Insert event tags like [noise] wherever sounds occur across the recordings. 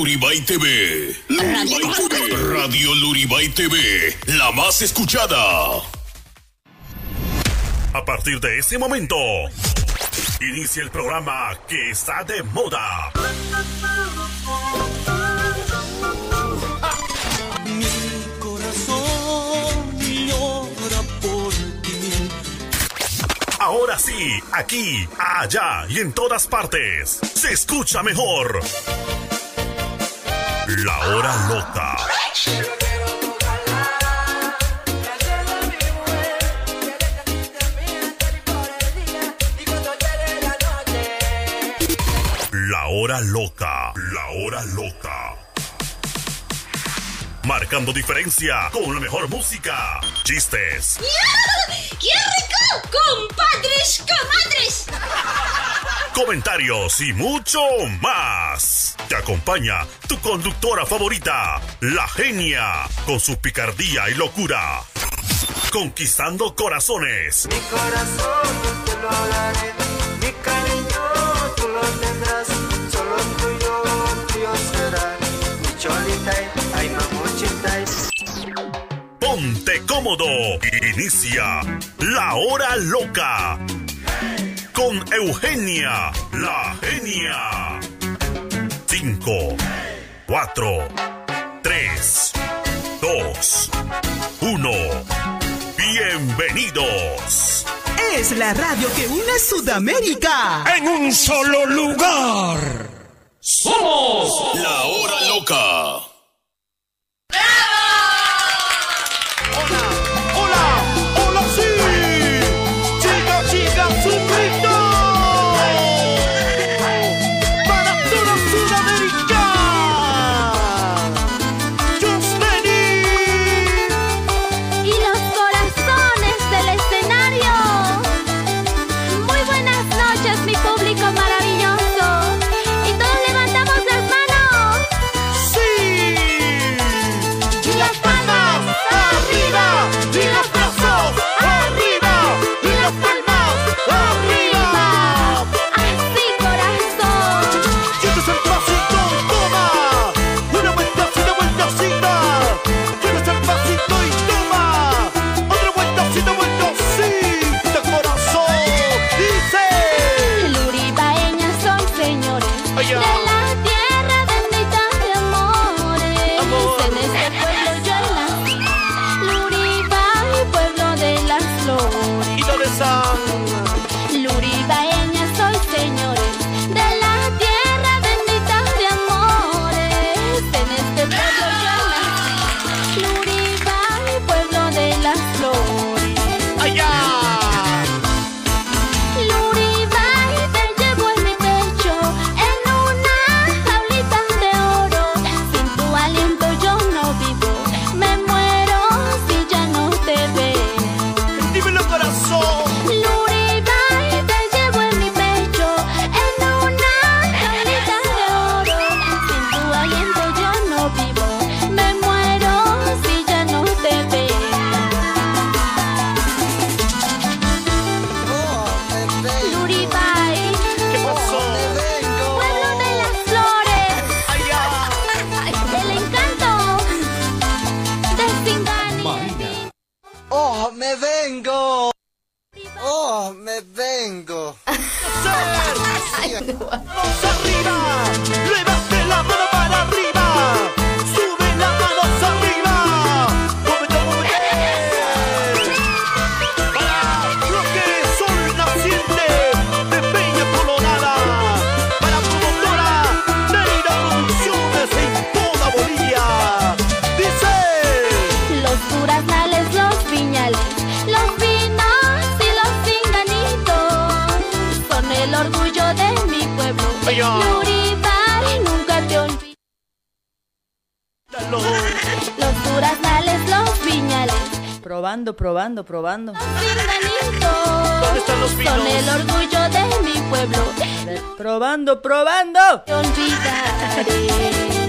Luribay TV. Radio Luribay TV, la más escuchada. A partir de ese momento, inicia el programa que está de moda. Mi corazón llora por ti. Ahora sí, aquí, allá y en todas partes, se escucha mejor. La hora loca. La hora loca. La hora loca. Marcando diferencia con la mejor música, chistes, ¡Qué rico! ¡Compadres, comadres! Comentarios y mucho más. Te acompaña tu conductora favorita, la genia, con su picardía y locura. Conquistando corazones. Mi corazón te lo daré, mi cariño tú lo tendrás, solo tuyo, tuyo será. Mi cholita, ay mamuchita. Ponte cómodo. Inicia la hora loca. Con Eugenia, la genia. 5, 4, 3, 2, 1. Bienvenidos. Es la radio que une Sudamérica. en un solo lugar. Somos la hora loca. Probando, probando, probando. ¿Dónde están los son vinos? el orgullo de mi pueblo. Probando, probando. Te olvidaré.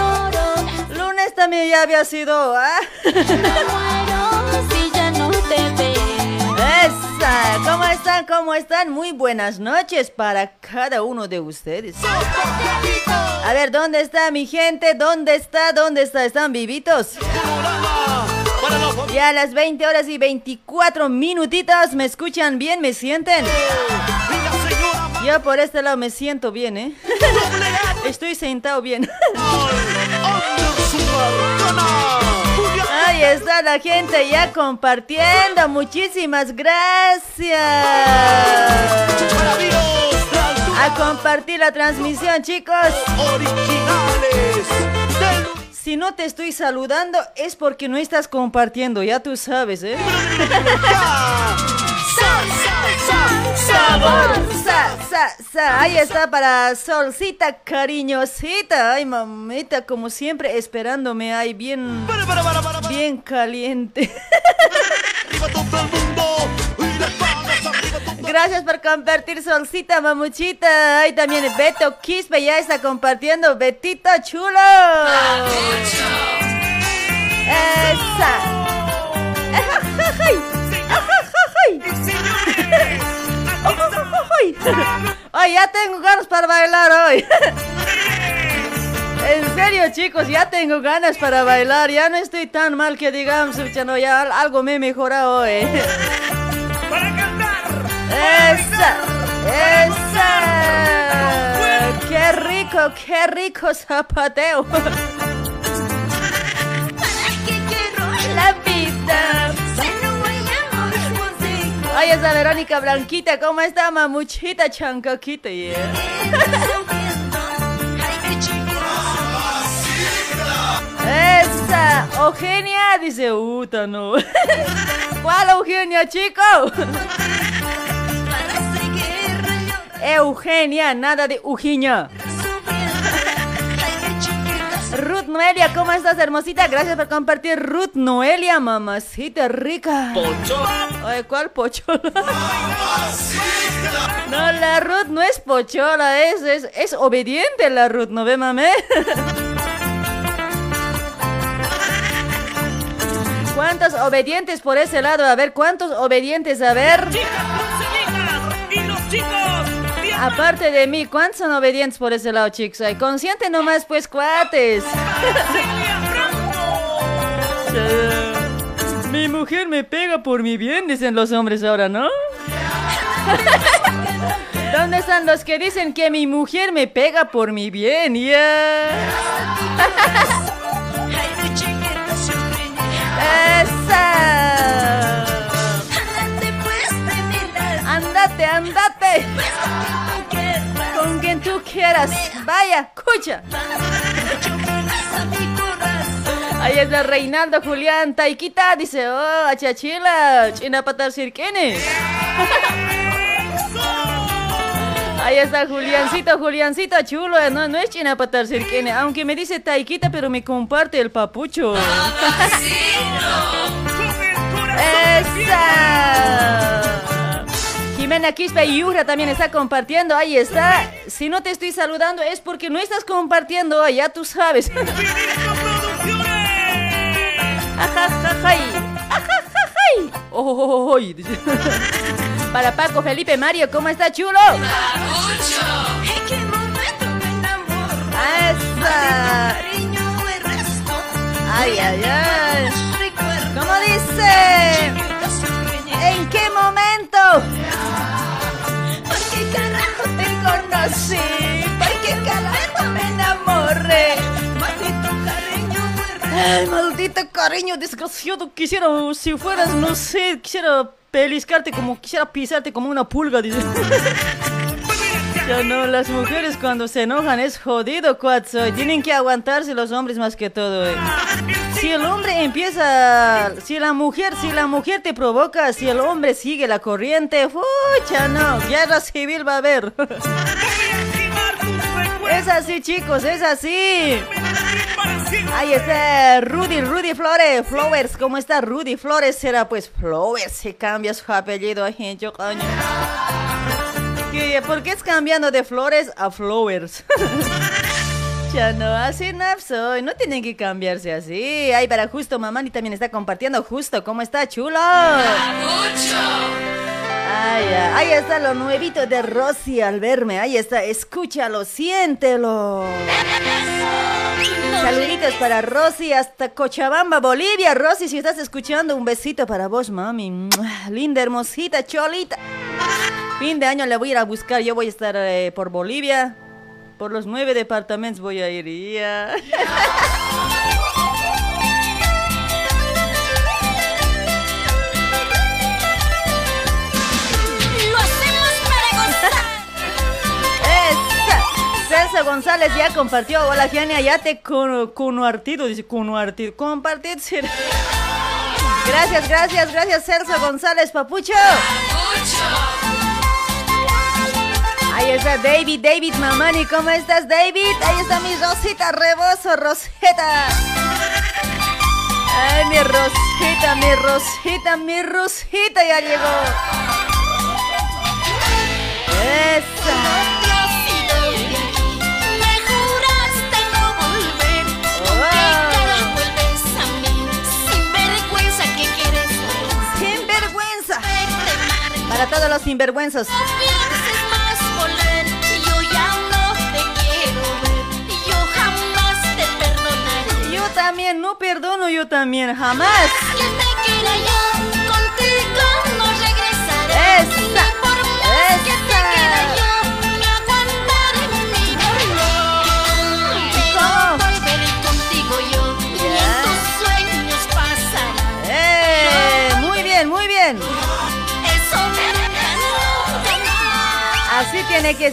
Oro, Lunes también ya había sido. Esa. ¿Cómo están? ¿Cómo están? Muy buenas noches para cada uno de ustedes. A ver, ¿dónde está mi gente? ¿Dónde está? ¿Dónde está? ¿Están vivitos? Familia. Ya a las 20 horas y 24 minutitos. ¿Me escuchan bien? ¿Me sienten? Yo por este lado me siento bien, ¿eh? Estoy sentado bien. Ahí está la gente ya compartiendo. Muchísimas gracias. A compartir la transmisión, chicos. Si no te estoy saludando es porque no estás compartiendo, ya tú sabes, ¿eh? Ahí está para Solcita cariñosita. Ay, mamita, como siempre, esperándome ahí bien, bien caliente. [laughs] Gracias por compartir, Solcita, mamuchita. Ahí también Beto Quispe ya está compartiendo. Betito chulo. Esa. [laughs] Ajajajay. Ay, ya tengo ganas para bailar hoy. En serio, chicos, ya tengo ganas para bailar. Ya no estoy tan mal que digamos, ya no, ya al- algo me he mejorado hoy. ¡Esa! ¡Esa! ¡Qué rico, qué rico zapateo! Ay, esa Verónica Blanquita, ¿cómo está, mamuchita chancaquita? yeah? Esa, Eugenia, dice, Uta, no. [laughs] ¿Cuál Eugenia, chico? Eugenia, nada de Eugenia. Ruth Noelia, ¿cómo estás, hermosita? Gracias por compartir. Ruth Noelia, mamacita rica. Ay, ¿cuál pochola? No, la Ruth no es pochola, es, es, es obediente la Ruth, ¿no ve, mame? ¿Cuántos obedientes por ese lado? A ver, ¿cuántos obedientes? A ver. Aparte de mí, ¿cuántos son obedientes por ese lado, chicos? Ay, consciente nomás, pues, cuates. [laughs] Mi mujer me pega por mi bien, dicen los hombres ahora, ¿no? [laughs] ¿Dónde están los que dicen que mi mujer me pega por mi bien? Ya. ¡Esa! Andate, andate. Tú quieras. Vaya, escucha. Ahí está Reinaldo Julián Taikita. Dice, oh, achachila, china patar sirquene. [laughs] Ahí está Juliancito, Juliancito chulo. No, no es china patar sirquene. Aunque me dice Taikita, pero me comparte el papucho. [laughs] ¡Esa! Jimena Quispe y Yura también está compartiendo. Ahí está. Si no te estoy saludando es porque no estás compartiendo. Ya tú sabes. [laughs] Ajajajay. Ajajajay. Para Paco Felipe Mario, ¿cómo está chulo? ¡Esa! Ay, ay, ay. ¿Cómo dice? ¿En qué momento? ¿Por qué carajo te conocí? ¿Por qué carajo me enamoré? Maldito cariño, Ay, maldito cariño desgraciado. Quisiera, si fueras, no sé, quisiera peliscarte como, quisiera pisarte como una pulga, dice. [laughs] Ya no, las mujeres cuando se enojan es jodido, cuatzo. Tienen que aguantarse los hombres más que todo. eh. Si el hombre empieza, si la mujer, si la mujer te provoca, si el hombre sigue la corriente, fucha, no, guerra civil va a haber. [laughs] Es así, chicos, es así. Ahí está Rudy, Rudy Flores, Flowers, ¿cómo está Rudy Flores? Será pues Flowers, se cambia su apellido, yo coño. ¿Qué? ¿Por qué es cambiando de Flores a Flowers? [laughs] Ya no, así soy, no tienen que cambiarse así. Ay, para justo, mamani también está compartiendo justo. ¿Cómo está, chulo? Ay, ahí está lo nuevito de Rosy al verme. Ahí está, escúchalo, siéntelo. Saluditos para Rosy hasta Cochabamba, Bolivia. Rosy, si estás escuchando, un besito para vos, mami. Linda, hermosita, cholita. Fin de año le voy a ir a buscar. Yo voy a estar eh, por Bolivia. Por los nueve departamentos voy a ir. ya. González ya compartió. Hola, Giania, ya te conuartido. Dice conuartido. Compartid. sí. Gracias, gracias, gracias, Celso González, papucho. Ahí está David, David Mamani, ¿cómo estás, David? Ahí está mi Rosita Rebozo, Rosita. Ay, mi Rosita, mi Rosita, mi Rosita ya llegó. Esa. Para todos los perdonaré. Yo también, no perdono yo también, jamás.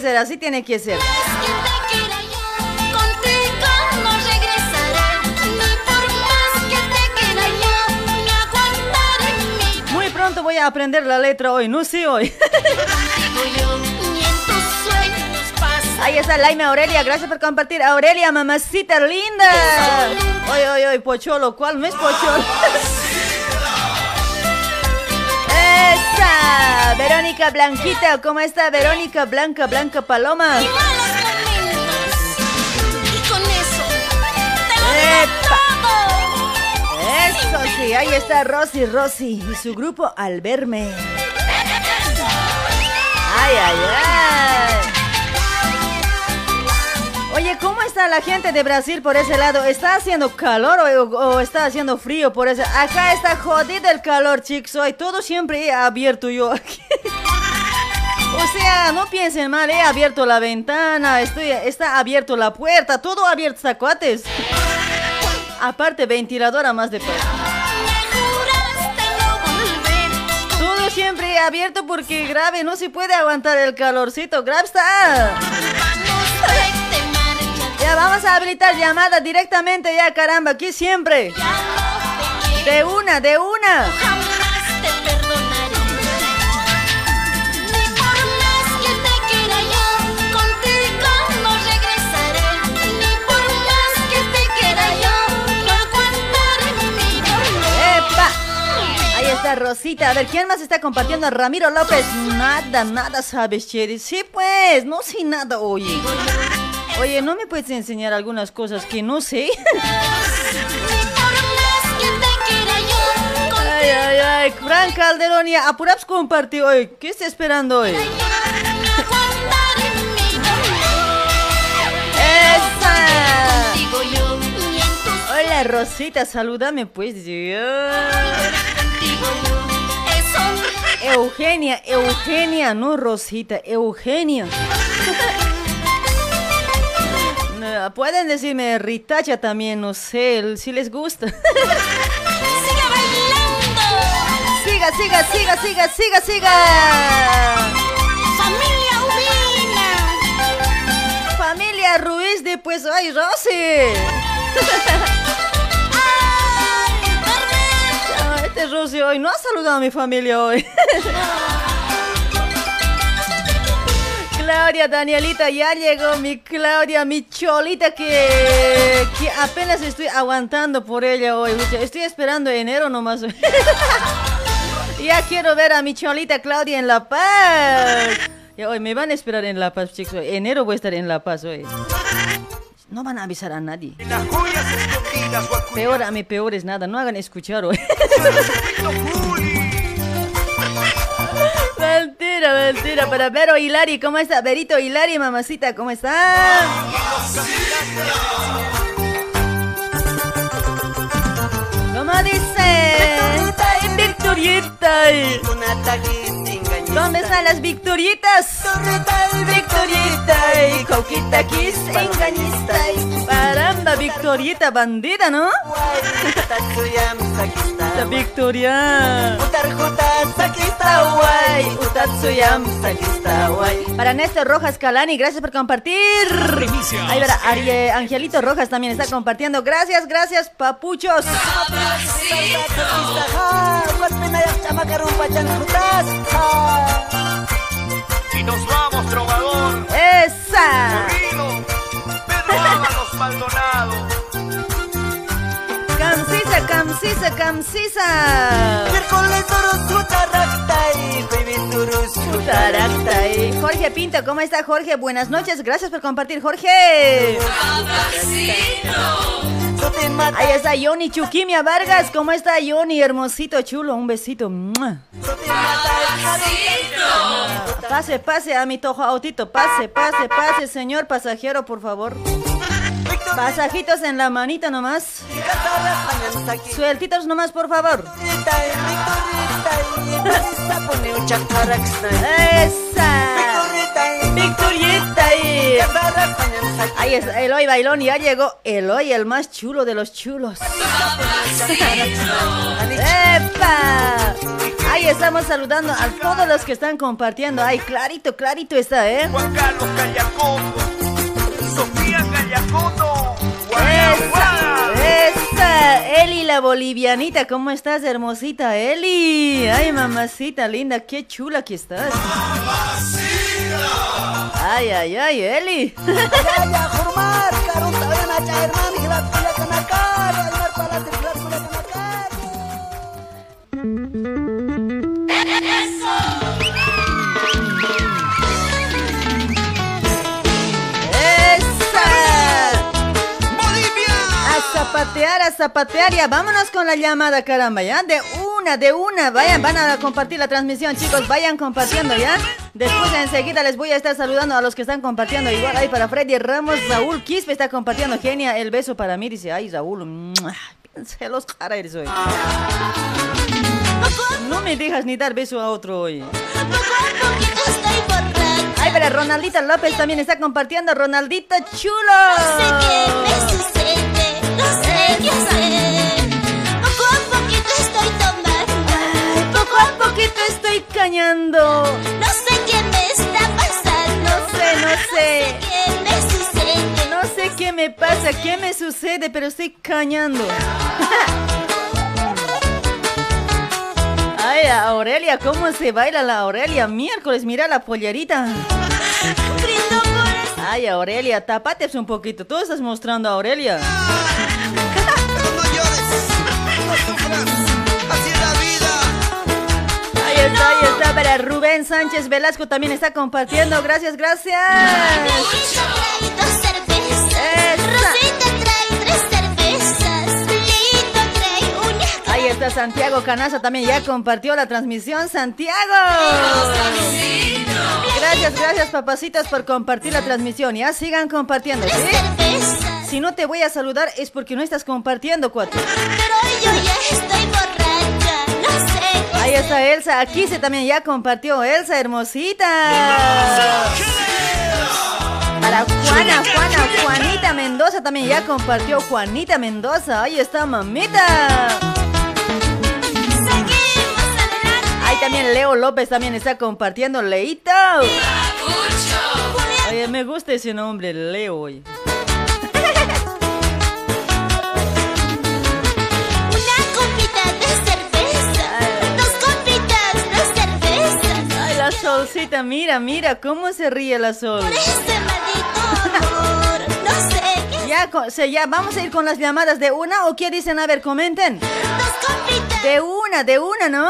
Ser, así tiene que ser. Muy pronto voy a aprender la letra hoy, no sé hoy. Ahí está Laime Aurelia, gracias por compartir. Aurelia, mamacita linda. Oye, oye, oye, pocholo, ¿cuál no es pocholo? Verónica Blanquita, ¿cómo está Verónica Blanca, Blanca Paloma? y malos momentos. Y con. Eso sí, ahí está Rosy, Rosy y su grupo al verme. Ay, ay, ay. Oye, ¿cómo está la gente de Brasil por ese lado? ¿Está haciendo calor o, está haciendo frío por ese? Acá está jodido el calor, chicos. Hoy todo siempre he abierto yo aquí. [laughs] O sea, no piensen mal, he abierto la ventana, estoy, está abierto la puerta, todo abierto está cuates. Aparte, ventiladora más de. Todo siempre abierto porque grave, no se puede aguantar el calorcito. Grave está. Vamos. Ya a habilitar llamada directamente ya, caramba, aquí siempre. De una, de una. ¡Epa! Ahí está Rosita. A ver, ¿quién más está compartiendo? Ramiro López. Nada, nada sabes, Chedi. Sí, pues, no sé nada, oye. Oye, ¿no me puedes enseñar algunas cosas que no sé? [laughs] Ay, ay, ay. Fran Calderón y Apuraps compartió hoy. ¿Qué está esperando hoy? ¡Esa! Hola, Rosita, salúdame, pues. Eso Eugenia, Eugenia, no Rosita, Eugenia. [laughs] No, Pueden decirme Ritacha también, no sé, si les gusta. [laughs] sigue bailando. siga, siga, siga, siga, siga, siga. Familia Ubina. María Ruiz de pues, ay, Rosy. Ya, Este Rosy hoy no ha saludado a mi familia hoy. Claudia, Danielita, ya llegó mi Claudia, mi cholita que, que apenas estoy aguantando por ella hoy. Estoy esperando enero nomás. [laughs] ya quiero ver a mi cholita Claudia en La Paz. Ya hoy me van a esperar en La Paz, chicos. Enero voy a estar en La Paz hoy. No van a avisar a nadie. Peor a mí, peor es nada. No hagan escuchar hoy. [laughs] mentira, mentira. Pero Vero Hilari, ¿cómo está? Verito Hilari, mamacita, ¿cómo está? ¿Cómo dice? Victorieta. ¿Dónde están las victoritas? Victorieta y coquita kiss engañista. Caramba, victorieta bandida, ¿no? La Victoria. Guay, Utatsuyam, guay. Para Néstor Rojas Calani, gracias por compartir. Ahí verá, Arie, Angelito Rojas también está compartiendo. Gracias, gracias, papuchos. Y nos vamos, trovador. Esa. Corrido. Pedro Ábalos [laughs] Maldonado. Camsisa, camsisa, camsisa. Taraktai. Jorge Pinto, ¿cómo está Jorge? Buenas noches, gracias por compartir, Jorge. Ahí está Yoni Chuquimia Vargas, ¿cómo está Yoni? Hermosito, chulo, un besito. Pase, pase a mi tojo autito, pase, pase, pase, señor pasajero, por favor. Pasajitos en la manita nomás. Sueltitos nomás, por favor. Esa. Victorieta ahí. Ahí está, Eloy Bailón, ya llegó Eloy, el más chulo de los chulos. ¡Epa! Ahí estamos saludando a todos los que están compartiendo. Ay, clarito, clarito está, ¿eh? Juan Carlos Callacoto. Sofía Callacoto. Eli la bolivianita, ¿cómo estás, hermosita Eli? Ay, mamacita linda, qué chula que estás. Ay, ay, ay, Eli. [laughs] zapatear, a zapatear, ya vámonos con la llamada, caramba, ya, de una, de una, vayan, van a compartir la transmisión, chicos, vayan compartiendo, ya. Después enseguida les voy a estar saludando a los que están compartiendo, igual ahí para Freddy Ramos, Raúl Quispe está compartiendo, genia, el beso para mí, dice, ay, Raúl, ¡mua! celos cara eres hoy. No me dejas ni dar beso a otro hoy. Ay, pero Ronaldita López también está compartiendo, Ronaldita chulo. No sé qué me está pasando. No sé, no sé. ¿Qué me sucede? No sé qué me pasa, qué me sucede, pero estoy cañando. Ay, Aurelia, ¿cómo se baila la Aurelia? Miércoles, mira la pollerita. Ay, Aurelia, tapate un poquito. Tú estás mostrando a Aurelia. No llores. No sufras. Así es la vida. Ahí está, ahí está. Para Rubén Sánchez Velasco también está compartiendo. Gracias, gracias. Ahí está Santiago Canaza también ya compartió la transmisión. Santiago. Gracias, gracias papacitas por compartir la transmisión. Ya sigan compartiendo, ¿sí? Si no te voy a saludar es porque no estás compartiendo, cuatro. Pero yo ya estoy borracha. No sé. Ahí está Elsa. Aquí se también ya compartió Elsa, hermosita. Para Juana, Juana, Juanita Mendoza también ya compartió Juanita Mendoza. Ahí está, mamita. Ahí también Leo López también está compartiendo, Leito. Ay, me gusta ese nombre, Leo. Solcita, mira, mira cómo se ríe la sol. Por ese maldito amor. No sé. Ya, ya, vamos a ir con las llamadas de una o qué dicen, a ver, comenten. De una, de una, ¿no?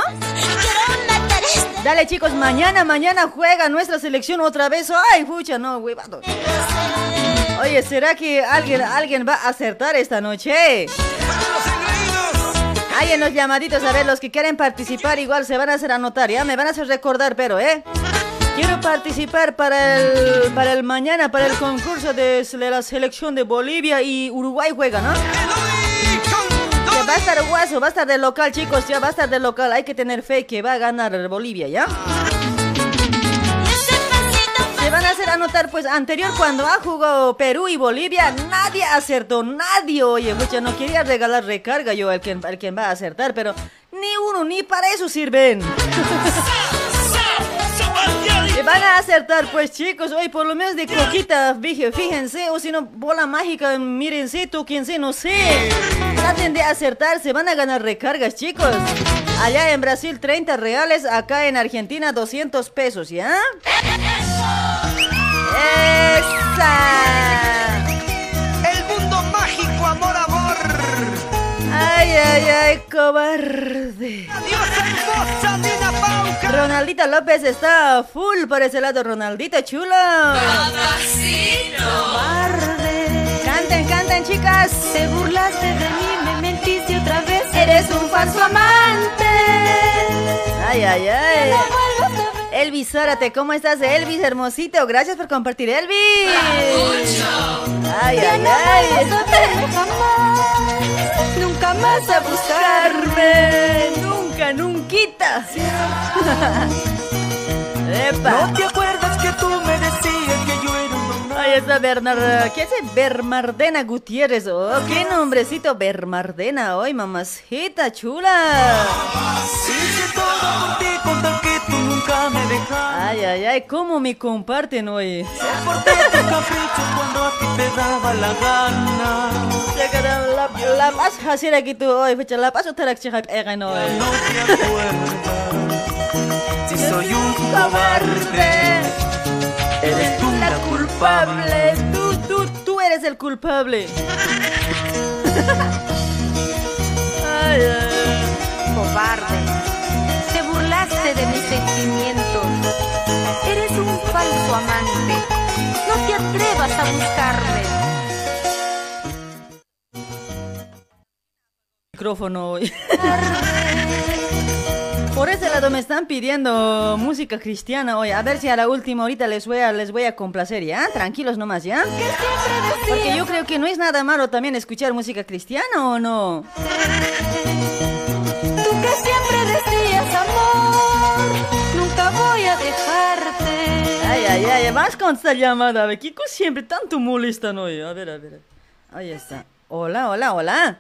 Esta. Dale chicos, mañana, mañana juega nuestra selección otra vez. Ay, pucha, no, huevado. Oye, ¿será que alguien, alguien va a acertar esta noche? Hay en los llamaditos, a ver, los que quieren participar igual se van a hacer anotar, ¿ya? Me van a hacer recordar, pero, ¿eh? Quiero participar para el, para el mañana, para el concurso de, la selección de Bolivia y Uruguay juega, ¿no? Va a estar guaso, va a estar de local, chicos, ya va a estar de local. Hay que tener fe que va a ganar Bolivia, ¿ya? Hacer anotar, pues, anterior cuando ha jugado Perú y Bolivia, nadie acertó, nadie, oye, pucha, no quería regalar recarga yo al quien, al quien va a acertar, pero ni uno, ni para eso sirven. Se [laughs] van a acertar, pues chicos, hoy por lo menos de coquita, fíjense, o si no, bola mágica, mírense, tóquense, no sé. Traten de acertar, se van a ganar recargas, chicos. Allá en Brasil 30 reales, acá en Argentina 200 pesos, ¿ya? ¡Esa! El mundo mágico, amor, amor. ¡Ay, ay, ay, cobarde! Diosa hermosa, Nina Pauca. Ronaldito López está full por ese lado, Ronaldito chulo. Cobarde. Canten, canten, chicas. Te burlaste de mí, me mentiste otra vez. Eres un falso amante. Ay, ay, ay. Elvis Zárate, ¿cómo estás, Elvis, hermosito? Gracias por compartir, Elvis. Ay, Ya ay, no ay. jamás. Nunca más a buscarme. Nunca, nunquita. [laughs] Epa. ¿No te acuerdas que tú me don Ahí está Bernard, ¿qué es Bernardena Gutiérrez? Oh, qué nombrecito Bernardena hoy, mamacita chula. Ay, ay, ay, cómo me comparten hoy. La. La, la paz hacer aquí tú hoy, fecha la paz que hagan hoy. No te acuerdas si soy un cobarde. Eres tú La la culpable, culpable. tú, tú, tú eres el culpable. [laughs] Ay, ay. cobarde. Te burlaste de mis sentimientos. Eres un falso amante. No te atrevas a buscarme. micrófono hoy. Por ese lado me están pidiendo música cristiana hoy. A ver si a la última ahorita les voy a, les voy a complacer, ¿ya? Tranquilos nomás, ¿ya? Porque yo creo que no es nada malo también escuchar música cristiana, ¿o no? Tú que siempre decías amor. Nunca voy a dejarte. Ay, ay, ay, vas con esta llamada. A ver, ¿qué cosa siempre tanto molestan hoy? A ver, a ver. Ahí está. Hola, hola, hola.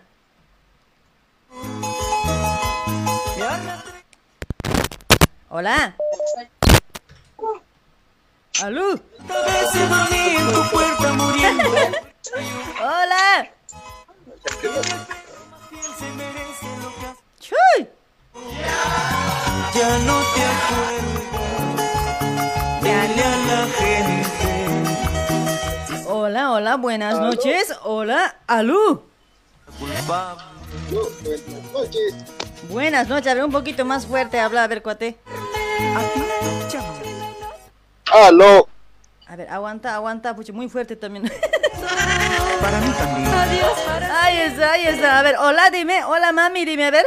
Hola. Hola. Se merece lo que has- Chuy. Ya no te acuerdas. Dile a la gente. Hola, hola, buenas noches. Hola, aló. Culpable. Buenas noches, a ver, un poquito más fuerte, habla, a ver, cuate. Aló. A ver, aguanta, aguanta, pucha, muy fuerte también. [laughs] Para mí también. Adiós para Ahí está, ahí está. A ver, hola, dime, hola, mami, dime, a ver.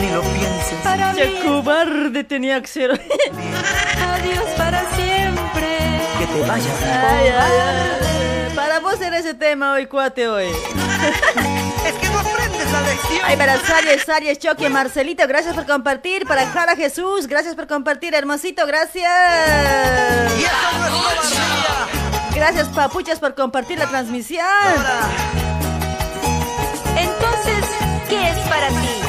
Ni lo pienses. para mí. cobarde tenía que ser. Adiós para siempre. Que te vayas. Ay, ay, ay. Para vos era ese tema hoy, cuate, hoy. Es que no aprendes la lección. Ay, para Saries, Saries, Choque, Marcelito, gracias por compartir. Para Jara Jesús, gracias por compartir, hermosito, gracias. Y eso no es cobardía. Gracias, papuchas, por compartir la transmisión. Entonces, ¿qué es para ti?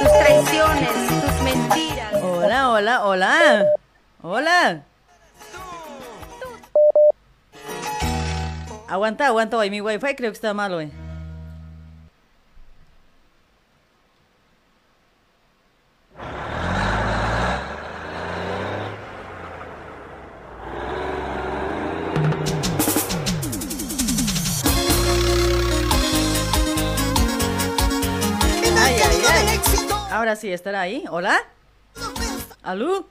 Tus traiciones, tus mentiras. Hola, Hola, hola, hola. Aguanta, aguanta, hoy mi wifi creo que está mal, hoy. Ay, ay, ay. Ahora sí, estará ahí. ¿Hola? ¿Aló?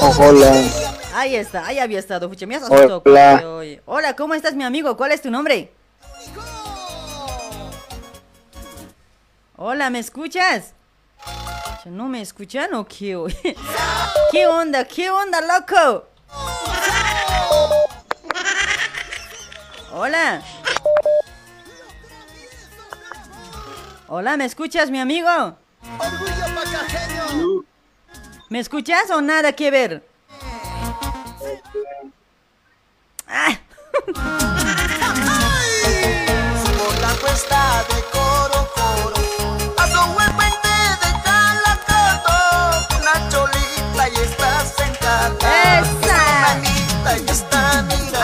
Hola. Ahí está, ahí había estado. Pucha, me has Hola. asustado, oye. Hola, ¿cómo estás, mi amigo? ¿Cuál es tu nombre? Hola, ¿me escuchas? ¿No me escuchan o qué? [laughs] ¿Qué onda? ¿Qué onda, loco? Hola. Hola, ¿me escuchas, mi amigo? ¿Me escuchas o nada que ver? Ah. [laughs]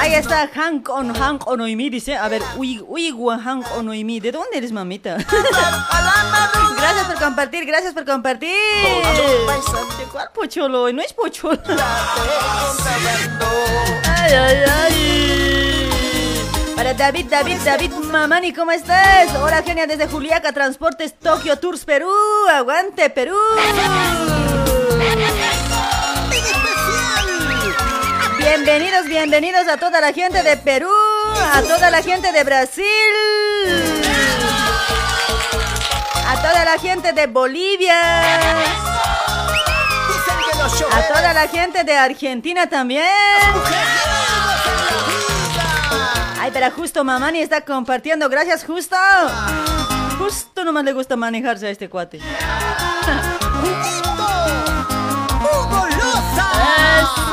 Ahí está Hank on Hank Onoimi, dice. A ver, uy, uy, Hank Onoimi. ¿De dónde eres, mamita? [laughs] gracias por compartir, gracias por compartir. ¿De cuál pocholo? No es pocholo. Ay, ay, ay. Para David, David, David Mamani, ¿cómo estás? Hola, genia, desde Juliaca, Transportes Tokio Tours Perú. Aguante, Perú. [laughs] Bienvenidos, bienvenidos a toda la gente de Perú, a toda la gente de Brasil, a toda la gente de Bolivia, a toda la gente de Argentina también. Ay, pero justo Mamani está compartiendo, gracias justo. Justo nomás le gusta manejarse a este cuate.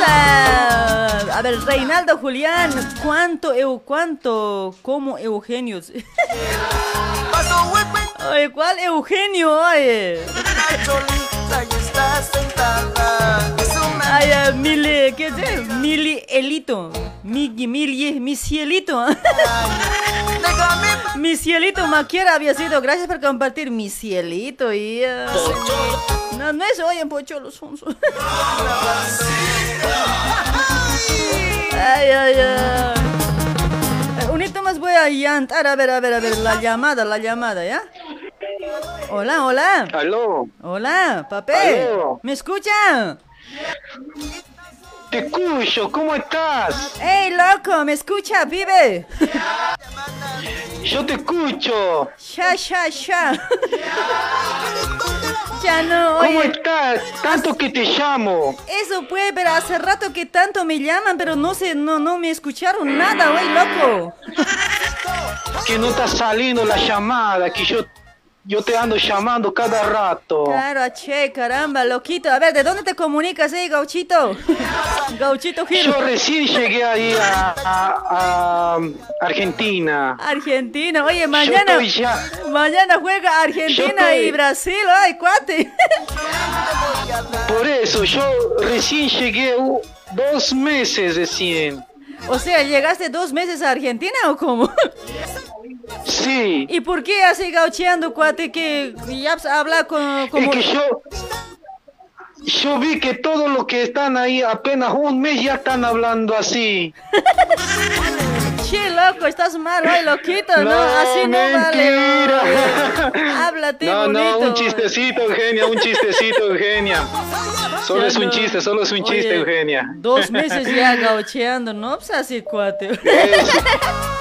A ver, Reinaldo Julián, ¿cuánto, eu, cuánto, como Eugenio? [laughs] Oye, ¿cuál Eugenio? Oye. Ay, mili, ¿qué es? Mili Elito. Mi, mili, mi cielito. mi cielito Maquiera había sido. Gracias por compartir mi cielito. Y, ah, no, no es hoy en Pocholo Sonso. ay, ay, ay. Un hito más voy a llantar. A ver, a ver, a ver. La llamada, la llamada, ¿ya? Hola, hola. Aló. Hola, papé. Aló. ¿Me escucha? Te escucho, ¿cómo estás? ¡Ey, loco! ¿Me escucha, pibe? Yo te escucho. ¡Sha, sha, sha! ya no, ¿Cómo estás? Tanto que te llamo. Eso pues, pero hace rato que tanto me llaman, pero no sé, no, no me escucharon nada, oye, loco. Que no está saliendo la llamada, que yo, yo te ando llamando cada rato. Claro, che, caramba, loquito. A ver, ¿de dónde te comunicas, eh, gauchito? [laughs] gauchito Giro. Yo recién llegué ahí a, a- a Argentina. Argentina, oye, mañana, ya- mañana juega Argentina estoy- y Brasil, ay, cuate. [laughs] Por eso, yo recién llegué uh, dos meses recién. o sea, ¿llegaste dos meses a Argentina o cómo? [laughs] Sí. ¿Y por qué así gaucheando, cuate, que ya habla con... Como... Es que yo, yo vi que todos los que están ahí apenas un mes ya están hablando así. [laughs] Che, loco, estás mal, ay, loquito, ¿no? No, Así no mentira. vale. Háblate No, bonito. no, un chistecito, Eugenia, un chistecito, Eugenia. Solo Ya es un chiste, solo es un chiste, Eugenia. Dos meses ya gaucheando, ¿no? Pues así, cuate.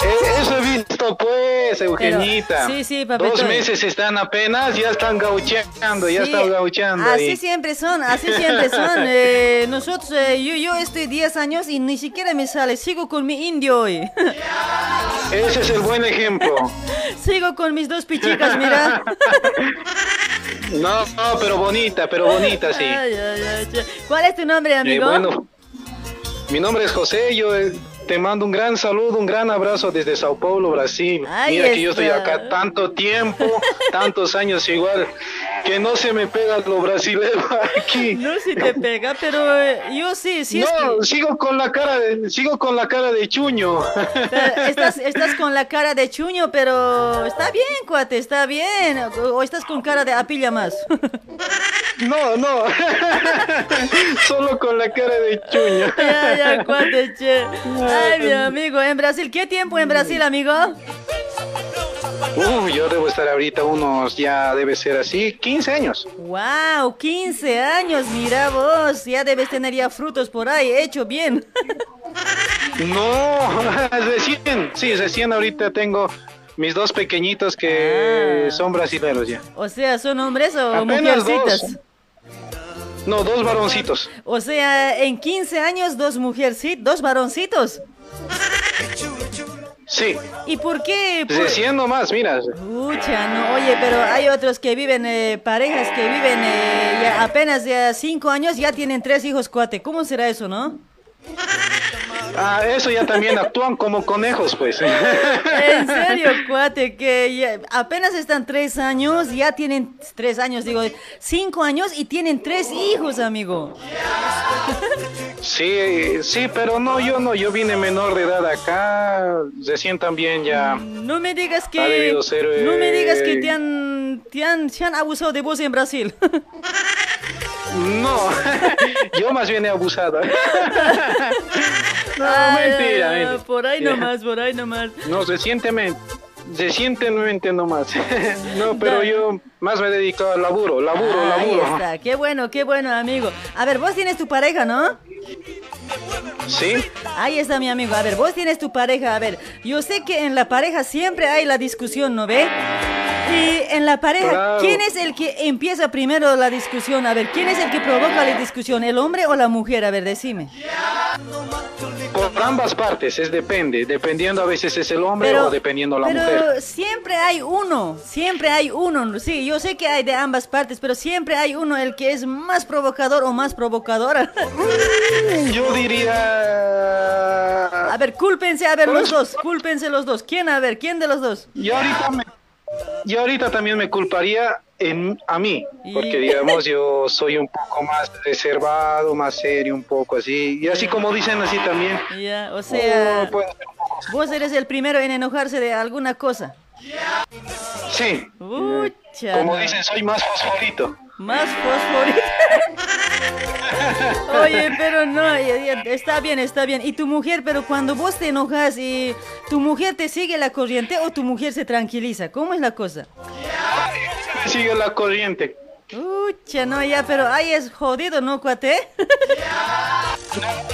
Eh, Eso he visto, pues, Eugenita. sí, sí, papito. Dos meses están apenas, ya están gaucheando, ya están gaucheando Así ahí. siempre son, así siempre son. [laughs] Eh, nosotros, eh, yo, yo estoy 10 años y ni siquiera me sale. Sigo con mi indio hoy. Ese es el buen ejemplo. Sigo con mis dos pichicas, mira. No, no, pero bonita, pero bonita, sí. Ay, ay, ay. ¿Cuál es tu nombre, Eh, amigo? bueno, mi nombre es José, yo eh, te mando un gran saludo, un gran abrazo desde Sao Paulo, Brasil. Mira que yo estoy está. acá tanto tiempo, tantos años igual, que no se me pega lo brasilero aquí. [laughs] No si te pega, pero eh, yo sí, sí es no, que... sigo con la cara de, sigo con la cara de chuño. Estás, estás con la cara de chuño, pero está bien, cuate, está bien. O o estás con cara de apilla más. [laughs] No, no. [laughs] Solo con la cara de chuño. ya, ya, cuate, che. Ay, mi amigo, en Brasil, ¿qué tiempo en Brasil, amigo? Uh, yo debo estar ahorita unos, ya debe ser así, 15 años. Wow, 15 años, mira vos, ya debes tener ya frutos por ahí, hecho bien. No, [laughs] recién, sí, recién ahorita tengo mis dos pequeñitos que Ah. son brasileños ya. O sea, ¿son hombres o Apenas mujercitas? dos. No, dos varoncitos. O sea, en 15 años, dos mujercitos, dos varoncitos. Sí, ¿Y por qué? Por- recién nomás, mira. Pucha, no, oye, pero hay otros que viven, eh, parejas que viven eh, ya apenas ya cinco años, ya tienen tres hijos, cuate. ¿Cómo será eso, no? Ah, eso ya también [laughs] actúan como conejos, pues. En serio, cuate, que ya- apenas están tres años, ya tienen tres años, digo, cinco años y tienen tres hijos, amigo. [laughs] Sí, sí, pero no, yo no, yo vine menor de edad acá, recién también ya. No me digas que, Ha no me digas que te han, te han, se han abusado de vos en Brasil. No, [laughs] yo más bien he abusado. [laughs] No, mentira, mentira. Por ahí nomás, por ahí nomás. No, recientemente, recientemente nomás. [laughs] No, pero Da- yo más me he dedicado al laburo, laburo, laburo. está, qué bueno, qué bueno, amigo. A ver, vos tienes tu pareja, ¿no? Sí, Ahí está mi amigo. A ver, vos tienes tu pareja. A ver, yo sé que en la pareja siempre hay la discusión, ¿no ve? Y en la pareja, Claro. ¿quién es el que empieza primero la discusión? A ver, ¿quién es el que provoca la discusión? ¿El hombre o la mujer? A ver, decime. Por ambas partes, es depende, dependiendo a veces es el hombre Pero, o dependiendo la pero mujer. siempre hay uno, siempre hay uno. Sí, yo sé que hay de ambas partes, pero siempre hay uno el que es más provocador o más provocadora. Yo diría... A ver, cúlpense, a ver, los dos, cúlpense los dos. ¿Quién, a ver, quién de los dos? Yo ahorita, me- yo ahorita también me culparía en, a mí, porque digamos yo soy un poco más reservado, más serio, un poco así, y así como dicen así también. Ya, o sea, Oh, vos eres el primero en enojarse de alguna cosa. sí, Ucha, como dicen, soy más fosforito. Más fosforito. [laughs] Oye, pero no, está bien, está bien. ¿Y tu mujer, pero cuando vos te enojas y tu mujer te sigue la corriente o tu mujer se tranquiliza? ¿Cómo es la cosa? Sigue la corriente. Ucha, no, ya, pero ahí es jodido, ¿no, cuate? [laughs]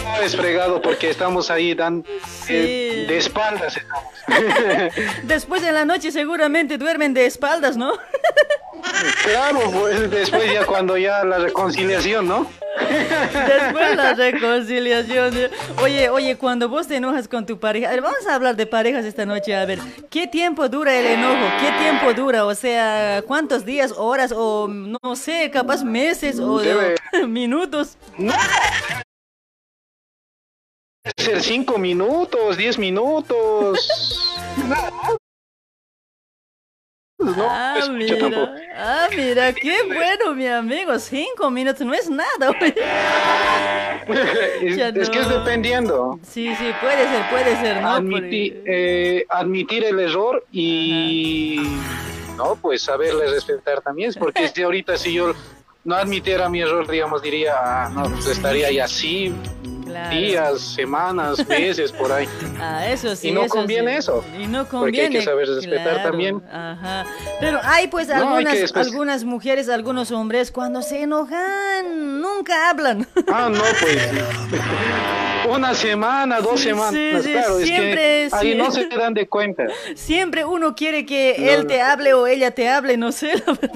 No es fregado porque estamos ahí dan, eh, de espaldas. estamos. [laughs] Después en la noche seguramente duermen de espaldas, ¿no? [laughs] claro, pues después ya cuando ya la reconciliación, ¿no? Después la reconciliación. Oye, oye, cuando vos te enojas con tu pareja, a ver, vamos a hablar de parejas esta noche, a ver, ¿qué tiempo dura el enojo? ¿Qué tiempo dura? O sea, ¿cuántos días, horas o no sé, capaz meses o Debe- [laughs] minutos? Ser cinco minutos, diez minutos. No, ah, no mira, tampoco. ah, mira, qué bueno, mi amigo, cinco minutos no es nada. es, Ya es que es no. dependiendo. Sí, sí, puede ser, puede ser, ¿no? Admiti- eh, admitir el error y no, pues saberle respetar también, porque si ahorita si yo no admitiera mi error, digamos, diría, ah, no, pues estaría así Claro. días, semanas, [laughs] meses por ahí. Ah, eso sí. Y no eso conviene sí. eso, Y no porque hay que saber respetar claro, también. Ajá. Pero hay pues No, hay que algunas, después- algunas mujeres, algunos hombres, cuando se enojan, nunca hablan. [laughs] Ah, no, pues [laughs] una semana, dos Sí, semanas, sí, claro, es siempre, que ahí no se dan de cuenta. Siempre uno quiere que No, él no. te hable o ella te hable, no sé. la verdad.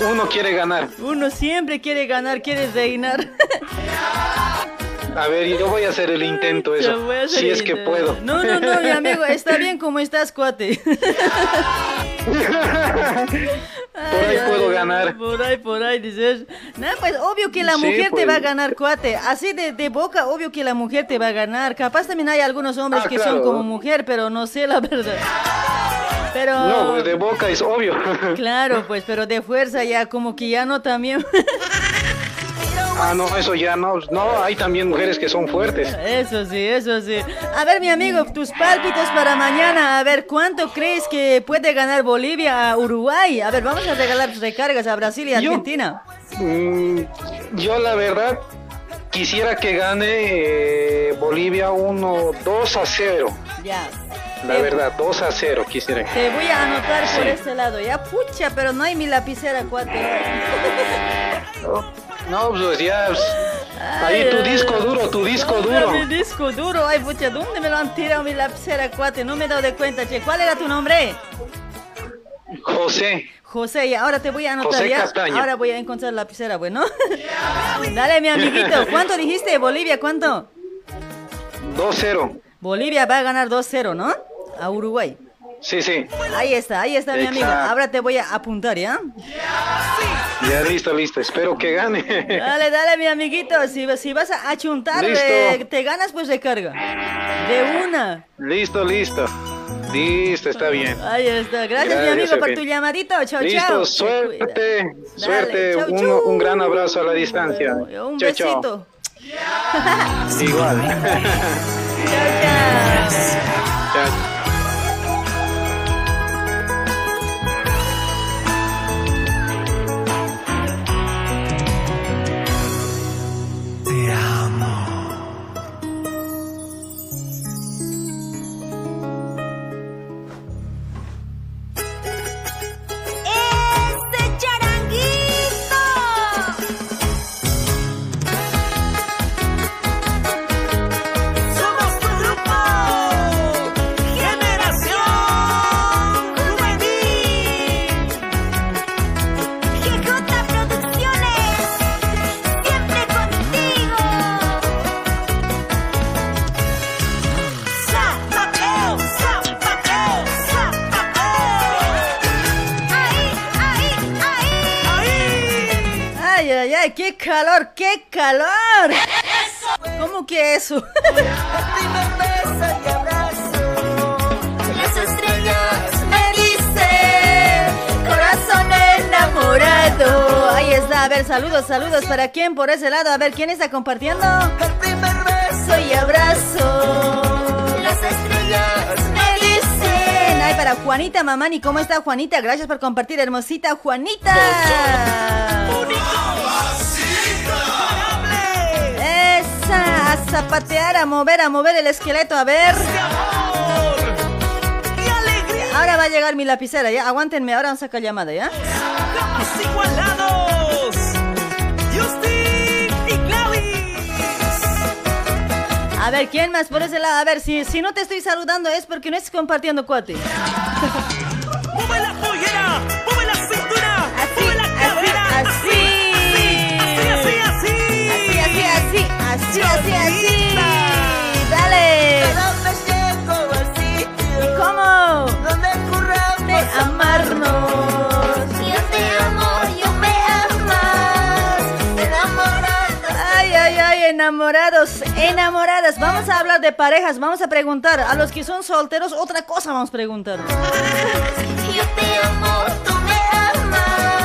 Uno quiere ganar. Uno siempre quiere ganar, quiere reinar. [laughs] A ver, yo voy a hacer el intento Te eso, voy a hacer si es que puedo. No, no, no, mi amigo, está bien como estás, cuate. [laughs] Por ahí puedo ganar. Por ahí, por ahí, dices. No, pues obvio que la Sí, mujer te pues. va a ganar, cuate. Así de, de boca, obvio que la mujer te va a ganar. Capaz también hay algunos hombres Ah, que son como mujer, pero no sé la verdad. Pero... No, pues de boca es obvio. [laughs] Claro, pues, pero de fuerza ya, como que ya no también. [laughs] Ah, no, eso ya no. No, hay también mujeres que son fuertes. Eso sí, eso sí. A ver, mi amigo, tus pálpitos para mañana. A ver, ¿cuánto crees que puede ganar Bolivia a Uruguay? A ver, vamos a regalar recargas a Brasil y Yo- Argentina. Mm, yo la verdad quisiera que gane eh, Bolivia 1, 2 a 0. Ya. La Te- verdad, 2 a 0 quisiera. Te voy a anotar por este lado, ya pucha, pero no hay mi lapicera, cuate. No, pues ya. pues, ahí tu Ay, disco duro, tu disco duro. Mi disco duro, ay pucha, ¿dónde me lo han tirado mi lapicera, cuate? No me he dado de cuenta, che. ¿Cuál era tu nombre? José, José, y ahora te voy a anotar José ya. Castaño. Ahora voy a encontrar la lapicera, bueno. Dale, mi amiguito. [laughs] ¿Cuánto dijiste? Bolivia, ¿cuánto? 2-0. Bolivia va a ganar 2-0, ¿no? A Uruguay. Sí, sí. Ahí está, ahí está mi amigo. Ahora te voy a apuntar, ¿ya? Ya listo, listo. Espero que gane. Dale, dale, mi amiguito. Si, si vas a achuntar, eh, te ganas, pues recarga. De una. listo, listo. Listo, está bien. Ahí está. Gracias, mi amigo, por tu llamadito. Chao, Listo, chao. suerte, suerte. chau, un, chau. un gran abrazo a la distancia. Un besito. Igual. [laughs] Chao, chao. Ver, saludos, saludos. ¿Para quién por ese lado? A ver, ¿quién está compartiendo? El primer beso Soy abrazo. Las estrellas me Dicen, ay, para Juanita Mamani, ¿cómo está Juanita? Gracias por compartir, hermosita Juanita. Esa, a zapatear, a mover, a mover el esqueleto, a ver. y. Ahora va a llegar mi lapicera, ¿ya? Aguántenme, ahora vamos a sacar llamada, ¿ya? Igualados. A ver, ¿quién más por ese lado? A ver, si, si no te estoy saludando es porque no estás compartiendo, cuate. Mueve la pollera, mueve la cintura, Así, mueve la así, cadera. así. Así, así, así. Así, así, así, así, así, así. Dale. dónde llego al sitio ¿Y cómo? donde curramos amarnos. Enamorados, enamoradas. Vamos a hablar de parejas, vamos a preguntar. A los que son solteros, otra cosa vamos a preguntar. Yo te amo, tú me amas.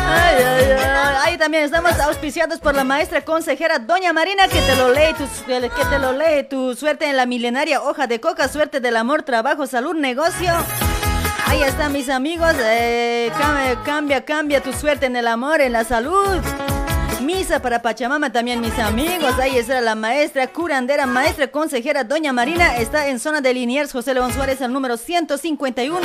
Ay, ay, ay. Ahí también estamos auspiciados por la maestra consejera Doña Marina, que te lo lee, tu, que te lo lee, tu suerte en la milenaria hoja de coca, suerte del amor, trabajo, salud, negocio. Ahí están mis amigos, eh, cambia, cambia, cambia tu suerte en el amor, en la salud. Misa para Pachamama también mis amigos. Ahí está la maestra curandera, maestra consejera Doña Marina. Está en zona de Liniers, José León Suárez, al número 151.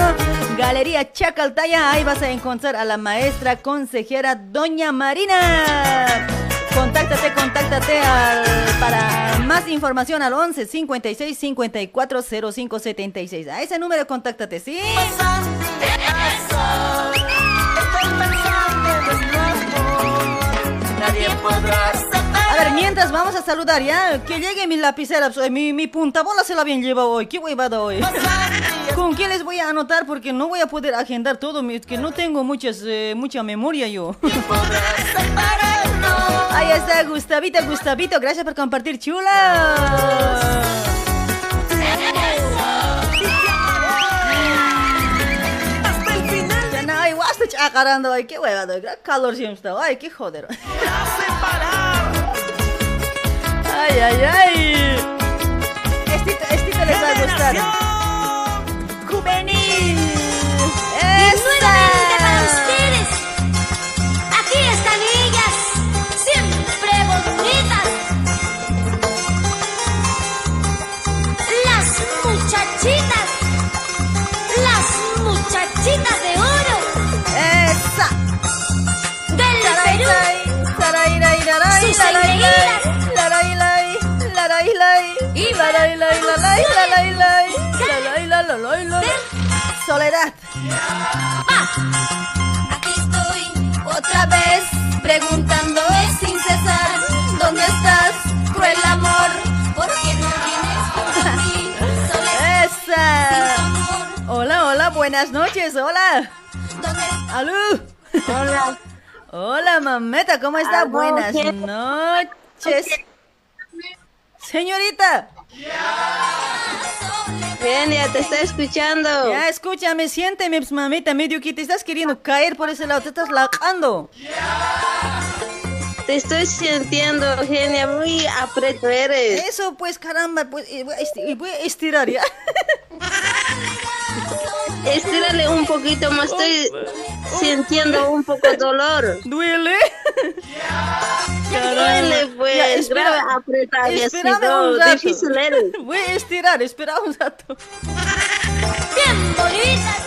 Galería Chacaltaya. Ahí vas a encontrar a la maestra consejera Doña Marina. Contáctate, contáctate al- para más información al 11 56 54 05 76. A ese número contáctate, ¿sí? Nadie podrá A ver, mientras vamos a saludar ya, que llegue mi lapicera, mi, mi puntabola se la habían llevado hoy, qué huevada hoy. ¿Con qué les voy a anotar? Porque no voy a poder agendar todo, que no tengo muchas, eh, mucha memoria yo. Ahí está, Gustavito, Gustavito, gracias por compartir, chula. Lacarando, ay, qué hueva, doy, calor siempre está, ay, qué joder. [laughs] Ay, ay, ay. Estito, estito les va a gustar. Juvenil. nuevamente Y larai, larai, larai, larai, larai, larai, larai, larai, larai. Soledad. Aquí estoy otra vez preguntándome sin cesar ¿Dónde estás, cruel amor? ¿Por qué no vienes a mí? Soledad, [laughs] ¡Esa! Hola, hola, buenas noches, hola. ¿dónde ¡Alú! Hola. [laughs] Hola, mameta, ¿cómo está? Aló, Buenas ¿qué- noches. Señorita, Genia, te está escuchando. ya escúchame, siénteme, pues, mamita, medio que te estás queriendo caer por ese lado, te estás lacando. Te estoy sintiendo, Genia. Muy apreto eres. Eso, pues, caramba, pues, voy a estirar, ¿ya? [laughs] Estírale un poquito más. Estoy sintiendo un poco dolor. ¿Duele? [laughs] Duele, pues. Ya, espera- grave no, un rato. difícil eres. [laughs] Voy a estirar, espera un rato. bien bonitas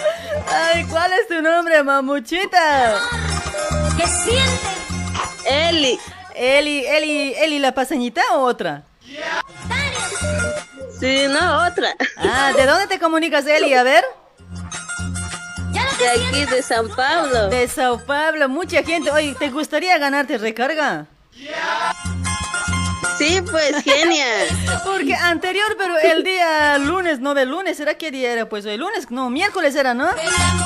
Ay, ¿cuál es tu nombre, mamuchita? ¿Qué sientes? Eli, Eli, Eli, Eli la paseñita o otra? sí, no, otra. Ah, ¿de dónde te comunicas, Eli? A ver. De aquí, de San Pablo. De Sao Paulo, mucha gente. Oye, ¿te gustaría ganarte recarga? Sí, pues, Genia. [laughs] Porque anterior, pero el día lunes, no de lunes, ¿será qué día era? Pues hoy lunes, no, miércoles era, ¿no?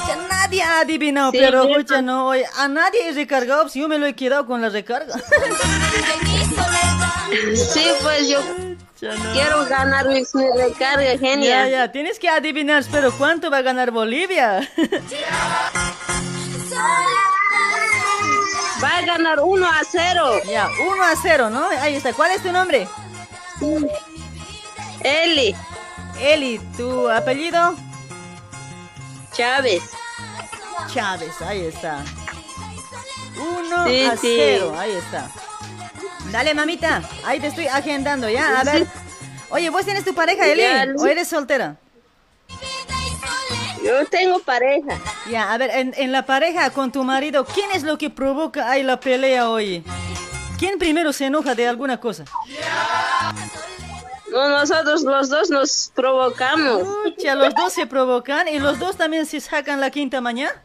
Ya nadie ha adivinado, Sí, pero escucha, no, oye, a nadie he recargado, si yo me lo he quedado con la recarga. Sí, pues, yo quiero ganar mi mi recarga, Ya, Genia. ya, tienes que adivinar, pero ¿cuánto va a ganar Bolivia? [laughs] Va a ganar 1 a 0. ya, 1 a 0, ¿no? Ahí está, ¿cuál es tu nombre? Eli Eli, ¿tu apellido? Chávez. Chávez, ahí está. 1 Sí, a sí. 0, ahí está. Dale, mamita, ahí te estoy agendando, ¿ya? A ver. Oye, ¿vos tienes tu pareja, Eli? ¿O eres soltera? Yo tengo pareja. Ya, a ver, en, en la pareja con tu marido, ¿quién es lo que provoca ahí la pelea hoy? ¿Quién primero se enoja de alguna cosa? No, nosotros los dos nos provocamos. Ya los dos se provocan y los dos también se sacan la quinta mañana.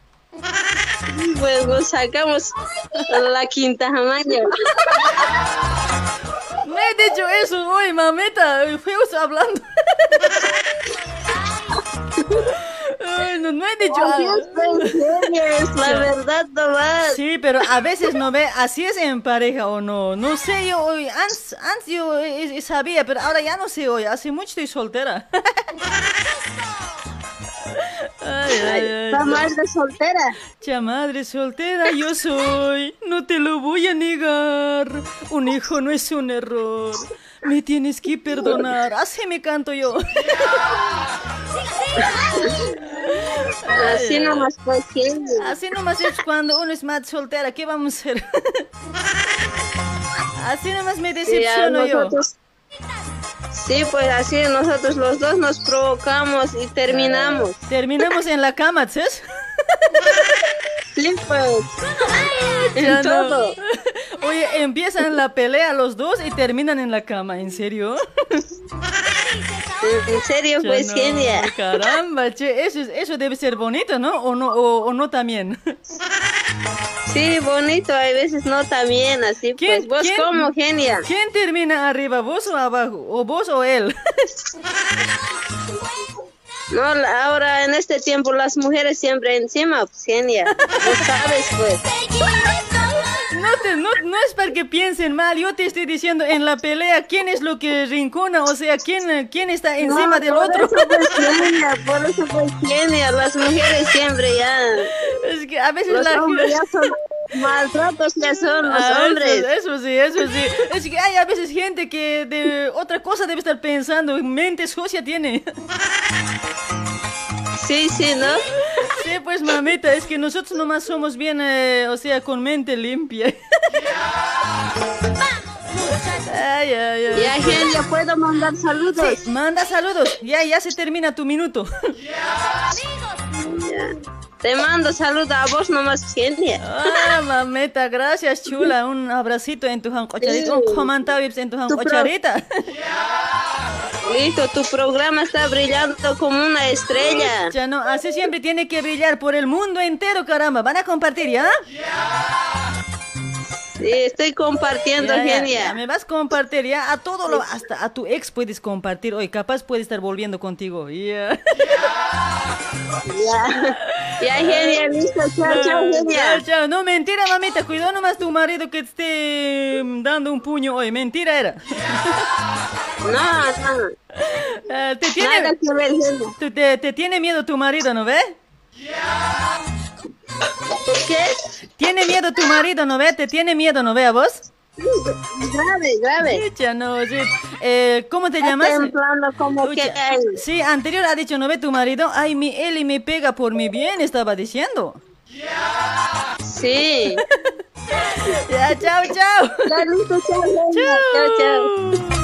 Pues nos sacamos la quinta mañana. No he dicho eso hoy, mamita. Fuimos hablando. Ay, no, no he dicho es, pues, la verdad nomás. Sí, pero a veces no ve, así es en pareja o no. No sé, yo hoy, antes, antes yo eh, eh, sabía, pero ahora ya no sé hoy. Hace mucho estoy soltera. [laughs] Ay, ay, ay. La madre soltera. Ya madre soltera yo soy, no te lo voy a negar. Un hijo no es un error. Me tienes que perdonar. Así me canto yo. Así nomás pues. Así nomás es cuando uno es más soltera. ¿Qué vamos a hacer? [laughs] Así nomás me decepciono yo. Sí, pues así nosotros los dos nos provocamos y terminamos. Terminamos en la cama, ¿sabes? Sí, pues. En Ya no. todo. Oye, empiezan la pelea los dos y terminan en la cama, ¿en serio? [laughs] En serio, Ya pues no, Genia. Caramba, che, eso, es- eso debe ser bonito, ¿no? ¿O no, o, o no también? [laughs] Sí, bonito, hay veces no también, así ¿Quién- pues. ¿Vos quién- cómo, Genia? ¿Quién termina arriba, vos o abajo? ¿O vos o él? [laughs] No, ahora en este tiempo las mujeres siempre encima, pues Genia. Vos sabes, pues. [laughs] no, te- no, no es para que piensen mal, yo te estoy diciendo en la pelea quién es lo que rincona, o sea, quién, quién está encima No, del por otro. Eso Kenia, por eso Kenia, las mujeres siempre ya. Es que a veces los la hombres ya son maltratos ya son los Ah, eso- hombres. Eso, sí, eso sí. Es que hay a veces gente que de otra cosa debe estar pensando, mente sucia tiene. Sí, sí, ¿no? Sí, pues mamita, es que nosotros nomás somos bien, eh, o sea, con mente limpia. Ay, ay, ay. Ya, Genia, ¿puedo mandar saludos? Sí, manda saludos. Ya, ya se termina tu minuto. Ya. Te mando saludos a vos nomás, Genia. Ah, mameta, gracias, chula. Un abracito en tu jancocharita. Un comentario en tu jancocharita. Listo, tu programa está brillando como una estrella. Ya no, así siempre tiene que brillar por el mundo entero, caramba. ¿Van a compartir ya? Sí, estoy compartiendo, Ya, Genia. ya, me vas a compartir ya a todo lo, hasta a tu ex puedes compartir hoy, capaz puede estar volviendo contigo. Ya. Ya, Genia, listo. Chao, chao, Genia. chao. No, mentira, mamita. Cuidado nomás tu marido que te esté mm, dando un puño hoy. Mentira era. No, no. Eh, te, Nada tiene, que ver, Genia. te, te- te tiene miedo tu marido, ¿no ve? ¿Por qué? Tiene miedo tu marido, ¿no ve? ¿Te tiene miedo, no ve a vos? Grave, grave. Ya no. Eh, ¿Cómo te llamas? como que. Sí, anterior ha dicho, ¿no ve tu marido? Ay, mi Eli me pega por mi bien, estaba diciendo. Sí. [laughs] Ya, chao, chao. Listo, chao, Genia. Chao, chao.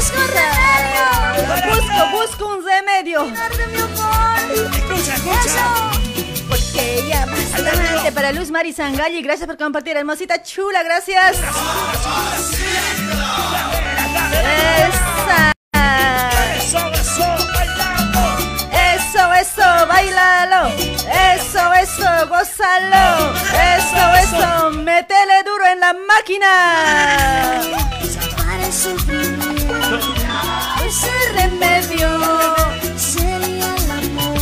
Esa. Busco, busco un remedio. Escucha, escucha. Porque ella bastante para Luz Mari Sangalli. Gracias por compartir, hermosita chula, gracias. Esa. Eso, eso, bailando. Eso, eso, bailalo. Eso, eso, gózalo. Eso, eso, métele duro en la máquina. Para sufrimiento Ese remedio. sería el amor.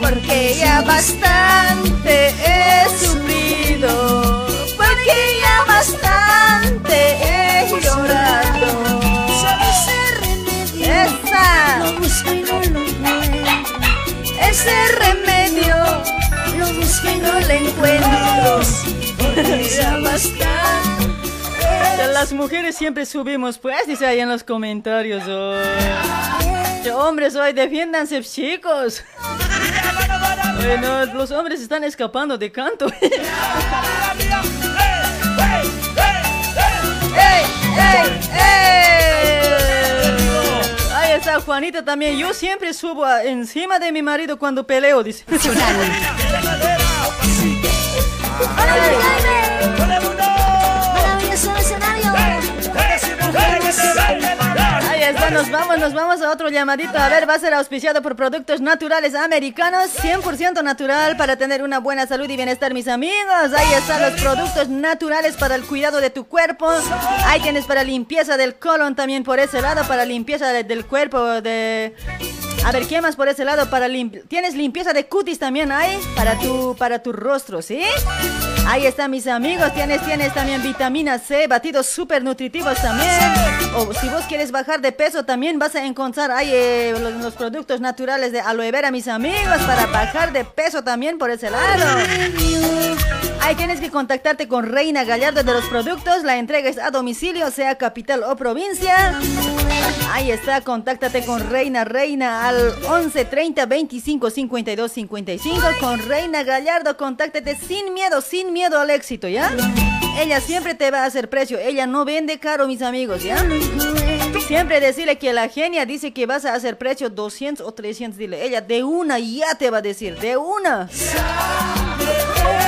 Porque ya bastante he sufrido. Porque ya bastante he llorado. Ese remedio Esa. lo busco y no lo encuentro. Ese remedio Lo busco y no lo encuentro. Porque ya bastante. Ya Las mujeres siempre subimos, pues, dice ahí en los comentarios. oh. Hombres hoy, defiéndanse, chicos. Bueno, los hombres están escapando de canto. [laughs] Ahí está Juanita también. Yo siempre subo a- encima de mi marido cuando peleo, dice. [laughs] Nos vamos, nos vamos a otro llamadito. A ver, va a ser auspiciado por productos naturales americanos, 100% natural para tener una buena salud y bienestar, mis amigos. Ahí están los productos naturales para el cuidado de tu cuerpo. Ahí tienes para limpieza del colon también por ese lado, para limpieza de- del cuerpo, de... A ver, ¿qué más por ese lado? Para lim- Tienes limpieza de cutis también ahí, para tu, para tu rostro, ¿sí? Ahí están mis amigos, tienes, tienes también vitamina C, batidos súper nutritivos también. O si vos quieres bajar de peso también vas a encontrar ahí eh, los, los productos naturales de aloe vera, mis amigos, para bajar de peso también por ese lado. Ahí tienes que contactarte con Reina Gallardo de los productos, la entrega es a domicilio, sea capital o provincia. Ahí está, contáctate con Reina Reina al 11 30 25 52 55. Con Reina Gallardo, contáctate sin miedo, sin miedo al éxito, ¿ya? Ella siempre te va a hacer precio, ella no vende caro, mis amigos, ¿ya? Siempre decirle que la genia dice que vas a hacer precio 200 o 300, dile, ella de una ya te va a decir, de una.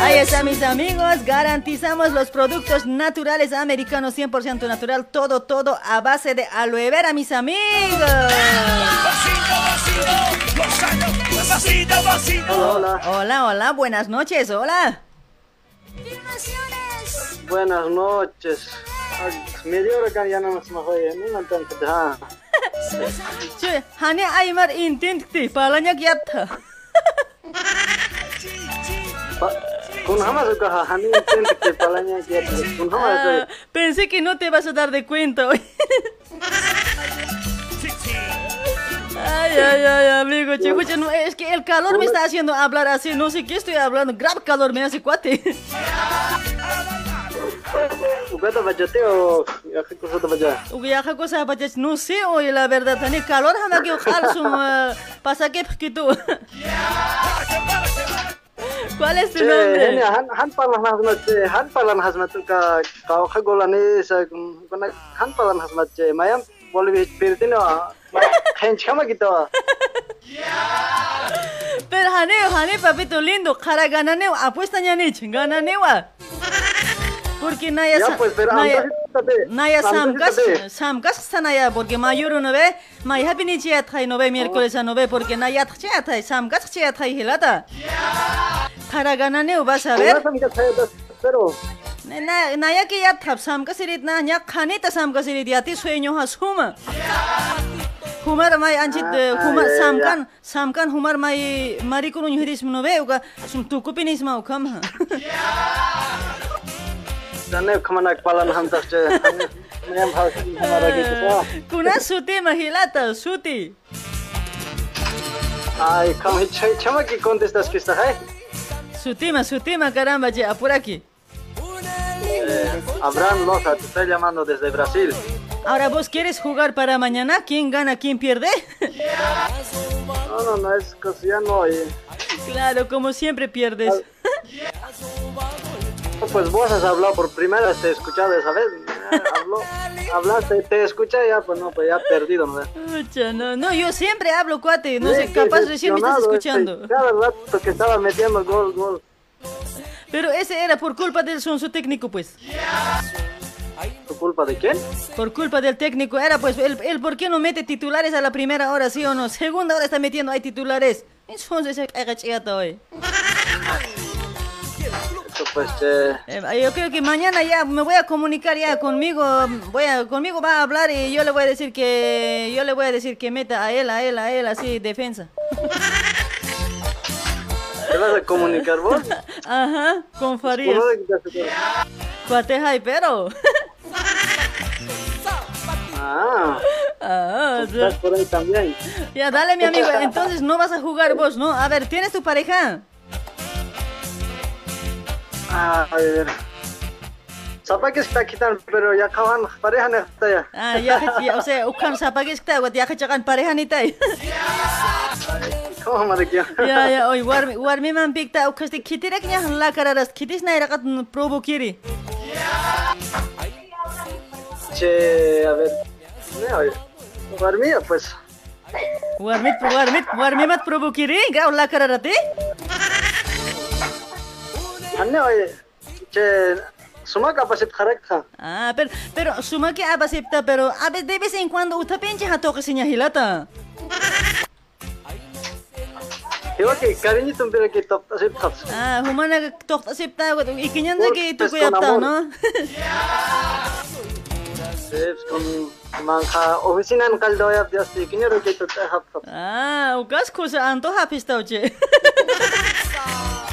Ahí está, mis amigos. Garantizamos los productos naturales americanos 100% natural. Todo, todo a base de aloe vera, mis amigos. Hola, Hola, hola. Buenas noches. Hola. buenas noches. Intenta que palanya que kun jamás Ah, pensé que no te vas a dar de cuenta hoy. Ay, ay, ay, amigo, che, escucha, no, es que el calor me está haciendo hablar así, no sé qué estoy hablando, grave calor me hace cuate. Ugata bajateo ya que cosa baja. Viaja cosa para no sé, oye, la verdad, tiene calor, jamás que ojalá su pasa que que tú. [laughs] ¿Cuál es tu Che, nombre? hene han han palan hazmat che han palan hazmat ka ka khagolani sa kuna han palan hazmat che mayam bolvi pirtino hench kama kita Pero Janeo, Jane, papito lindo, cara gananeo, apuesta ñani, gananeo. Porque naya Ya, sa- pues, pero naya antojito naya Antojito samkas samkas sanaya porque mayor no ve, may happy ni chia thai no ve miércoles no ve porque naya chia thai samkas chia thai hilata. Cara gananeo vas a ver. pero Na naya que ya thap samkas irit na nya khanita samkas irit yati sueño hasuma. Humar mai anchit Ah, humar ya, ya, ya. samkan samkan humar mai marikunu nyuris no ve uga sum tukupinis mau [laughs] ha. dane khamana palan ham tak che mayam has hamara kita Kuna suti mahilata suti. ay kam chai chama ki contestas que está hai Sutima, sutima, caramba, che, apura aquí. Eh, Abraham Loza te está llamando desde Brasil Ahora vos quieres jugar para mañana, ¿quién gana, quién pierde? no no no es que ya no oye claro, como siempre pierdes. No, Pues vos has hablado por primera vez, te he escuchado esa vez. Eh, Habló, hablaste, te escuché ya, pues no, pues ya perdido, ¿no? Pucha, no, no, yo siempre hablo, cuate, no Sí, sé, capaz recién me estás decepcionado, escuchando. este, Cada rato que estaba metiendo gol, gol. Pero ese era por culpa del sonso técnico, pues. ¿Por culpa de quién? Por culpa del técnico era, pues, el, el por qué no mete titulares a la primera hora, sí o no. Segunda hora está metiendo, hay titulares. Entonces, hoy. Pues, eh, Eh, yo creo que mañana ya me voy a comunicar ya conmigo, voy a, conmigo va a hablar y yo le voy a decir que, yo le voy a decir que meta a él, a él, a él, así, defensa. ¿te vas a comunicar vos? [laughs] Ajá, con Farías. ¿Por dónde quitaste todo? Cuateja pero. Ah, [laughs] Ah, estás por ahí también. ya, dale mi amigo, [laughs] entonces no vas a jugar vos, ¿no? A ver, ¿tienes tu pareja? Ah, a ver. Sapa que está quitando, pero ya acaban pareja neta ya. Ah, ya, ya, o sea, ukan sapagis kita, wat ya kacakan pareja ni tay. ¿Cómo me queda? Ya, ya, oi, warmi, warmi man pikta, ukasti kitirek nya la kararas, kitis na irakat probo kiri. Che, a ver. No, oye. Dormía, pues. Warmit, warmit, warmimat probo kiri, grau la kararate? Anne, oye. Che, suma capacidad correcta. Ah, pero, pero, suma que aba septa, pero, a ver, de vez en cuando, utapenche hato que sinya hilata. Igual que cariñito un que top así top. Ah, humana tohta septa, ikinyan na que tu Pues, con kuyapta, amor. no? [laughs] Sí, pues con manja oficina en caldo ya ya sí, que que top top top. Ah, ukas kusa anto hapista uche. [laughs]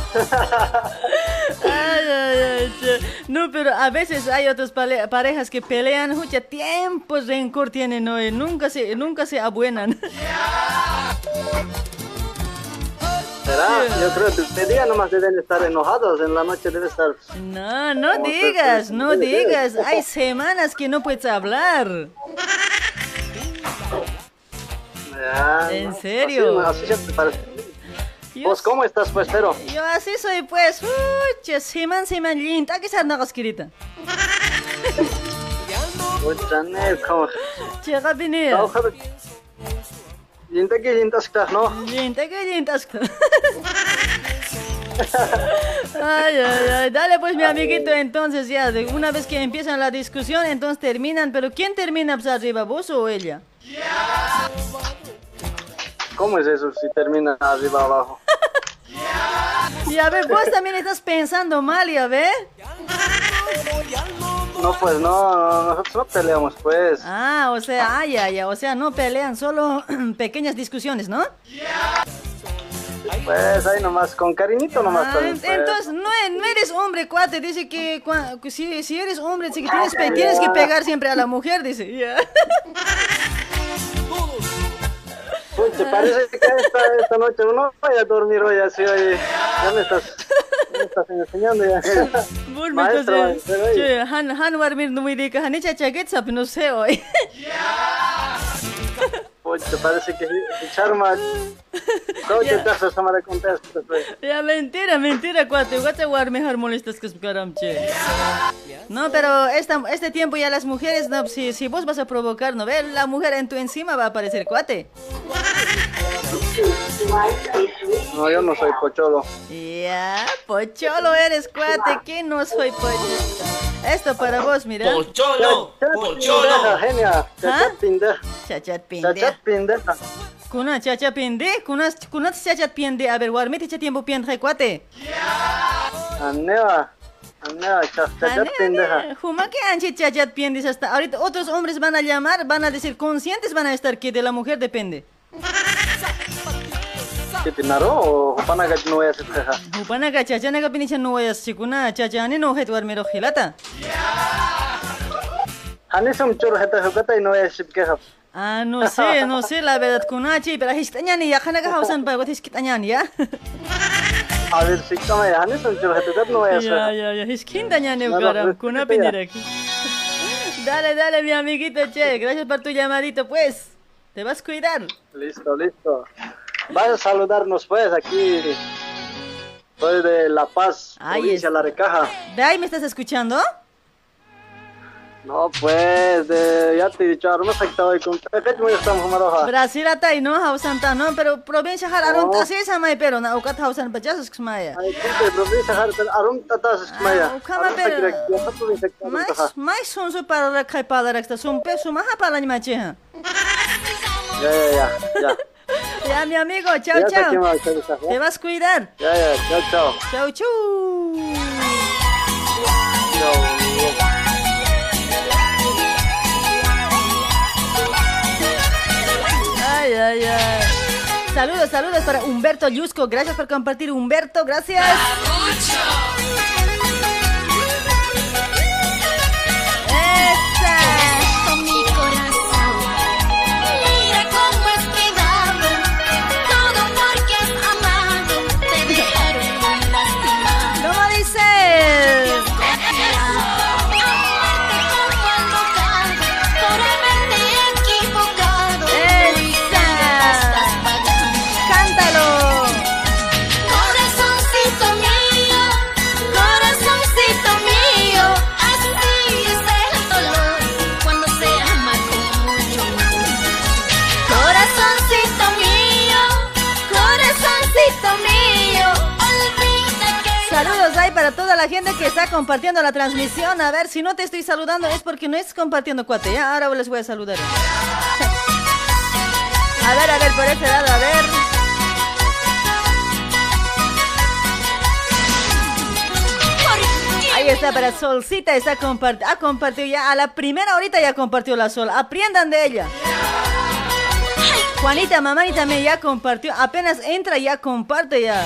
Ay, ay, ay, che. No, pero a veces hay otras parejas que pelean, mucha tiempo rencor tienen hoy, nunca se, nunca se abuenan. ¿Será? Yo creo que de día nomás deben estar enojados, en la noche deben estar. No, no digas, no digas. Hay semanas que no puedes hablar. Ya, ¿En no, serio? Así, así siempre parece. ¿Vos cómo estás, pues, pero? yo así soy, pues. Ucha, seman, seman, linda, que se anda escrita. Pucha, ne, ¿cómo? Llega a venir. Yinta que yinta está, ¿no? Linda, que linda. Ay, ay, ay. Dale pues mi amiguito, entonces ya, una vez que empiezan la discusión, entonces terminan, pero ¿quién termina pues, arriba, vos o ella? ¿Cómo es eso si termina arriba abajo? Y a ver, vos también estás pensando mal, ya ve. No, pues no, no, nosotros no peleamos, pues. Ah, o sea, ah, ya, ya, o sea, no pelean, solo [clears throat] pequeñas discusiones, ¿no? Pues ahí nomás, con cariñito nomás Ah, también, pues. entonces, no, e- no eres hombre, cuate, dice que cua- que si, si eres hombre, que tienes, tienes que pegar siempre a la mujer, dice. ya. [laughs] Pucha, parece que esta, esta noche uno vaya a dormir hoy así, oye. Ya me estás, me estás enseñando ya. Maestro, che, han, han warmir no me diga, han hecho chaquetzap, no sé hoy. Pucha, parece que que charma. ¿Cómo te estás a tomar contesta, pues? Ya, mentira, mentira, cuate. Guate war mejor molestas que su caramche. No, pero esta, este tiempo ya las mujeres, no, si, si vos vas a provocar, ¿no ves? La mujer en tu encima va a aparecer, cuate. No, yo no soy pocholo. Ya, pocholo eres, cuate, que no soy pocholo. Esto para vos, mira. Pocholo, pocholo. Genia, chachat pindeja. Chachat pindeja. Chachat pindeja. Kuna chacha pinde, kuna kuna chachat pinde. A ver, warmite cha tiempo pinde, cuate. Aneva, aneva, cha- chachat pindeja. Juma que anchi chachat pinde hasta ahorita otros hombres van a llamar, van a decir conscientes van a estar que de la mujer depende. ¿Qué pinaro o pana que no voy a hacer teja? Jupana ka chacha naga pinichan no vayas chikuna chacha ani no het warmero gilata. Hanisum chur heta hukata y no hacer queja. Ah, no sé, no sé la verdad kunachi, pero histañani ya kana ka hausan pa wat hiskitañani ya. A ver, si ya, hanisum chur heta hukata no voy a Ya, hacer. ya, ya, hiskindañani No, no, garam, respeta kuna ya. pinir aquí. Dale, dale, mi amiguito Che, gracias por tu llamadito, pues. Te vas a cuidar. Listo, listo. Vas a saludarnos pues aquí. Soy de La Paz, Ahí provincia La Recaja. ¿De ahí me estás escuchando? No, pues, de, ya te he dicho, ahora que estaba con Pepe, muy estamos como roja. Brasil atay no hausan ta no, pero provincia har aron No. ta se samay pero na ukat hausan pa jasas ksmaya. Ay, de provincia har arum tatas maya. Ukama pero mais mais sonso para para la esta son peso más para la mache. Ya, ya, ya, ya. [laughs] Ya mi amigo, chao chao. chao, chao. Te vas a cuidar. Ya, ya, chao, chao. Chau chau. Ay, Saludos, saludos para Humberto Yusco. Gracias por compartir, Humberto. Gracias. Está compartiendo la transmisión. A ver, si no te estoy saludando es porque no estás compartiendo cuate. Ya, ahora les voy a saludar. A ver, a ver, por ese lado, a ver. Ahí está para Solcita, está compart ha compartido ya, a la primera horita ya compartió la Sol, aprendan de ella. Juanita Mamani también ya compartió, apenas entra ya comparte ya.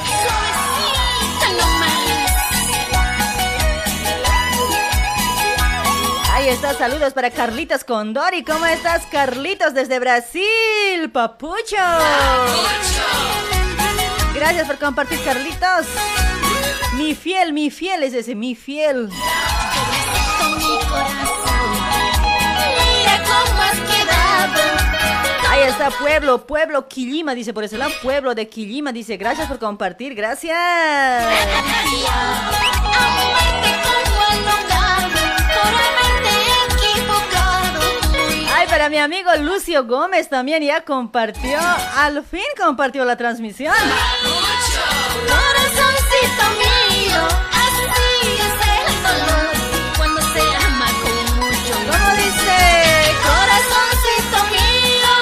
Ahí está, saludos para Carlitos Condori. ¿Cómo estás, Carlitos, desde Brasil? Papucho. Gracias por compartir, Carlitos. Mi fiel, mi fiel es ese, mi fiel. Ahí está, pueblo, pueblo Quillima, dice por ese lado. Pueblo de Quillima, dice, gracias por compartir, gracias. Para mi amigo Lucio Gómez también ya compartió, al fin compartió la transmisión. Corazoncito mío, así es el dolor cuando se ama con mucho. ¿Cómo dice? Corazoncito mío,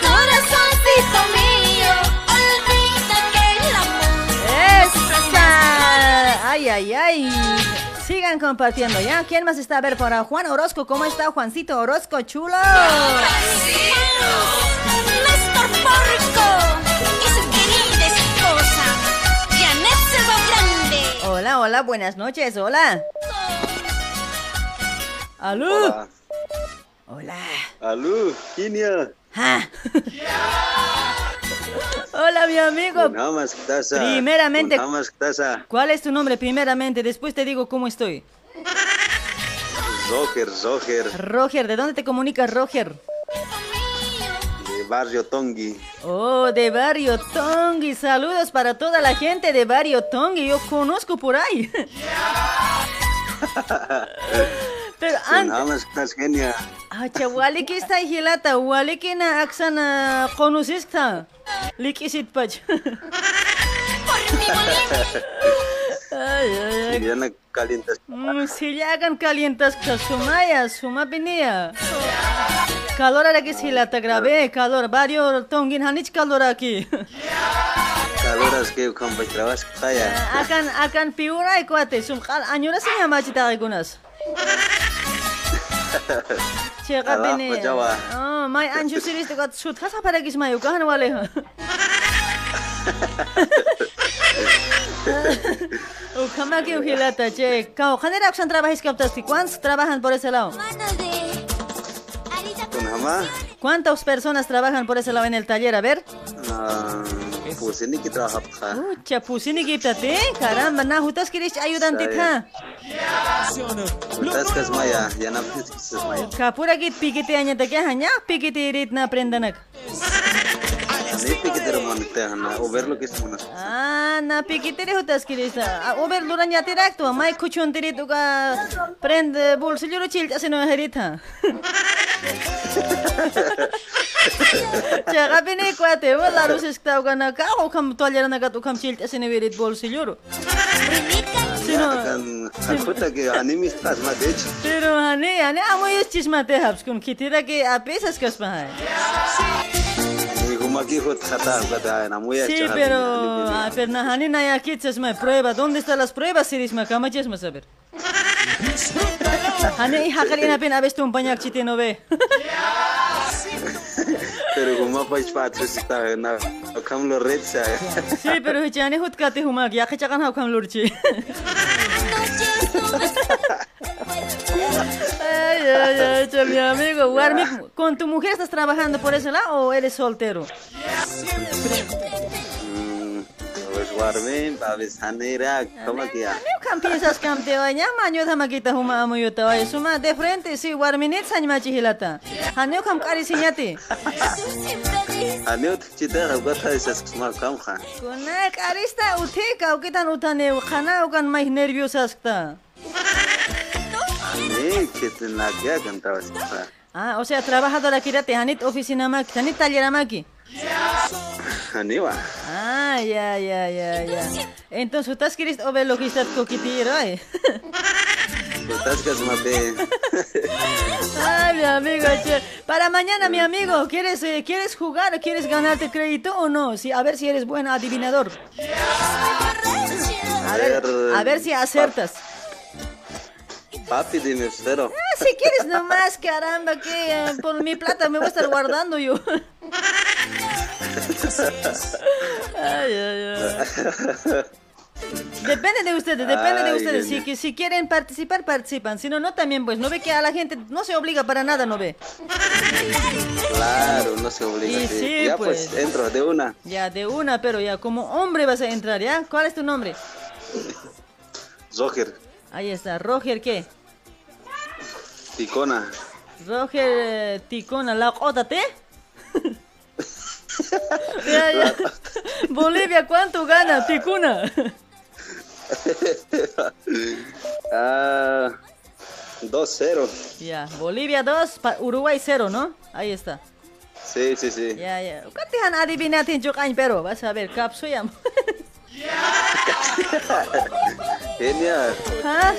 corazoncito mío, olvida que el amor Esa. Ay, ay, ay. Sigan compartiendo, ¿ya? ¿Quién más está? A ver, para Juan Orozco, ¿cómo está Juancito Orozco, chulo? Néstor Porco Janet. Hola, hola, buenas noches, hola. ¿Aló? Hola. Hola. Aló, Kinia. Ah. [laughs] [laughs] Hola, mi amigo. Primeramente-. ¿Cuál es tu nombre primeramente? Después te digo cómo estoy. Zoger, Zoger, Roger, ¿de dónde te comunicas, Roger? de Barrio Tongi. Oh, de Barrio Tongi. Saludos para toda la gente de Barrio Tongi. Yo conozco por ahí. [laughs] [laughs] Pero antes... Ktasa, Kenia. Acha, waliki está hilata, waliki na aksana konusista. Likisit pach. [laughs] Ay, ay, ay. Calientas. Mm, si le hagan calientas que sumaya, suma venía. Calor ahora que si la te grabé, calor, barrio tongin hanich calor aquí. Caloras que con Bajravas Kaya. akan akan piura y kuate, sum anyura se llama chita algunas. Cheka Alah, bini. Jawa. Oh, mai anju siris dekat sut khasa pada kis mayu kahan wale. [laughs] Oh, kama que hilata, che. Kau, ¿Canera Oxan trabajas captaste? ¿Cuántos trabajan por ese lado? ¿Cuántas personas trabajan por ese lado en el taller? A ver. ah, Pues ini kita trabaja. Ucha, pusini giptate. Caramba, na, hutas quieres ayudante ka. Utas kas maya, ya na kas maya. Kapura git pikite anya ta kya hanya pikite irit na prendanak. Népikitero monitana, overlookis monas. Ah, na piquitero hutas kirisa. Over duranya tiraktua, mai kuchun tirituka prend bolsillo chilta sino herita. Chega bine cuate, vă la rus esctau că na ca o cam toalera na gatu cam chilte se ne verit bolsillo. Sino Akuta que animistas ma deci. Pero ane ane amo estis ma te habs kun kitira que apesas kas ma hai. Ni huma ki hot khata kata na muya Sí, pero, ah, pero na hane na ya kitsas ma prueba. ¿Dónde están las pruebas? Siris ma kama ches ma saber. Hane [laughs] i hakari na pin abes tum banyak chite no ve. Pero huma pach patris ta na kam lo red sa. Sí, pero hichane hut kate humak ya khichakan hau kam lurchi. Ay, ay, che, mi amigo. Warmi, ¿con tu mujer estás trabajando por ese lado o eres soltero? Warmen babes hanera kama kia. Kam te oña maño dhama kita huma amo te oye suma de frente si warminit sañ machi hilata. Haneu kam kari siñati. Ani ut chita raga tha esas ma kam kha. Kuna karista uthi kau kitan utane khana ukan mai nerviosa skta. Ani chita na kya kanta was. Ah, o sea, trabajadora kirate hanit oficina maki, hanit taller maki. Ani wa. Ah, ya, ya, ya, ya. Entonces, ¿estás quieres o ver lo que estás coquitiro, kas ma be. Ay, mi amigo, che. Para mañana, mi amigo, ¿quieres, eh, ¿quieres jugar o quieres ganarte crédito o no? Sí, a ver si eres buen adivinador. A ver, a ver si acertas. Papi dime cero. Ah, si quieres nomás, caramba, que eh, por mi plata me voy a estar guardando yo. Ay, ay, ay. Depende de ustedes, depende de ustedes. Si, que- si quieren participar, participan. Si no, no también, pues. No ve que a la gente no se obliga para nada, no ve. Claro, no se obliga. Y sí. sí, ya pues. pues entro de una. Ya, de una, pero ya como hombre vas a entrar, ¿ya? ¿Cuál es tu nombre? Zohir, Ahí está, Roger, ¿qué? Ticona. Roger eh, Ticona, la ótate. [laughs] Ya, ya. Bolivia, ¿cuánto gana Ticuna? [laughs] ah, 2-0. Ya, Bolivia 2, Uruguay 0, ¿no? Ahí está. Sí, sí, sí. Ya, ya. Katihan adivinatin Jukain, pero vas a ver, Kapsuyam. [laughs] Genial. ¿Ah?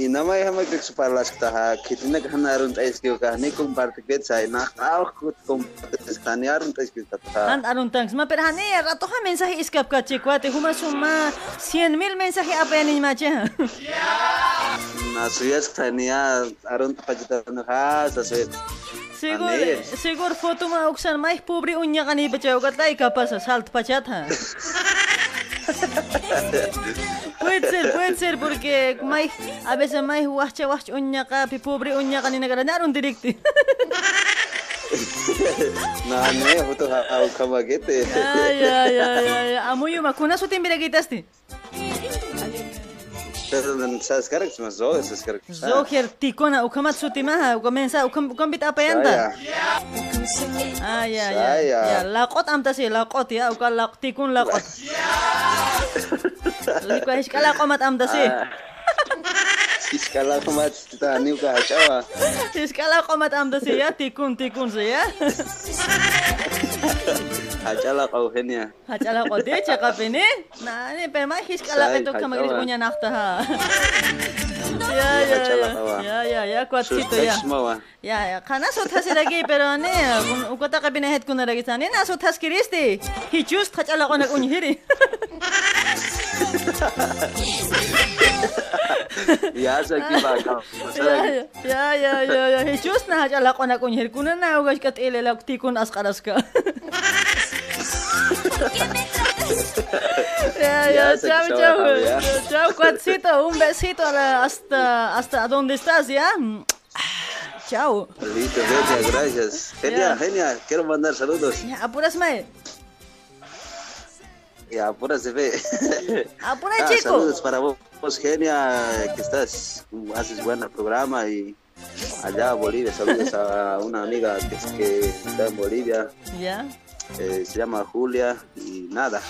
Y nada más déjame que su para las que está que tiene que ganar un tres que ka ni comparte que sai na ah comparte escanear un tres que está Han arun tangs ma pero hane rato ha mensaje iskap ka chikwate huma suma 100 mil mensaje apa yang ma che [laughs] na suya escanea arun pajita na ha sa suya Sigur, sigur foto ma uksan mai pobre unya kani bachao katlai kapas salt pachat ha. [laughs] puede ser, puede ser porque mai a veces mai wahcha wahcha unya ka pi pobre unya kani negara narun directi. [laughs] na ne foto ha au kama gete ya ya ya ya ya amuyo makuna su timbira gitaste. Pero sa sekarang cuma zo sa sekarang Zoher tikona ukamat suti maha ukamensah ukam ukambit apa yanta. Ah ya ya. Saya. Ya lakot amta sih lakot ya uka lak tikun lakot. [laughs] Liku iskala komat amta sih. Iskala komat titani uka hachawa. Ah. Iskala komat amdasi ya tikun tikun sih ya. Hachala ah. kau henya. Hachala kau dia cakap ini. Nah ini pernah iskala itu kemarin punya nakta ha. Ya iya, ya ya ya ya kuat situ ya. Ya ya karena sotas lagi pero ne kau kabine het kuna lagi sana. Nah sotas kiristi. Hijust hachala kau nak unhiri. [laughs] sa kiba kau Ya, ya, ya, ya, ya, hichus na khachala ko nag unyhiri. Kuna na ugas kat ilelak tikun askaras ka. [laughs] Ya, ya, chao, chao. Chao, cuatcito, un besito hasta, hasta donde estás, ¿ya? Chao. Listo, Genia, gracias. Genia. Genia, quiero mandar saludos. Mae. Ya, pura se ve. Apura, [laughs] Ah, chico. saludos para vos, Genia, que estás, haces buen programa y allá Bolivia, saludos a una amiga que, que está en Bolivia, Ya. eh, se llama Julia y nada,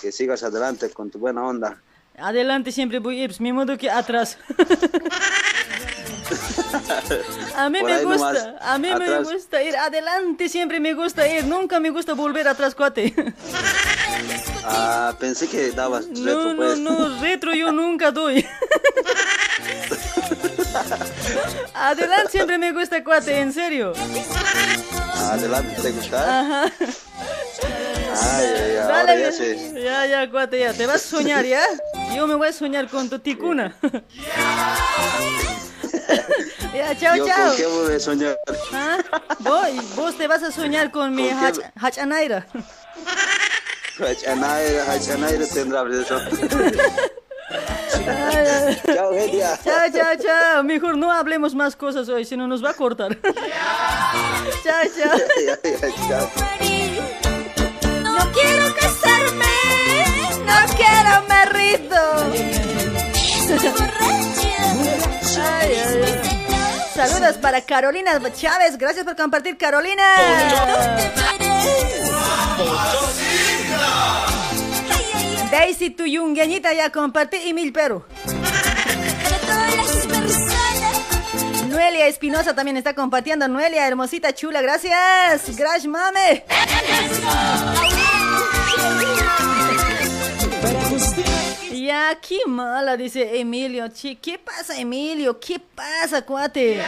que sigas adelante con tu buena onda. Adelante siempre voy Ips, mi modo que atrás. [laughs] a mí me gusta, nomás, a mí me atrás. gusta ir adelante, siempre me gusta ir, nunca me gusta volver atrás, cuate. [laughs] Ah, pensé que dabas No, retro, no, pues. no, retro yo nunca doy. [laughs] adelante siempre me gusta, cuate, en serio. Adelante, ¿te gusta? Ajá. Ay, ay, ay, ahora Dale, ya ya, ya, cuate, ya, te vas a soñar, ¿ya? Yo me voy a soñar con tu ticuna. [laughs] ya, chao, Yo chao. con qué voy a soñar. ¿Ah? Vos, vos te vas a soñar con mi hach- hachanaira. Hachanaira, Hachanaira tendrá eso. [laughs] Chao, Genia. Chao, chao, chao. Mejor no hablemos más cosas hoy, si no nos va a cortar. [laughs] chao, chao. No quiero casarme, no quiero marrido. [laughs] Ay, ay, ay. Saludos para Carolina Chávez. Gracias por compartir, Carolina. Daisy, tu yungueñita ya compartí y mil pero. Noelia Espinosa también está compartiendo. Noelia, hermosita, chula, gracias. Gracias, mame. Ya, qué mala, dice Emilio. Chi, ¿Qué pasa, Emilio? ¿Qué pasa, cuate?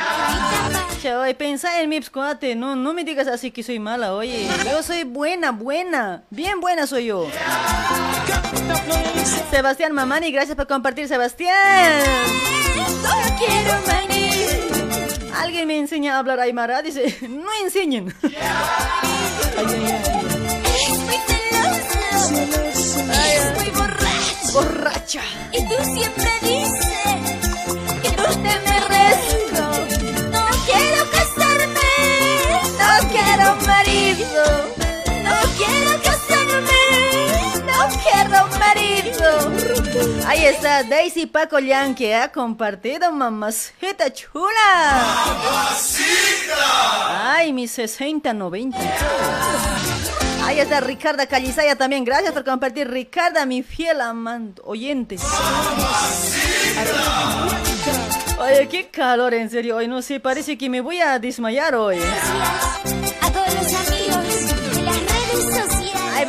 Chavay, pensa en mí, cuate. No, no me digas así que soy mala, oye. Yo soy buena, buena. Bien buena soy yo. Sebastián Mamani, gracias por compartir, Sebastián. Solo quiero. Alguien me enseña a hablar aymara, dice, no enseñen. Borracha. Y tú siempre dices que tú te merezco. No quiero casarme, no quiero marido. No quiero casarme, no quiero marido. Ahí está Daisy Paco Llan que ha compartido mamacita chula. Ay, mi 60-90. Ahí está Ricarda Calizaya también. Gracias por compartir, Ricarda, mi fiel amante, oyente. Oye, qué calor, en serio. Hoy no sé, parece que me voy a desmayar hoy.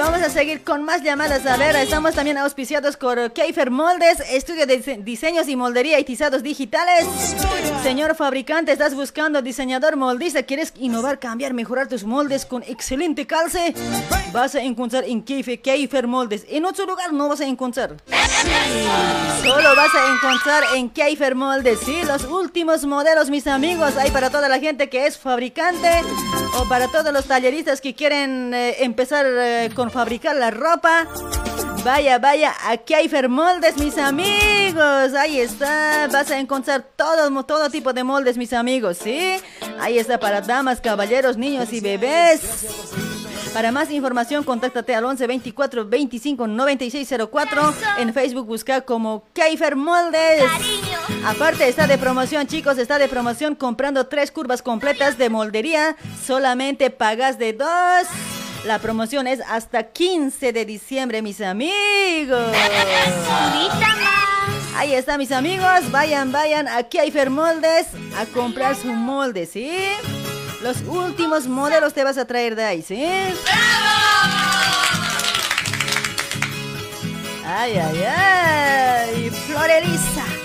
Vamos a seguir con más llamadas. A ver, estamos también auspiciados por Keifer Moldes, estudio de dise- diseños y moldería y tizados digitales. Señor fabricante, estás buscando diseñador moldista, quieres innovar, cambiar, mejorar tus moldes con excelente calce. Vas a encontrar en Keifer, Keifer Moldes. En otro lugar no vas a encontrar. Solo vas a encontrar en Keifer Moldes, sí, los últimos modelos, mis amigos. Hay para toda la gente que es fabricante o para todos los talleristas que quieren eh, empezar eh, con fabricar la ropa. Vaya, vaya, a Keifer Moldes, mis amigos. Ahí está, vas a encontrar todo, todo tipo de moldes, mis amigos, ¿sí? Ahí está para damas, caballeros, niños y bebés. Para más información, contáctate al 11 24 25 96 04. En Facebook busca como Keifer Moldes. Aparte está de promoción, chicos, está de promoción comprando tres curvas completas de moldería. Solamente pagas de dos. La promoción es hasta 15 de diciembre, mis amigos. Ahí está, mis amigos. Vayan, vayan a Keifer Moldes a comprar su molde, ¿sí? Los últimos modelos te vas a traer de ahí, ¿sí? Ay, ay, ay. Florelisa.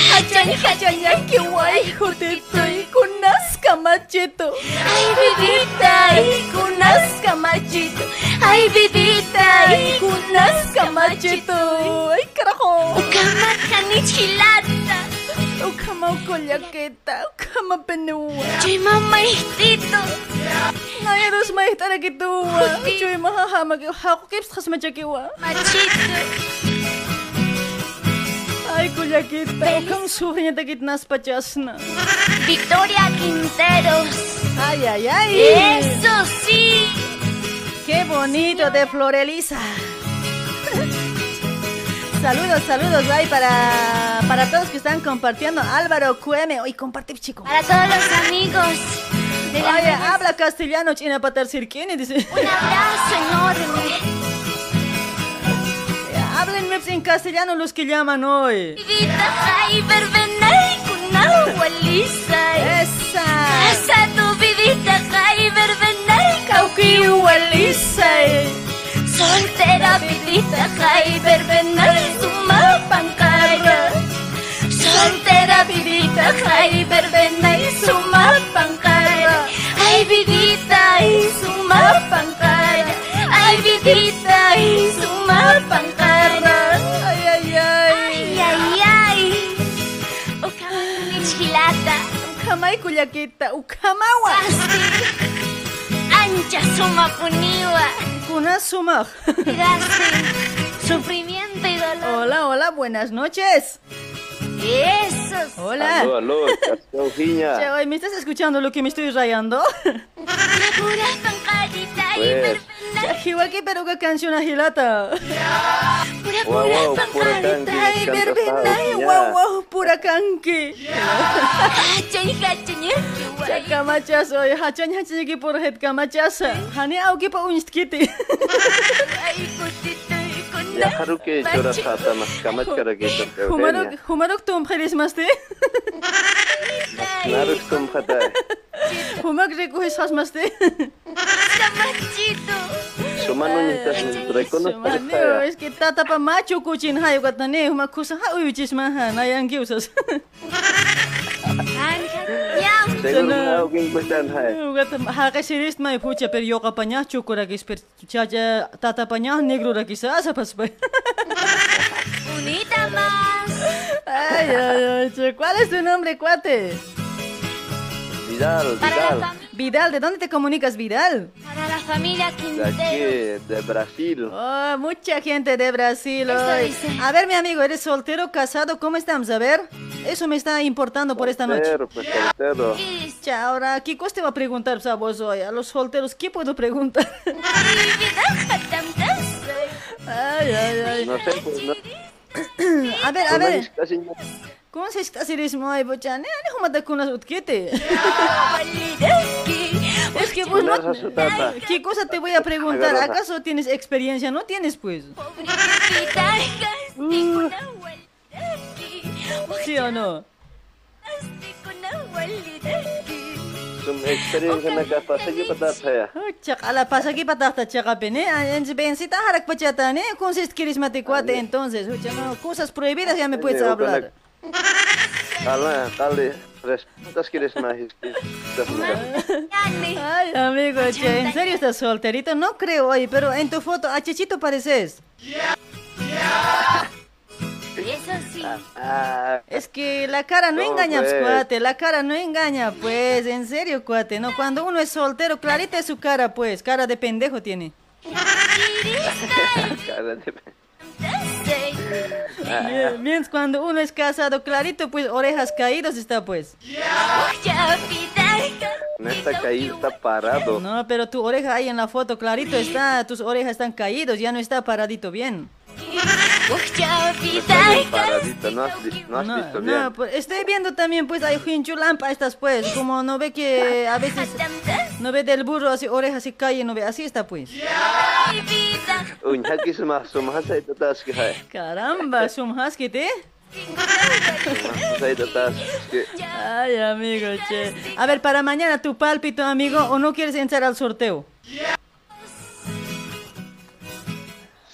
situy Hacanya hacanya kiwai hutituy kunas kamachituy Hacanya hacanya kiwai hutituy kunas kamachito Ay bibita kunas kamachito Ay bibita kunas kamachito Ay carajo Ukama kanichilata Ukama ukolyaketa Ukama penua Cuy mamaitito Ay, dos maitara kitua. Chuy mahahama ki hako kips khas machakiwa. Machito Ay, kulyakita. Ukang suhnya takit nas pachasna. Victoria Quinteros Ay, ay, ay. Eso sí Qué bonito de Florelisa. Saludos, saludos, ay, para, para todos que están compartiendo. Álvaro Cueme, hoy comparte, chico. Para todos los amigos de la Oye, habla castellano, china patar dice. Un abrazo enorme Háblenme en castellano los que llaman hoy. Esa. Asa tu vivita ay verbenay kauki walisay Soltera vivita ay verbenay sumapangkara Soltera vivita ay verbenay sumapangkara Ay vivita ay sumapangkara Ay vivita ay Ukamay kulyakita, ukamawa. Ancha suma puniwa. Kuna sumak. Sufrimiento y dolor. Hola, hola, buenas noches. Eso. Hola. Aló, aló. [laughs] Che, oye, ¿me estás escuchando lo que me estoy rayando? Pura pancadita y Pues, Jiwaki, pero qué canción agilata. Pura guau, guau, pura canqui, Ay, verbena, guau, guau, pura Cha kamachas, oye, hachan hachan ki por het kamachas. Hani au ki pa unist kiti. Ay, kutito Dejar que llora Satanás, camas cara que llora. Humarok, humarok tom khalish maste. Naruk tom khata. Humak re kuhish khas maste. Samachito. Sumano ni tas reconozco. Mano, es que tata pa macho kuchin hayo katane, humak kusa ha uyuchis maha, nayangi usas. Ay, ay, ay, ¿cuál es tu nombre, cuate? Vidal, ¿de dónde te comunicas, Vidal? para la familia De Quintero. aquí, de Brasil. Oh, mucha gente de Brasil hoy. A ver, mi amigo, ¿eres soltero, casado? ¿Cómo estamos? A ver, eso me está importando por esta noche. Pues soltero. Cha, ahora, ¿qué cosa te va a preguntar pues, a vos hoy? A los solteros, ¿qué puedo preguntar? Ay, [laughs] ay, ay. No sé, pues no. A ver, a ver. ¿Cómo se está haciendo ay bochane? Ani humata kunas utkete. Es que pues no... ¿Qué cosa te voy a preguntar? ¿Acaso tienes experiencia? No tienes pues. ¿Sí o no? Experiencia na ka pasagi patataya. Chak ala pasa aquí patata chakapene, en bensita harak pachatane, consist kirismate cuate entonces, Ucha, no, cosas prohibidas ya me puedes hablar. [laughs] Kala kali respetas quieres más. Ay, amigo, che, ¿en serio estás solterito? No creo hoy, pero en tu foto a Chechito pareces. Ah, Es que la cara no engaña, pues, cuate, la cara no engaña, pues, en serio, cuate, no, cuando uno es soltero, clarita es su cara, pues, cara de pendejo tiene. [laughs] cara de Bien, bien, cuando uno es casado, clarito, pues, orejas caídas está, pues. No está caído, está parado. No, pero tu oreja ahí en la foto, clarito está, tus orejas están caídos, ya no está paradito bien. Paradito, no has, vi- no has visto bien. No, pues, estoy viendo también, pues, hay hinchulampa estas, pues, como no ve que a veces no ve del burro así, orejas y calle, no ve, así está, pues. Que. Caramba, sum husky, ¿te? Que. Ay, amigo, che. A ver, para mañana tu pálpito, amigo, o no quieres entrar al sorteo.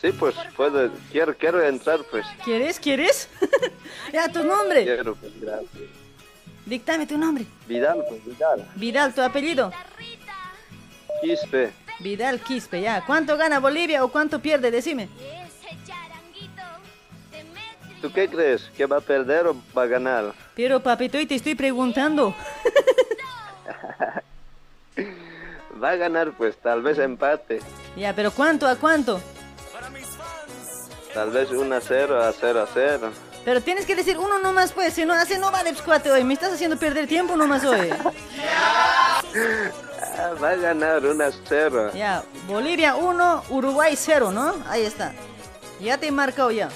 Sí, pues puedo, quiero, quiero entrar, pues. ¿Quieres? ¿Quieres? [laughs] ya, tu nombre. Quiero, pues, gracias. Dictame tu nombre. Vidal, pues, Vidal. Vidal, tu apellido. Quispe. Vidal Quispe, ya. ¿Cuánto gana Bolivia o cuánto pierde? Decime. ¿Tú qué crees? ¿Que va a perder o va a ganar? Pero, papito, y te estoy preguntando. [laughs] Va a ganar, pues, tal vez empate. ya, pero ¿cuánto a cuánto? Tal vez 1 a 0 a 0 a 0. Pero tienes que decir uno nomás, pues. Si no hace, no vale, pues, cuate, hoy. Me estás haciendo perder tiempo nomás hoy. [laughs] Ah, va a ganar 1 a 0. Ya, Bolivia 1, Uruguay 0, ¿no? Ahí está. Ya te he marcado ya.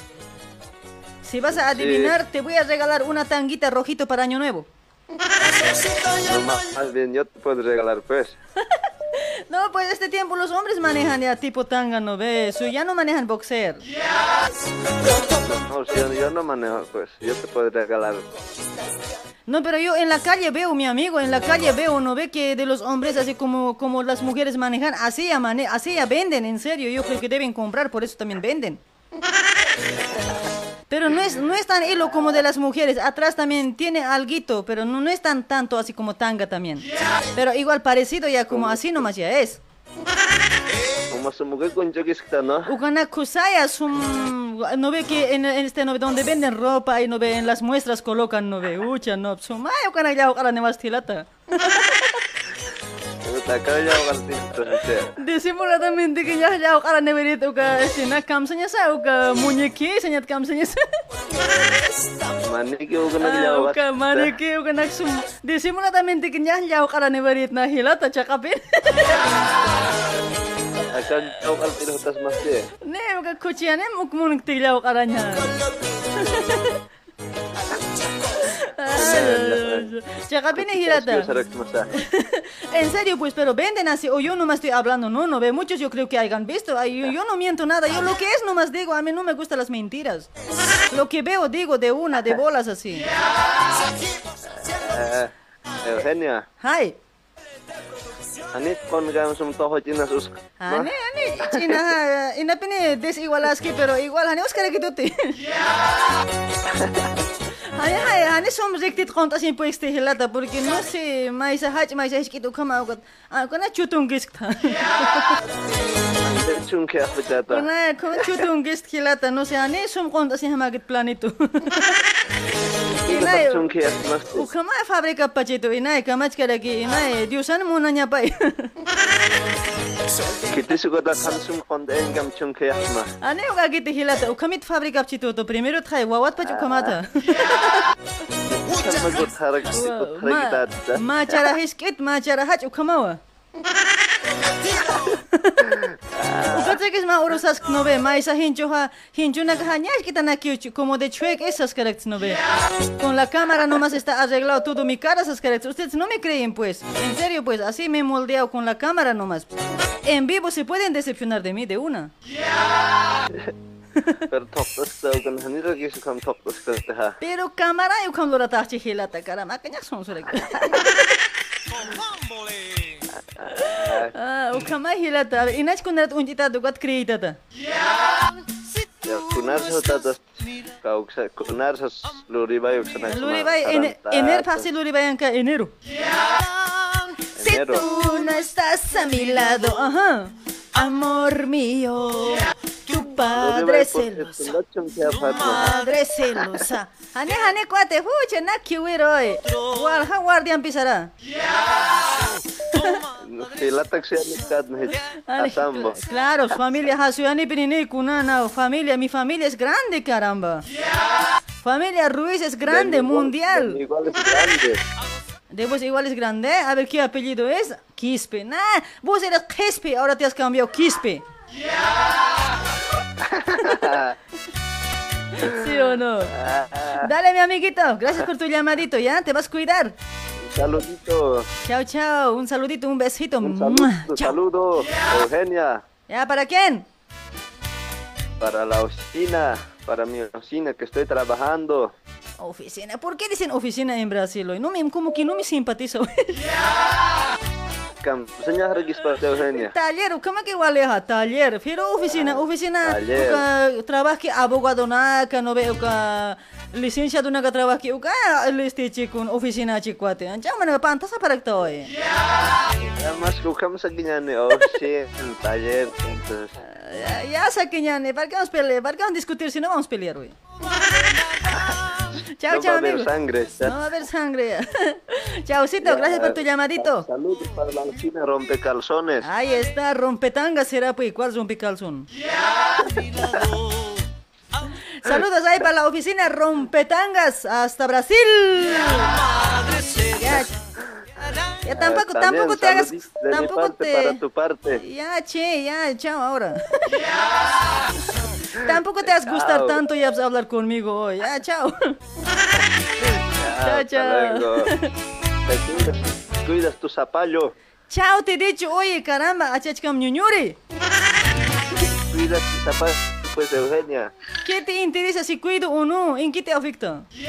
Si vas a adivinar, te voy a regalar una tanguita rojito para Año Nuevo. No, más, más bien yo te puedo regalar, pues. [laughs] No, pues este tiempo los hombres manejan ya tipo tanga, ¿no ves? Ya no manejan boxer. No, si yo, yo no manejo, pues. Yo te puedo regalar. No, pero yo en la calle veo, mi amigo, en la calle veo, ¿no ve que de los hombres, así como, como las mujeres manejan, así ya, mane así ya venden, en serio, yo creo que deben comprar, por eso también venden. Pero no es, no es tan hilo como de las mujeres, atrás también tiene alguito, pero no, no es tan tanto así como tanga también. Pero igual parecido ya como así nomás ya es. Mujer con yoguis que ¿no? Kusaya ve que en, en este no ve donde venden ropa y no ve en las muestras colocan no ve ucha no sumay ukana ya ukana ne tilata. Puta, acá ya voy a decir, entonces. Disimuladamente que ya ya ukana ne verit uka sina kamsanya sa uka muñequi senyat kamsanya sa. Maniki huwag na Ah, ginawa. uka maniki uka naksum disimuladamente que ya ya ukana ne verit na hilata chakapin. Akan kau kalau tidak tas masih. Ne uka kuchiane mukmun tigla ukana nya. [laughs] Hilata. Sarak masa. En serio, pues, pero venden así, o yo nomás estoy hablando, no, no ve, muchos yo creo que hayan visto, Ay, yo, yo no miento nada, yo lo que es nomás digo, a mí no me gustan las mentiras. Lo que veo digo de una, de bolas así. Eh, Eugenia, Hi. ani kon gam sum toho chinas us. Ani, ani, china, inapini desigualaski, pero igual, hani, Oscar gitu ti. Hani, hani, hani, som riktigt konta sin på este hilata, porque no sé, mais a hach, mais a hiskito kama, ah, kona chutungisk ta. Chung ke apa jata. Kuna kuna chutungisk hilata, no sé, ani, som konta sin hamagit planito. Inay, Chung ke mas. ukama fábrica pachito, inay, kamach karaki, inay, diusan muna niya pa. [laughs] Kita suka dah kan sum kon den gam chung ke mas. Ani ukagit hilata, ukamit fábrica pachito, to primero trae, wawat pach ukamata. Sama gut harak ikut harak kita. Ma cara hiskit, ma cara hach ukamawa. [laughs] Que es más orosas no ve, más esa hincho ha, hincho una caja ñash que tan aquí como de chuec esas caracteres no ve. Con la cámara nomás está arreglado todo mi cara esas caracteres. Ustedes no me creen pues, en serio pues, así me he moldeado con la cámara nomás. En vivo se pueden decepcionar de mí de una. [laughs] Pero cámara yo cuando la tachi hilata cara, makanya son sore. Ah, o kama hila ta ina ch kunat unti ta dugat kreita ta kunar sa ta ta ka luri bai uksa luri bai ener fasi luri bai anka enero si tu no estás a mi lado ajá amor mío yeah. Padre celoso, madre celosa. Hane hane cuate, fuche na kiwiroy. Wal ha guardian pisará. Claro, familia Hasuyani Pirini Kunana, familia, mi familia es grande, caramba. Familia Ruiz es grande, mundial. Igual es grande. De vos igual es grande. A ver qué apellido es. Quispe. Nah, vos eras Quispe, ahora te has cambiado Quispe. [laughs] ¿Sí o no? Dale, mi amiguito. Gracias por tu llamadito, ¿ya? Te vas a cuidar. Saludito. Chao, chao. Un saludito, un besito. Un saludo, saludo, Eugenia, ¿Ya para quién? para la oficina, para mi oficina que estoy trabajando. Oficina. ¿Por qué dicen oficina en Brasil hoy? No me, como que no me simpatiza. [laughs] [laughs] Cam, señor Regis para Eugenia. Taller, ¿cómo que igual es? Taller, pero oficina, oficina, Taller. uka trabaje abogado naka, no veo que licencia de naga trabaje, uka este chico, oficina chicuate. Ya mana pantas para que hoy. Ya más que buscamos aquí ya en oficina, en taller, entonces. Ya, ya saqué ya, ¿para qué vamos a pelear? ¿Para qué vamos a discutir si no vamos a pelear hoy? Chao, no chao, va a haber amigo. sangre. No va a haber sangre. [laughs] Chaucito, gracias por tu llamadito. Saludos para la oficina Rompecalzones. Ahí está, rompetanga será pues, ¿cuál rompecalzón? Saludos ahí para la oficina Rompetangas hasta Brasil. Ya, ya tampoco, Eh, tampoco te hagas, mi tampoco parte te. para tu parte. Ya, che, ya, chao ahora. Tampoco te has gustar Chao. tanto y vas a hablar conmigo hoy. Ya, chao. Chao. Te cuidas, tu zapallo. chao, te he dicho, oye, caramba, achachcam ñuñuri. Cuidas tu zapallo, pues Eugenia. ¿Qué te interesa si cuido o no? ¿En qué te afecta? [laughs]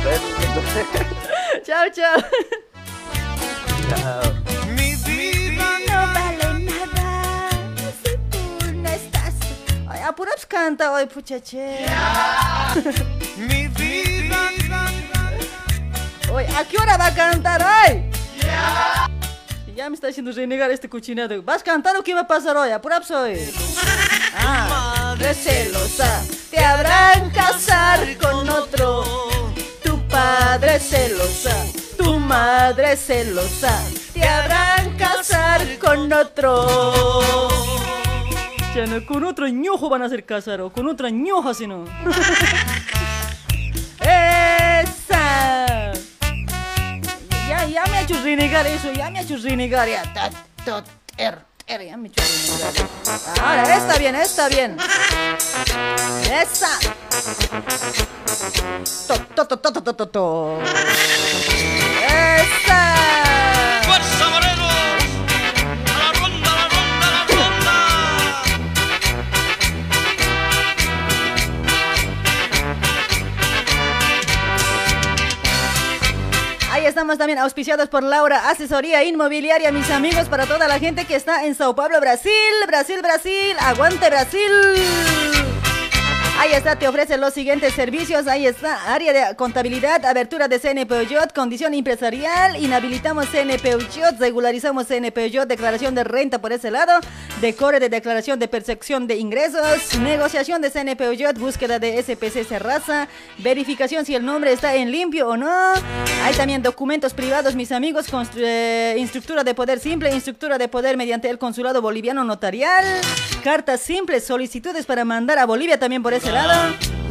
[laughs] chao, chao. Chao. Canta hoy, puchache. [laughs] Mi vida. Oye, ¿a qué hora va a cantar hoy? Ya me está haciendo renegar este cochinado. ¿Vas a cantar o qué va a pasar hoy? Apuraps hoy. Ah, Madre celosa, te habrán casar con otro. Tu padre celosa, tu madre celosa, te habrán casar con otro. Con otro ñojo van a hacer casar o con otra ñoja si no. [laughs] ¡Esa! Ya, ya me ha hecho renegar eso, ya me ha hecho renegar. Ya, ta, ter, ter, ya me ha. Ahora, está bien, está bien. Esa. To, to, to, to, to, to, to. Esa. Estamos también auspiciados por Laura Asesoría Inmobiliaria, mis amigos, para toda la gente que está en Sao Paulo, Brasil. Brasil, Brasil, aguante Brasil. Ahí está, te ofrece los siguientes servicios. Ahí está, área de contabilidad, abertura de CNP Uyot, condición empresarial, inhabilitamos CNP Uyot, regularizamos CNP Uyot, declaración de renta por ese lado, decore de declaración de percepción de ingresos, negociación de CNP Uyot, búsqueda de SPC Serraza, verificación si el nombre está en limpio o no. Hay también documentos privados, mis amigos, eh, instructura de poder simple, instructura de poder mediante el consulado boliviano notarial, cartas simples, solicitudes para mandar a Bolivia también por ese lado.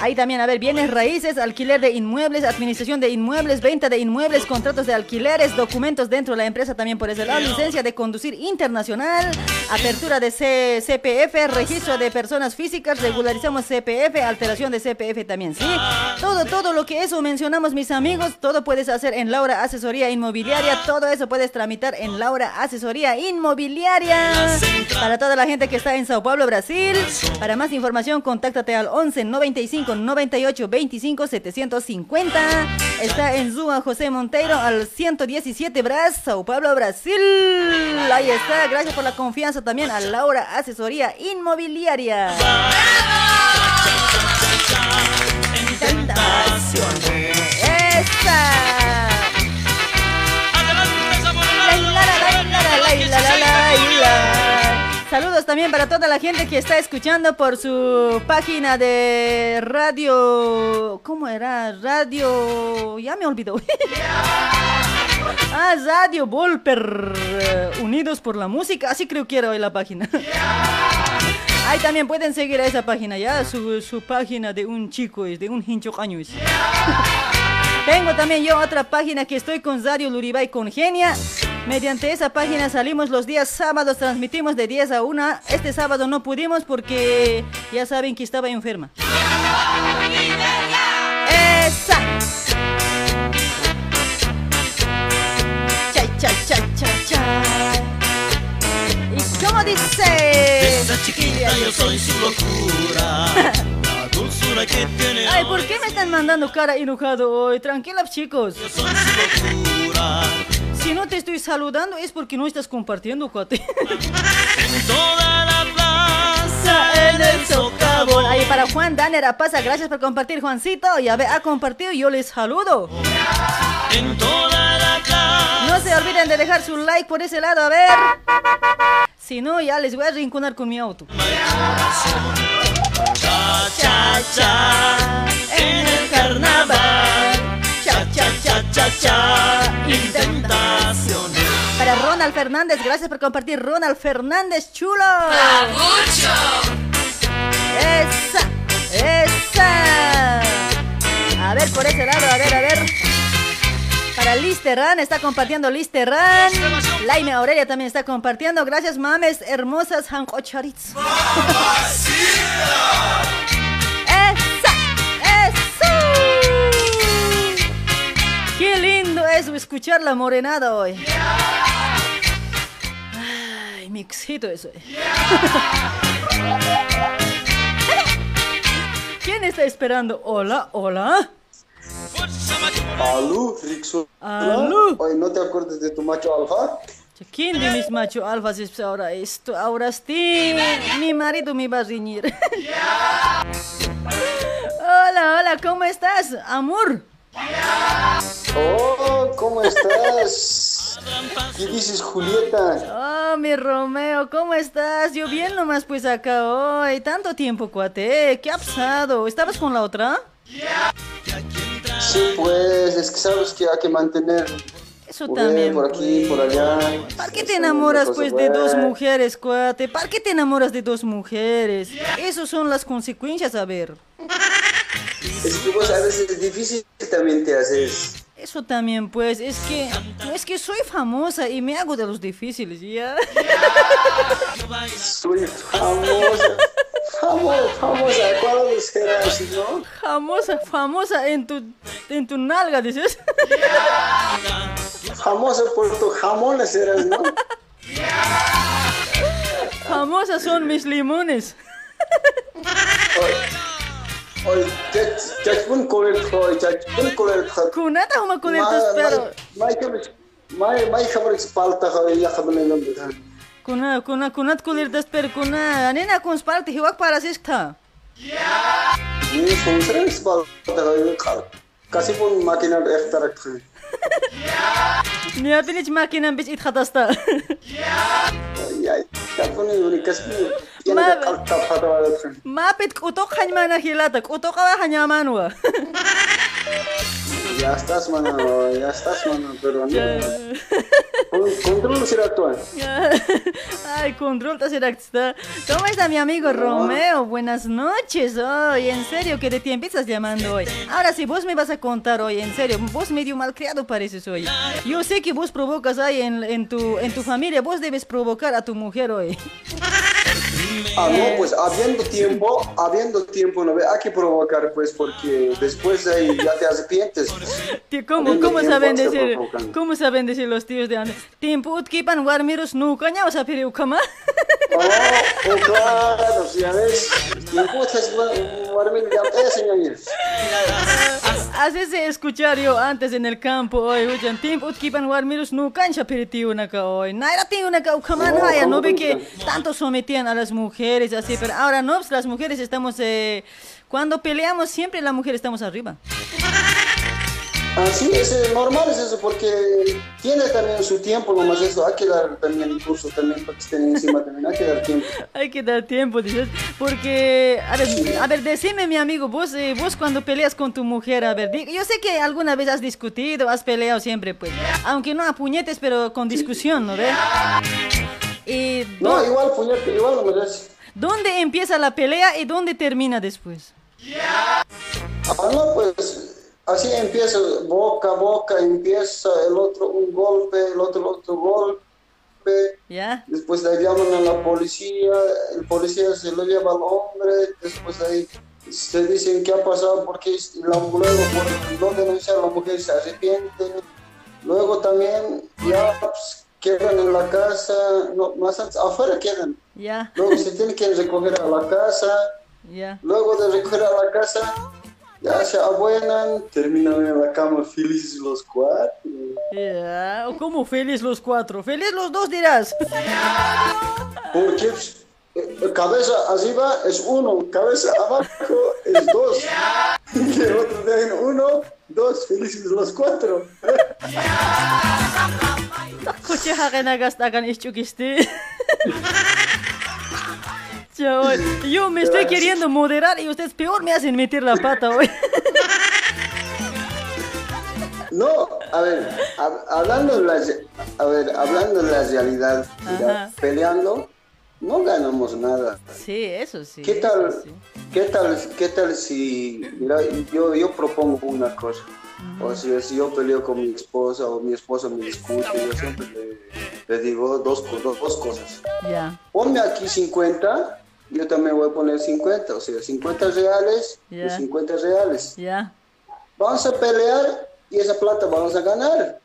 Ahí también, a ver, bienes raíces, alquiler de inmuebles, administración de inmuebles, venta de inmuebles, contratos de alquileres, documentos dentro de la empresa también por ese lado, licencia de conducir internacional, apertura de C- CPF, registro de personas físicas, regularizamos CPF, alteración de CPF también, ¿sí? Todo, todo lo que eso mencionamos, mis amigos, todo puedes hacer en Laura Asesoría Inmobiliaria, todo eso puedes tramitar en Laura Asesoría Inmobiliaria. Para toda la gente que está en Sao Paulo, Brasil, para más información, contáctate al 11 95 98 25 750. Está en Zua José Monteiro al 117 Bras, Sao Paulo, Brasil. Ahí está, gracias por la confianza también a Laura Asesoría Inmobiliaria. ¡Esa! Saludos también para toda la gente que está escuchando por su página de radio. ¿Cómo era? Radio. Ya me olvidó. [laughs] Ah, Radio Volper. eh, Unidos por la música. Así creo que era hoy la página. Ahí también pueden seguir a esa página ya. Su, su página de un chico es de un hincho caño. [laughs] Tengo también yo otra página que estoy con Radio Luribay con Genia. Mediante esa página salimos los días sábados, transmitimos de 10 a 1. Este sábado no pudimos porque ya saben que estaba enferma. ¡Esa! Cha, cha, cha, cha, cha. ¿Y cómo dice? Esa chiquita yo soy su locura. [laughs] La dulzura que tiene Ay, ¿por qué me están mandando cara enojado hoy? Tranquilos, chicos. Si no te estoy saludando es porque no estás compartiendo, cuate. toda la plaza [laughs] en el socavón. Ahí para Juan Danera pasa, gracias por compartir, Juancito. Ya ve, ha compartido y yo les saludo. En toda la plaza. No se olviden de dejar su like por ese lado, a ver. Si no, ya les voy a rinconar con mi auto. Cha, cha, cha. En el carnaval. Cha, cha, cha, cha, cha. Intentaciones. Para Ronald Fernández, gracias por compartir, Ronald Fernández, chulo. Esa, esa. A ver, por ese lado, a ver, a ver. Para Liz Terran, está compartiendo Liz Terran. Laime Aurelia también está compartiendo. Gracias, mames hermosas, Hankocharitz. ¡Esa! ¡Eso! ¡Qué lindo es escuchar la morenada hoy! ¡Ay, mixito eso! ¿Quién está esperando? Hola, hola. Aló, Rixo. Aló. Oye, ¿no te acuerdas de tu macho alfa? ¿Quién de mis macho alfas es ahora esto? Ahora sí, mi marido me va a riñir. [laughs] hola, hola, ¿cómo estás, amor? Oh, ¿cómo estás? ¿Qué dices, Julieta? Oh, mi Romeo, ¿cómo estás? Yo bien nomás pues acá hoy. Tanto tiempo, cuate. ¿Qué ha pasado? ¿Estabas con la otra? Sí, pues, es que sabes que hay que mantener. Eso también, Por aquí, por allá. ¿Para qué te enamoras pues de dos mujeres, cuate? ¿Para qué te enamoras de dos mujeres? Esas son las consecuencias, a ver. Es que vos a veces es difícil también te haces. Eso también, pues, es que, no es que soy famosa y me hago de los difíciles, ¿ya? Soy famosa. Famosa, famosa. ¿Cuál será así, no? Famosa, famosa en tu, en tu nalga, dices. Famosa por tu jamón serás, ¿no? Famosas son mis limones. Oye, chachpun koler khoy, chachpun koler khat. Kunata huma koler tas pero. Mai mai mai khabar spalta khoy ya khabar bidhan. Kuna, kuna, kunat kulirtas per kuna. Anina kun sparti hiwak parasistha. Ini sunseris bal tagay kasi pun makina ektarak thin. Niyatin ich makina bich it khatasta. Ya, ya, kapuni yuni kasi Mapit kutok hanya mana hilata, kutok awa hanya manwa. Ya estás, mano, ya estás, mano, pero no. Con- Control será actual. Ay, control será que está. ¿Cómo está mi amigo Romeo? Buenas noches hoy. En serio, que de ti empiezas llamando hoy. Ahora sí, vos me vas a contar hoy, en serio. Vos medio malcriado pareces hoy. Yo sé que vos provocas ahí en, en tu, en tu familia. Vos debes provocar a tu mujer hoy. Ah, no, pues habiendo tiempo, habiendo tiempo, no hay que provocar, pues, porque después de ahí ya te arrepientes. Tío, ¿Cómo, cómo saben decir, cómo saben decir los tíos de antes? Tiempo utkipan warmiros nuca, ya vas a pedir ukama. Oh, claro, si ya ves, tiempo estás guardián, ya te señores. Haces escuchar yo antes en el campo hoy, oye, tiempo utkipan warmiros nuca, ya pedir una ca hoy. Naira tío una ukama, ya no ¿cómo ve que tanto sometían a las mujeres así, pero ahora no, pues las mujeres estamos, eh, cuando peleamos siempre la mujer estamos arriba. Así es eh, normal, es eso, porque tiene también su tiempo, nomás eso, hay que dar también curso también para que estén encima también, hay que dar tiempo. [laughs] Hay que dar tiempo, dices, porque, a ver, a ver, decime mi amigo, vos, eh, vos cuando peleas con tu mujer, a ver, yo sé que alguna vez has discutido, has peleado siempre, pues, aunque no a puñetes, pero con discusión, ¿no ves? Y No, ¿dó- igual, puñete, igual no me das. ¿Dónde empieza la pelea y dónde termina después? Ah, no, pues así empieza, boca a boca, empieza el otro un golpe, el otro otro golpe. ¿Ya? Después de ahí llaman a la policía, el policía se lo lleva al hombre, después de ahí se dicen qué ha pasado, porque la, luego por no denunciar la mujer se arrepiente. Luego también ya pues, quedan en la casa, no, más antes, afuera quedan. Ya, Luego se tienen que recoger a la casa. ya. Luego de recoger a la casa, ya se abuenan, terminan en la cama felices los cuatro. Ya, o como feliz los cuatro, feliz los dos dirás. Porque eh, cabeza arriba es uno, cabeza abajo es dos. Y el otro de uno, dos, felices los cuatro. Coche hagan gastagan ischukiste. Chaval, yo me estoy queriendo moderar y ustedes peor me hacen meter la pata hoy. No, a ver, hab- hablando de la, re- a ver, hablando de la realidad, mira, Ajá. peleando, no ganamos nada. Sí, eso sí. ¿Qué tal, qué tal, qué tal si, mira, yo, yo propongo una cosa, o sea, si yo peleo con mi esposa o mi esposa me discute, yo siempre le, le digo dos, dos, dos cosas. Ya, Ponme aquí 50, yo también voy a poner 50, o sea, 50 reales y Ya. 50 reales. ya. Vamos a pelear y esa plata vamos a ganar.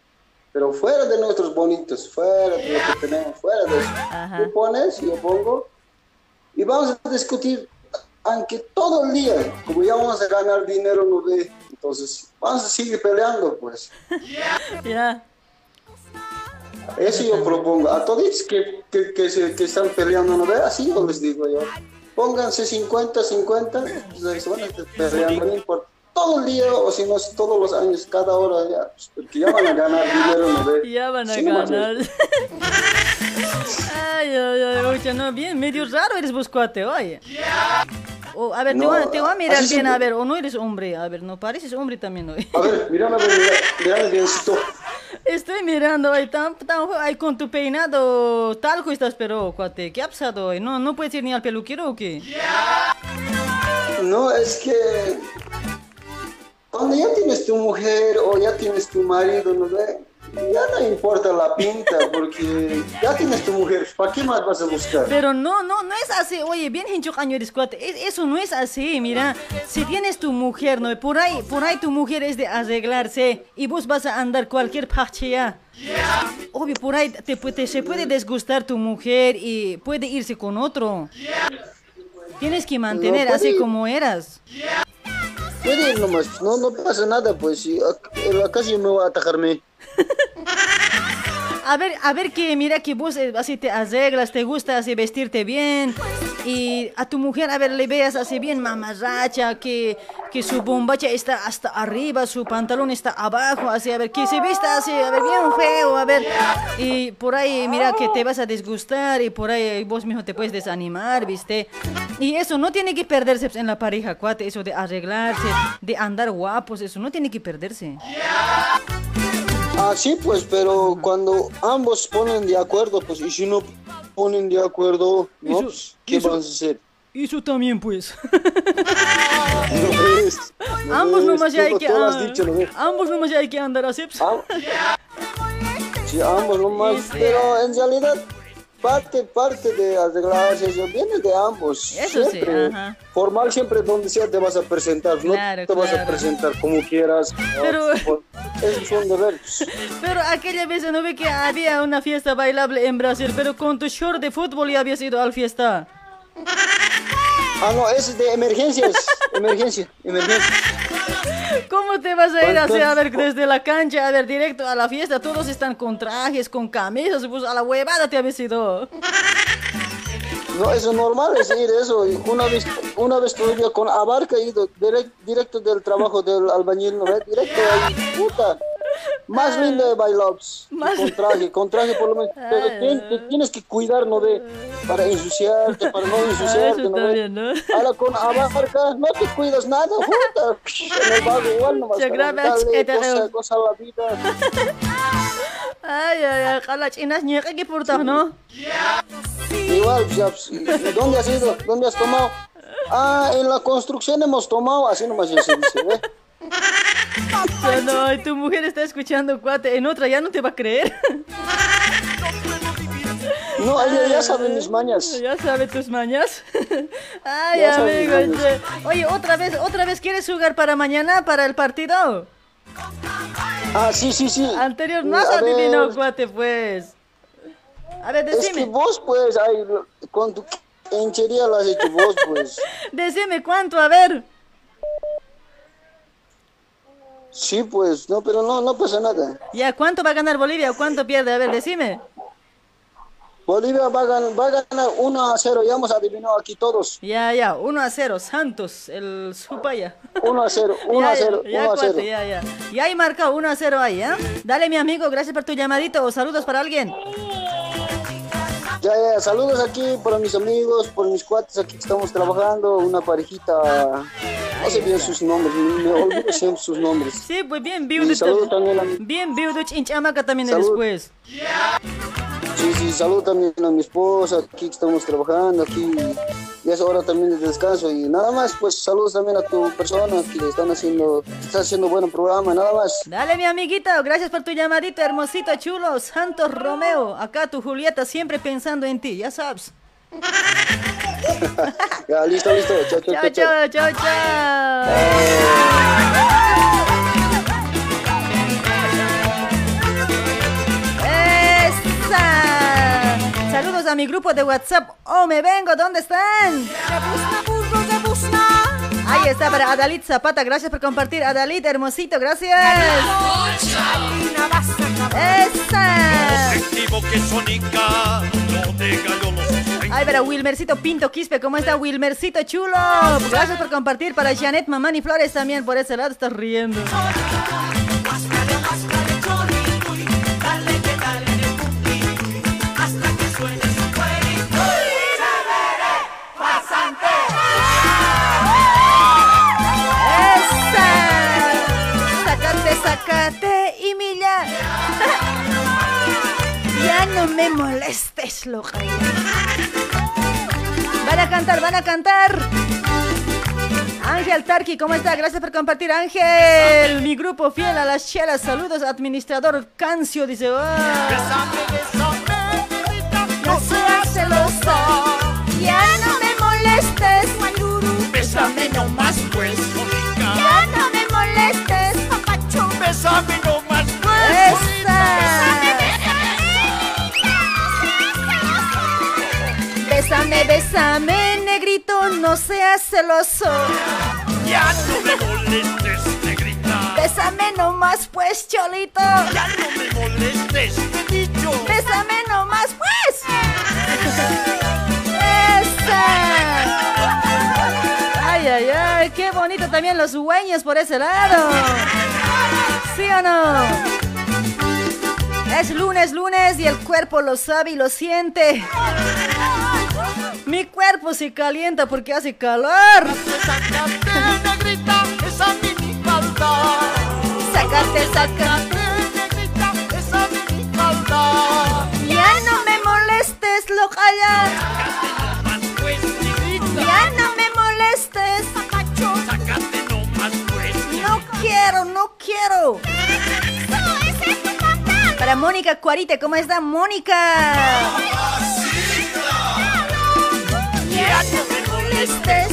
Pero fuera de nuestros bonitos, fuera de lo que tenemos, fuera de eso. Ajá. Tú pones, yo pongo, y vamos a discutir, aunque todo el día, como ya vamos a ganar dinero, no ve, entonces vamos a seguir peleando, pues. Ya. Eso yo propongo. A todos que, que, que, se- que están peleando, ¿no ve? Así yo les digo yo. Pónganse 50, 50, pues, estar peleando, no importa. Todo el día, o si no es todos los años, cada hora, ya, pues, porque ya van a ganar dinero, ¿no ve? Ya van a Sí, ganar. [laughs] Ay, ay, ay, oye, no, bien, medio raro eres vos, cuate, oye. O, a ver, te, voy, a- te voy a mirar bien, a ver, o no eres hombre, a ver, no pareces hombre también hoy. A ver, mírame, mírame, biencito. [laughs] Estoy mirando hoy, tan, tan, ay, con tu peinado talco estás, pero, cuate, ¿qué ha pasado hoy? ¿No, no puedes ir ni al peluquero o qué? No, es que cuando ya tienes tu mujer o ya tienes tu marido, ¿no ve? Ya no importa la pinta, porque ya tienes tu mujer, ¿para qué más vas a buscar? Pero no, no, no es así. Oye, bien hincho año eres cuate. Es- Eso no es así, mira. Si tienes tu mujer, ¿no? Por ahí, por ahí tu mujer es de arreglarse y vos vas a andar cualquier parche ya. Obvio, por ahí te, te- se puede desgustar tu mujer y puede irse con otro. Tienes que mantener No, así como eras. Puede ir nomás, no, no pasa nada, pues, si ac- en la casa yo me voy a atajarme. [laughs] A ver, a ver que mira que vos eh, así te arreglas, te gusta así vestirte bien. y a tu mujer, a ver, le veas así bien mamarracha, que, que su bombacha está hasta arriba, su pantalón está abajo, así, a ver, que se vista así, a ver, bien feo, a ver, y por ahí, mira, que te vas a disgustar y por ahí vos mismo te puedes desanimar, ¿viste? Y eso no tiene que perderse en la pareja, cuate, eso de arreglarse, de andar guapos, eso no tiene que perderse. Ah, sí, pues, pero cuando ambos ponen de acuerdo, pues, y si no ponen de acuerdo, ¿no? Eso- Pues, ¿qué eso- vas a hacer? Eso también, pues. [laughs] No ves, no ambos ves, nomás ya hay que ah, dicho, ¿no ambos nomás ya hay que andar así. pues. Sí, ambos nomás, [laughs] pero en realidad parte, parte de arreglarse, eso viene de ambos. Eso sí, siempre. ajá. Formal siempre donde sea te vas a presentar, Claro, no te vas a presentar como quieras. Pero- Esos son deberes. [laughs] Pero aquella vez no ve que había una fiesta bailable en Brasil, pero con tu short de fútbol ya habías ido a la fiesta. Ah, no, es de emergencias, [laughs] emergencia, emergencia. ¿Cómo te vas a ir así, a ver, desde la cancha, a ver, directo a la fiesta? Todos están con trajes, con camisas, pues a la huevada te habías ido. No, eso es normal, es ir eso. Una vez, una vez todavía con Abarca ido direct- directo del trabajo del albañil, ¿no? Directo ahí, puta. Más lindo de bailops. Con traje, con traje por lo menos. Pero tien- te tienes que cuidar, ¿no ve? Para ensuciarte, para no ensuciarte, eso ¿no también, ¿no? Ahora con Abarca no te cuidas nada, [laughs] puta. En el barrio igual nomás. Se graba, cosa, cosa la vida. Ay, ay, ay, jala chinas ñeque que portas, ¿no? Igual, pues, ya, pues, ¿y ¿dónde has ido? ¿Dónde has tomado? Ah, en la construcción hemos tomado, así nomás ya se dice, ¿eh? No, no, tu mujer está escuchando, cuate, en otra ya no te va a creer. No, ella ya sabe mis mañas. Ya sabe tus mañas. Ay, Ya amigo. che. Oye, otra vez, otra vez quieres jugar para mañana, para el partido. Ah, sí, sí, sí. Anterior no has A ver. adivinado, cuate, pues. A ver, Es que decime. vos, pues, ay, con tu hinchería lo has hecho vos, pues. [laughs] Decime cuánto, a ver. Sí, pues, no, pero no, no pasa nada. Ya, ¿cuánto va a ganar Bolivia o cuánto pierde? A ver, decime. Bolivia va a ganar, va a ganar 1 a 0, ya hemos adivinado aquí todos. Ya, ya, 1 a 0, Santos, el Supaya. 1 a 0, 1 Ya, a ya, 0, ya, 1 a 0. cuate, ya, ya. Ya hay marcado 1 a 0 ahí, ¿ah? Dale, mi amigo, gracias por tu llamadito. Saludos para alguien. Ya, ya, saludos aquí para mis amigos, por mis cuates aquí que estamos trabajando, una parejita, no sé bien sus nombres, me olvido siempre sus nombres. Sí, pues bien viudo. saludo también a Bien viudo, chinchamaca también Salud. después. Sí, sí, saludo también a mi esposa, aquí que estamos trabajando, aquí ya es hora también de descanso y nada más, pues saludos también a tu persona que están haciendo, está haciendo buen programa, nada más. Dale, mi amiguito, gracias por tu llamadito, hermosito, chulo, Santos Romeo. Acá tu Julieta siempre pensando en ti, ya sabes. [laughs] Ya, listo, listo, chao, chao, Chao, chao. chao, chao, chao. Saludos a mi grupo de WhatsApp. ¡Oh, me vengo! ¿Dónde están? Ahí está para Adalit Zapata. Gracias por compartir. Adalit, hermosito, gracias. Ay, para Wilmercito Pinto Quispe, ¿cómo está Wilmercito chulo? Gracias por compartir. Para Janet Mamani Flores también, por ese lado estás riendo. No me molestes, loca. Van a cantar, van a cantar. Ángel Tarki, ¿cómo está? Gracias por compartir, Ángel. Mi grupo fiel a las chelas. Saludos, administrador Cancio, dice. "Ah". No seas celoso, ya no me molestes. Bésame nomás pues. Ya no me molestes, papacho. Bésame Bésame, bésame, negrito, no seas celoso. Ya no me molestes, negrita. Bésame nomás, pues, cholito. Ya no me molestes, te he dicho. Bésame nomás, pues. Esa. Ay, ay, ay, qué bonito también los dueños por ese lado. ¿Sí o no? Es lunes, lunes y el cuerpo lo sabe y lo siente. Mi cuerpo se calienta porque hace calor. esa mini falda. Sácate, sácate. negrita, esa mini falda. Ya no me molestes, locaya. Ya no me molestes. No quiero, no quiero. Para Mónica Cuarite, ¿cómo está Mónica? Ya no me molestes.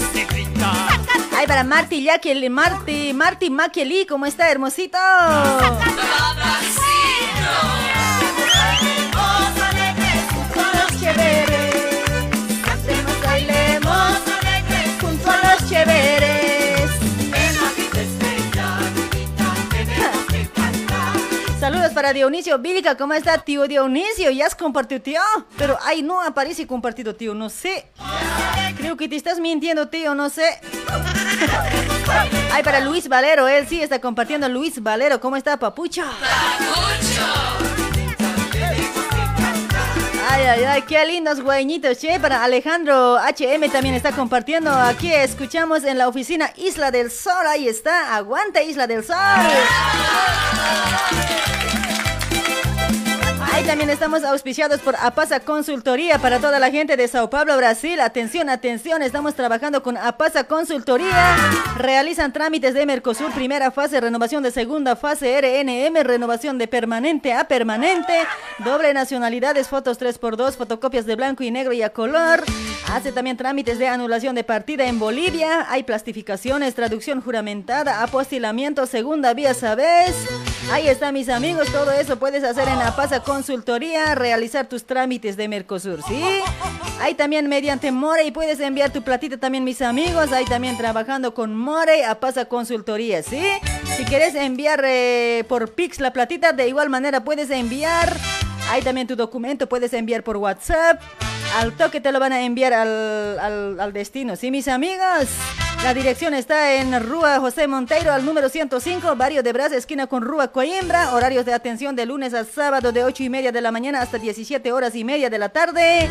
Ay, para Marty Yaquel, Marty, Marty Maquieli, ¿cómo está, hermosito? Chéveres, cantemos, bailemos, junto a los chéveres. Para Dionisio Vílica, ¿cómo está tío Dionisio? ¿Ya has compartido tío? Pero ay, no aparece compartido tío, no sé. Creo que te estás mintiendo tío, no sé. [laughs] Ay, para Luis Valero, él sí está compartiendo. Luis Valero, ¿cómo está papucho? Ay, ay, ay, qué lindos güeñitos, che. Para Alejandro HM también está compartiendo. Aquí escuchamos en la oficina Isla del Sol. Ahí está. Aguanta Isla del Sol. Ahí también estamos auspiciados por Apasa Consultoría para toda la gente de Sao Paulo, Brasil. Atención, atención, estamos trabajando con Apasa Consultoría. Realizan trámites de Mercosur, primera fase, renovación de segunda fase, RNM, renovación de permanente a permanente, doble nacionalidades, fotos 3x2, fotocopias de blanco y negro y a color. Hace también trámites de anulación de partida en Bolivia. Hay plastificaciones, traducción juramentada, apostilamiento, segunda vía, ¿sabes? Ahí está, mis amigos. Todo eso puedes hacer en Apasa Consultoría, realizar tus trámites de Mercosur, ¿sí? Hay también mediante More y puedes enviar tu platita también, mis amigos. Ahí también trabajando con More, Apasa Consultoría, ¿sí? Si quieres enviar eh, por Pix la platita, de igual manera puedes enviar. Hay también tu documento, puedes enviar por WhatsApp. Al toque te lo van a enviar al, al, al destino, ¿sí, mis amigos? La dirección está en Rúa José Monteiro, al número 105, barrio de Brás, esquina con Rúa Coimbra. Horarios de atención de lunes a sábado de 8 y media de la mañana hasta 17 horas y media de la tarde.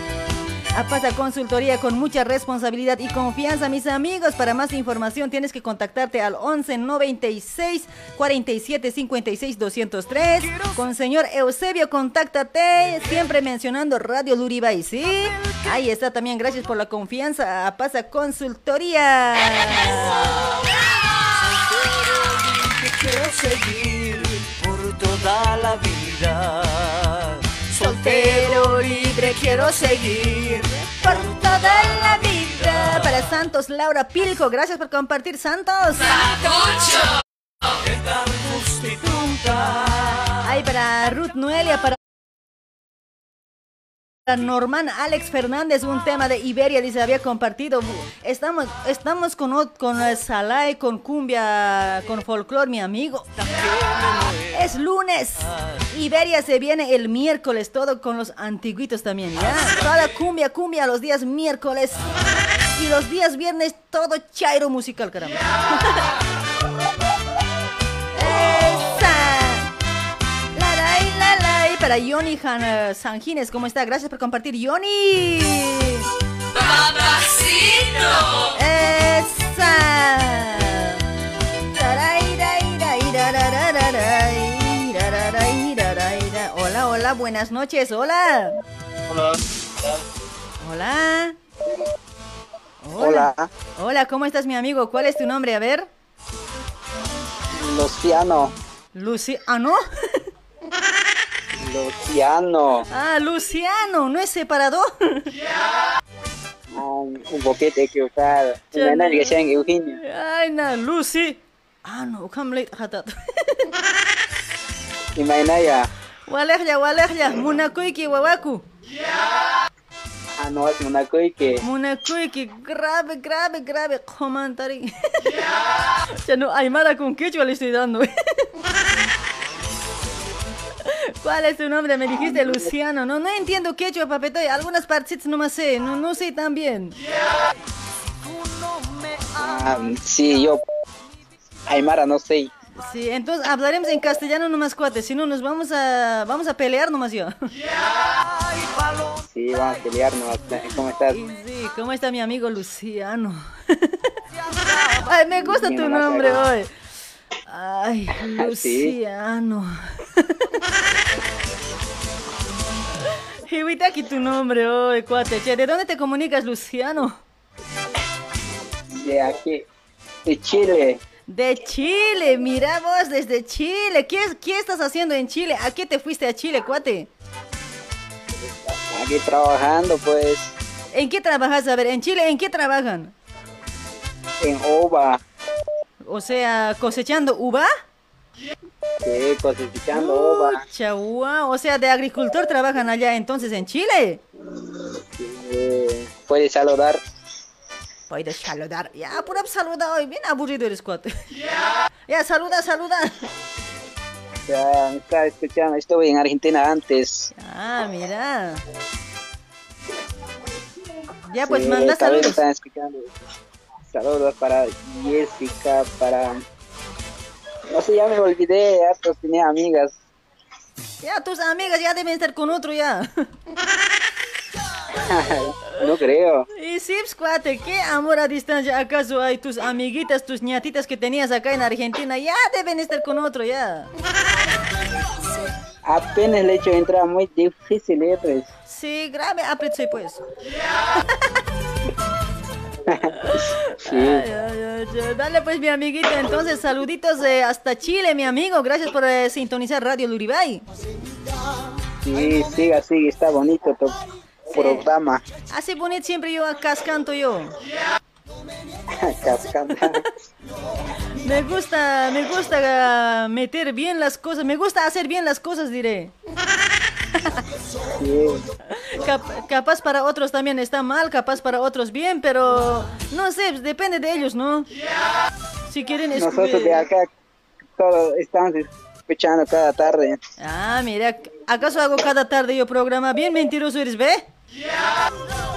Apasa Consultoría con mucha responsabilidad y confianza, mis amigos. Para más información tienes que contactarte al 11 96 47 56 203. Con señor Eusebio, contáctate, siempre mencionando Radio Luribay, ¿sí? Ahí está también, gracias por la confianza. Apasa Consultoría. quiero seguir por toda la vida. Soltero libre quiero seguir por toda la vida. Para Santos, Laura Pilco, gracias por compartir, Santos. Ay, para Ruth Noelia, para Norman Alex Fernández, un tema de Iberia, dice, había compartido. Estamos, estamos con, con Salai, con cumbia, con folclore, mi amigo. Es lunes. Iberia se viene el miércoles, todo con los antiguitos también, ¿ya? Toda cumbia, cumbia los días miércoles. Y los días viernes, todo chairo musical, caramba. [laughs] para Yoni Han, eh, Sanjines, ¿cómo está? Gracias por compartir, Yoni. Esa. Tarairairairai, rararairaraira. Hola, hola, buenas noches, hola. Hola. Hola. Hola. Hola, ¿cómo estás, mi amigo? ¿Cuál es tu nombre? A ver. Luciano. Luciano. [laughs] Luciano. Ah, Luciano, ¿no es separado? Un, un poquito equivocado. Ya no. que sean Eugenio. Ay, na, Lucy. Ah, no, come late hatat. Imagina ya. Walehya, walehya, munakuiki wawaku. Ah, no, es que. Munakuiki, grave, grave, grave comentario. Ya no, Aymara con quechua le estoy dando. ¿Cuál es tu nombre? Me dijiste Luciano. No, no entiendo quechua, papetoy. Algunas partes no me sé. No, no sé tan bien. Ah, sí, yo. Aymara no sé. Sí, entonces hablaremos en castellano nomás, cuate. Si no, nos vamos a, vamos a pelear nomás yo. Sí, vamos a pelear nomás. ¿Cómo estás? Sí, ¿cómo está mi amigo Luciano? [laughs] Ay, me gusta tu nombre hoy. Ay, [laughs] Luciano. [laughs] Jibita aquí tu nombre hoy, cuate. Che, ¿de dónde te comunicas, Luciano? De aquí, de Chile. De Chile, mira vos desde Chile. ¿Qué, ¿Qué estás haciendo en Chile? ¿A qué te fuiste a Chile, cuate? Aquí trabajando, pues, ¿En qué trabajas? A ver, en Chile, ¿en qué trabajan? en OVA. O sea, cosechando uva. Sí, cosechando OVA. Pucha, guau, O sea, de agricultor trabajan allá entonces en Chile. Eh, puedes saludar. Puedes saludar. Ya, pura saluda hoy. Bien aburrido eres, cuate. Ya, saluda, saluda. Ya, me estaba escuchando. Estuve en Argentina antes. Ah, mira. Ya, pues Sí, manda saludos. están escuchando. Saludos para Jessica, para... No sé, ya me olvidé, ya pues tenía amigas. Ya, tus amigas ya deben estar con otro ya. [laughs] no creo. Y sí, pues, cuate, ¿qué amor a distancia acaso hay? Tus amiguitas, tus ñatitas que tenías acá en Argentina ya deben estar con otro ya. Apenas le he hecho entrar muy difícil, ¿eh? Pues. Sí, grave aprecio pues. [laughs] [laughs] Sí. Ay, ay. Dale pues mi amiguito, entonces saluditos eh, hasta Chile, mi amigo. Gracias por eh, sintonizar Radio Luribay. Sí, siga, sigue, está bonito tu programa. Así bonito siempre yo acá canto yo. [laughs] [laughs] Me gusta, me gusta ah, meter bien las cosas, me gusta hacer bien las cosas, diré. Cap- capaz para otros también está mal, capaz para otros bien, pero no sé, depende de ellos, ¿no? Si quieren Nosotros de acá todos estamos escuchando cada tarde. Ah, mira, ¿acaso hago cada tarde yo programa? Bien mentiroso eres, ¿ve?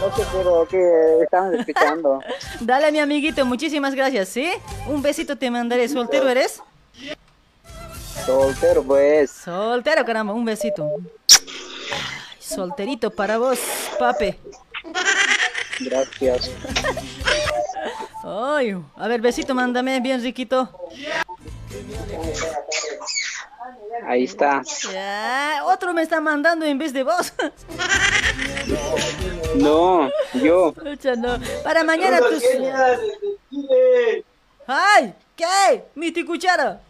No sé, pero que estamos escuchando. [laughs] Dale, mi amiguito, muchísimas gracias, ¿sí? Un besito te mandaré. ¿Soltero eres? Soltero, pues. Soltero, caramba, un besito. Ay, solterito para vos, pape. Gracias. Ay, a ver, besito, mándame bien riquito. Ahí está. Ya, otro me está mandando en vez de vos. No, yo. No. Para mañana tus... ¡Ay! ¿Qué? Mi cuchara.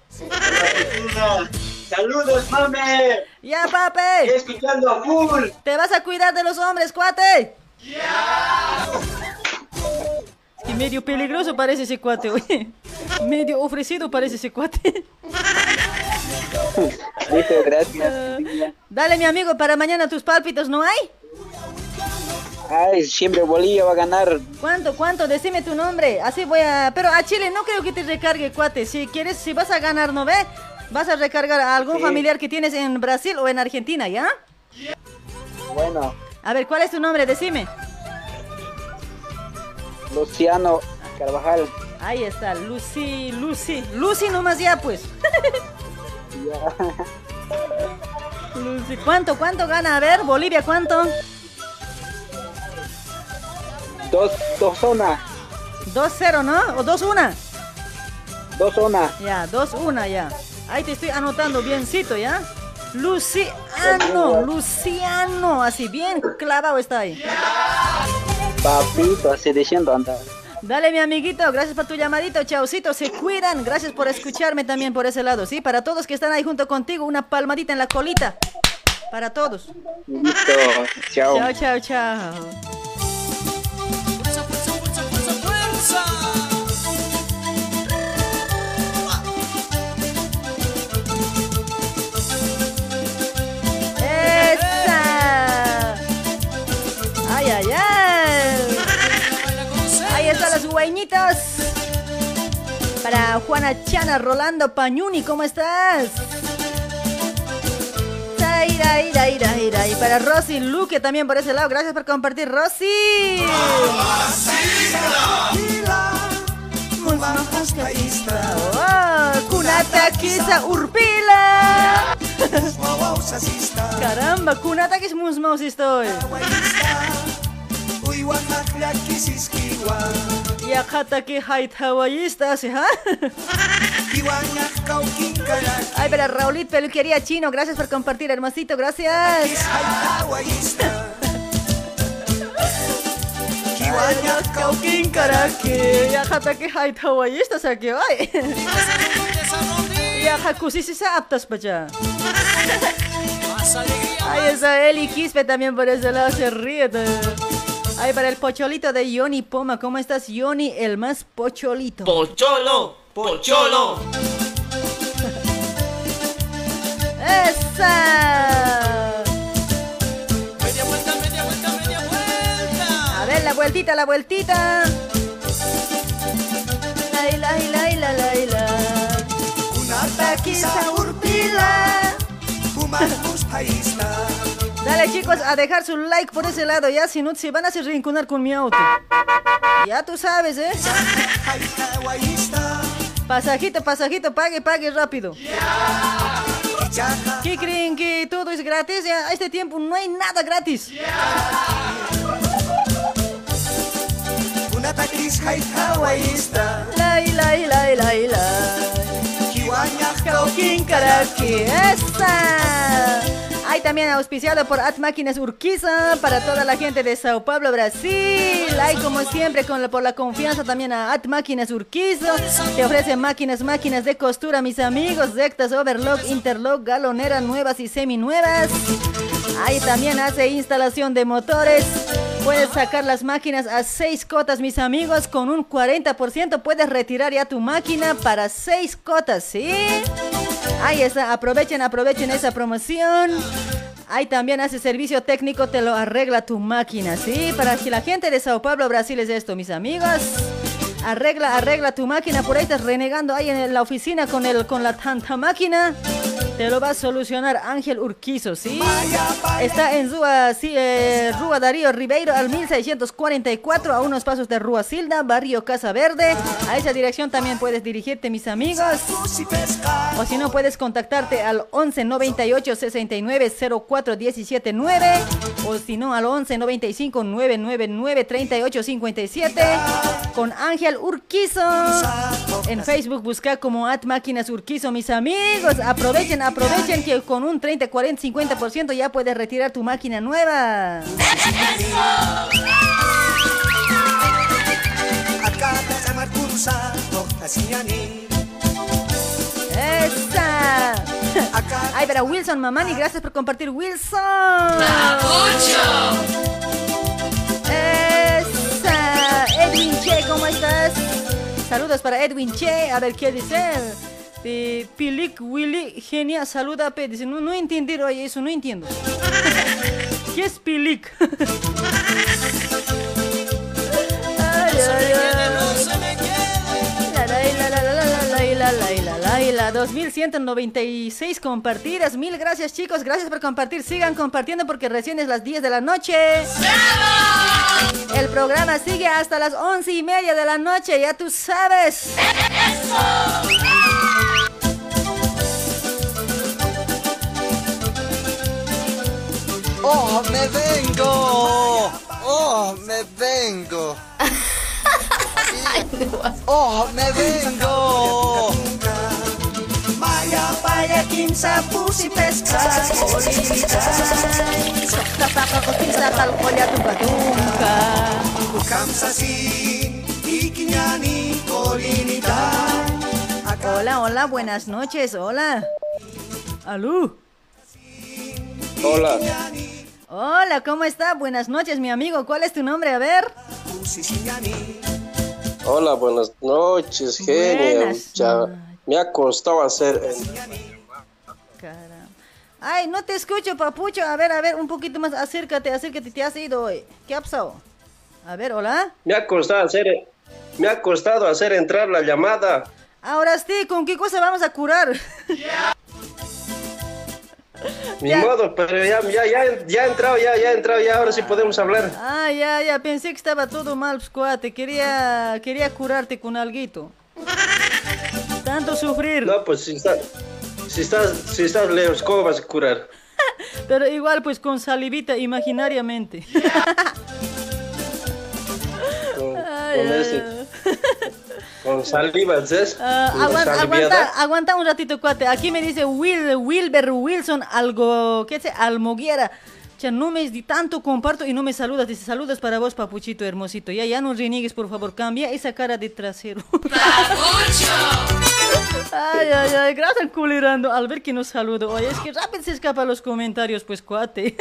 Saludos, mame. Ya, pape. Escuchando a full. Te vas a cuidar de los hombres, cuate. Es que medio peligroso parece ese cuate, oye. Medio ofrecido parece ese cuate. Listo, gracias. Dale, mi amigo, para mañana tus pálpitos, ¿no hay? Ay, siempre Bolivia va a ganar. ¿Cuánto, cuánto? Decime tu nombre. Así voy a... Pero a Chile no creo que te recargue, cuate. Si quieres, si vas a ganar, ¿no ve? Vas a recargar a algún Sí. familiar que tienes en Brasil o en Argentina, ¿ya? Bueno, A ver, ¿cuál es tu nombre? Decime. Luciano Carvajal. Ahí está, Lucy, Lucy. Lucy nomás ya, pues. [laughs] Lucy, ¿Cuánto, cuánto gana? A ver, Bolivia, ¿cuánto? Dos, dos una. 2-0, ¿no? ¿O 2-1? Dos una. Ya, 2-1 ya. Ahí te estoy anotando biencito, ¿ya? Luciano, Luciano, así bien clavado está ahí. Papito, así diciendo anda. Dale, mi amiguito, gracias por tu llamadito, chaucito, se cuidan, gracias por escucharme también por ese lado, ¿sí? Para todos que están ahí junto contigo, una palmadita en la colita. Para todos. Listo, chao. Chao, chao, chao. ¡Ay! Ahí están los güeñitos. Para Juana Chana, Rolando Pañuni, ¿cómo estás? Y para Rosy Luque también por ese lado. Gracias por compartir, Rosy. Oh, kunata kisa urpila. [laughs] Caramba, kunata kis musmaus estoy kiwan matlak kisis kiwan Yakataki hawaiistas, ¿eh? [laughs] ¿ja? Ay, pero Raulito Peluquería Chino, gracias por compartir, hermosito, gracias. Yakataki hait hawaiistas, aquí hoy. Yakusisa aptas, pacha. Ay, esa Eli Quispe también por ese lado se ríe. Todavía. Ay, para el pocholito de Yoni Poma, ¿cómo estás, Yoni? El más pocholito. Pocholo, pocholo. ¡Esa! Media vuelta, media vuelta, media vuelta. A ver, la vueltita, la vueltita. Laila, laila, laila. Kunata kisa urpila. Dale chicos, a dejar su like por ese lado ya, si no se van a hacer rinconar con mi auto. Ya tú sabes, ¿eh? Pasajito, pasajito, pague, pague rápido. ¿Qué creen que todo es gratis? Ya, a este tiempo no hay nada gratis. Lai, lai. Kaukin Hay también auspiciado por At Máquinas Urquiza para toda la gente de Sao Paulo, Brasil. Hay como siempre con la- por la confianza también a At Máquinas Urquiza. Te ofrece máquinas, máquinas de costura, mis amigos. Rectas, overlock, interlock, galonera nuevas y seminuevas. Ahí también hace instalación de motores. Puedes sacar las máquinas a 6 cotas, mis amigos. Con un 40% puedes retirar ya tu máquina para 6 cotas, ¿sí? Ahí está, aprovechen, aprovechen esa promoción. Ahí también hace servicio técnico, te lo arregla tu máquina, ¿sí? Para que la gente de Sao Paulo, Brasil es esto, mis amigos. Arregla, arregla tu máquina, por ahí estás renegando ahí en la oficina con, el, con la tanta máquina. Te lo va a solucionar Ángel Urquizo, ¿sí? Está en Rúa, sí, eh, Darío Ribeiro al 1644, a unos pasos de Rúa Silda, barrio Casa Verde. A esa dirección también puedes dirigirte, mis amigos. O si no, puedes contactarte al 11 98 69 04 17 9. O si no, al 11 95 999 38 57. Con Ángel Urquizo. En Facebook busca como At Máquinas Urquizo, mis amigos. Aprovechen, aprovechen que con un 30, 40, 50% ya puedes retirar tu máquina nueva. ¡Esa! Ay, pero Wilson Mamani, gracias por compartir, Wilson. ¡Esa! Saludos para Edwin Che. A ver qué dice. De Pilik Willy, genia, saluda. pe. Dice, no, no entendí oye, eso, no entiendo. [laughs] ¿Qué es Pilik? [laughs] la, la, la, la, la, la, la, 2196 compartidas. Mil gracias, chicos. Gracias por compartir. Sigan compartiendo porque recién es las 10 de la noche. El programa sigue hasta las 11 y media de la noche. Ya tú sabes. ¡Oh, me vengo! ¡Oh, me vengo! [laughs] ¡Oh, me vengo! Maya, paya, quinza, pusi, pesca, olinita. Tapaka ko tisa talkolya tuka Kamsasi, ikiñani, olinita. Hola, hola, buenas noches. Hola. Alú. Hola, Hola, ¿cómo está? Buenas noches, mi amigo. ¿Cuál es tu nombre? A ver. Hola, buenas noches, genia. Buenas Ya me ha costado hacer. Caramba. Ay, no te escucho, papucho. A ver, a ver, un poquito más. Acércate, acércate. Te has ido hoy. ¿Qué ha pasado? A ver, hola. Me ha costado hacer. Me ha costado hacer entrar la llamada. Ahora sí, ¿con qué cosa vamos a curar? Ni Ya. modo, pero ya, ya, ya, ya he entrado, ya, ya he entrado, ya ahora sí podemos hablar. Ah, ya, ya, pensé que estaba todo mal, pues, cuate. Quería, quería curarte con alguito. tanto sufrir. No, pues si estás, si estás, si estás lejos, ¿cómo vas a curar? [laughs] Pero igual, pues con salivita imaginariamente. [laughs] Con, ese-. [laughs] con saliva, ¿sabes? Ah, Con aguanta, aguanta, aguanta un ratito, cuate. Aquí me dice Will, Wilber Wilson, algo, ¿qué dice? Almoguera. Ya no me di tanto comparto y no me saludas. Dice, saludos para vos, papuchito hermosito. Ya, ya no reniegues, por favor. Cambia esa cara de trasero. [laughs] ay, ay, ay. Gracias, culirando. Al ver que nos saludo. Oye, es que rápido se escapan los comentarios, pues, cuate.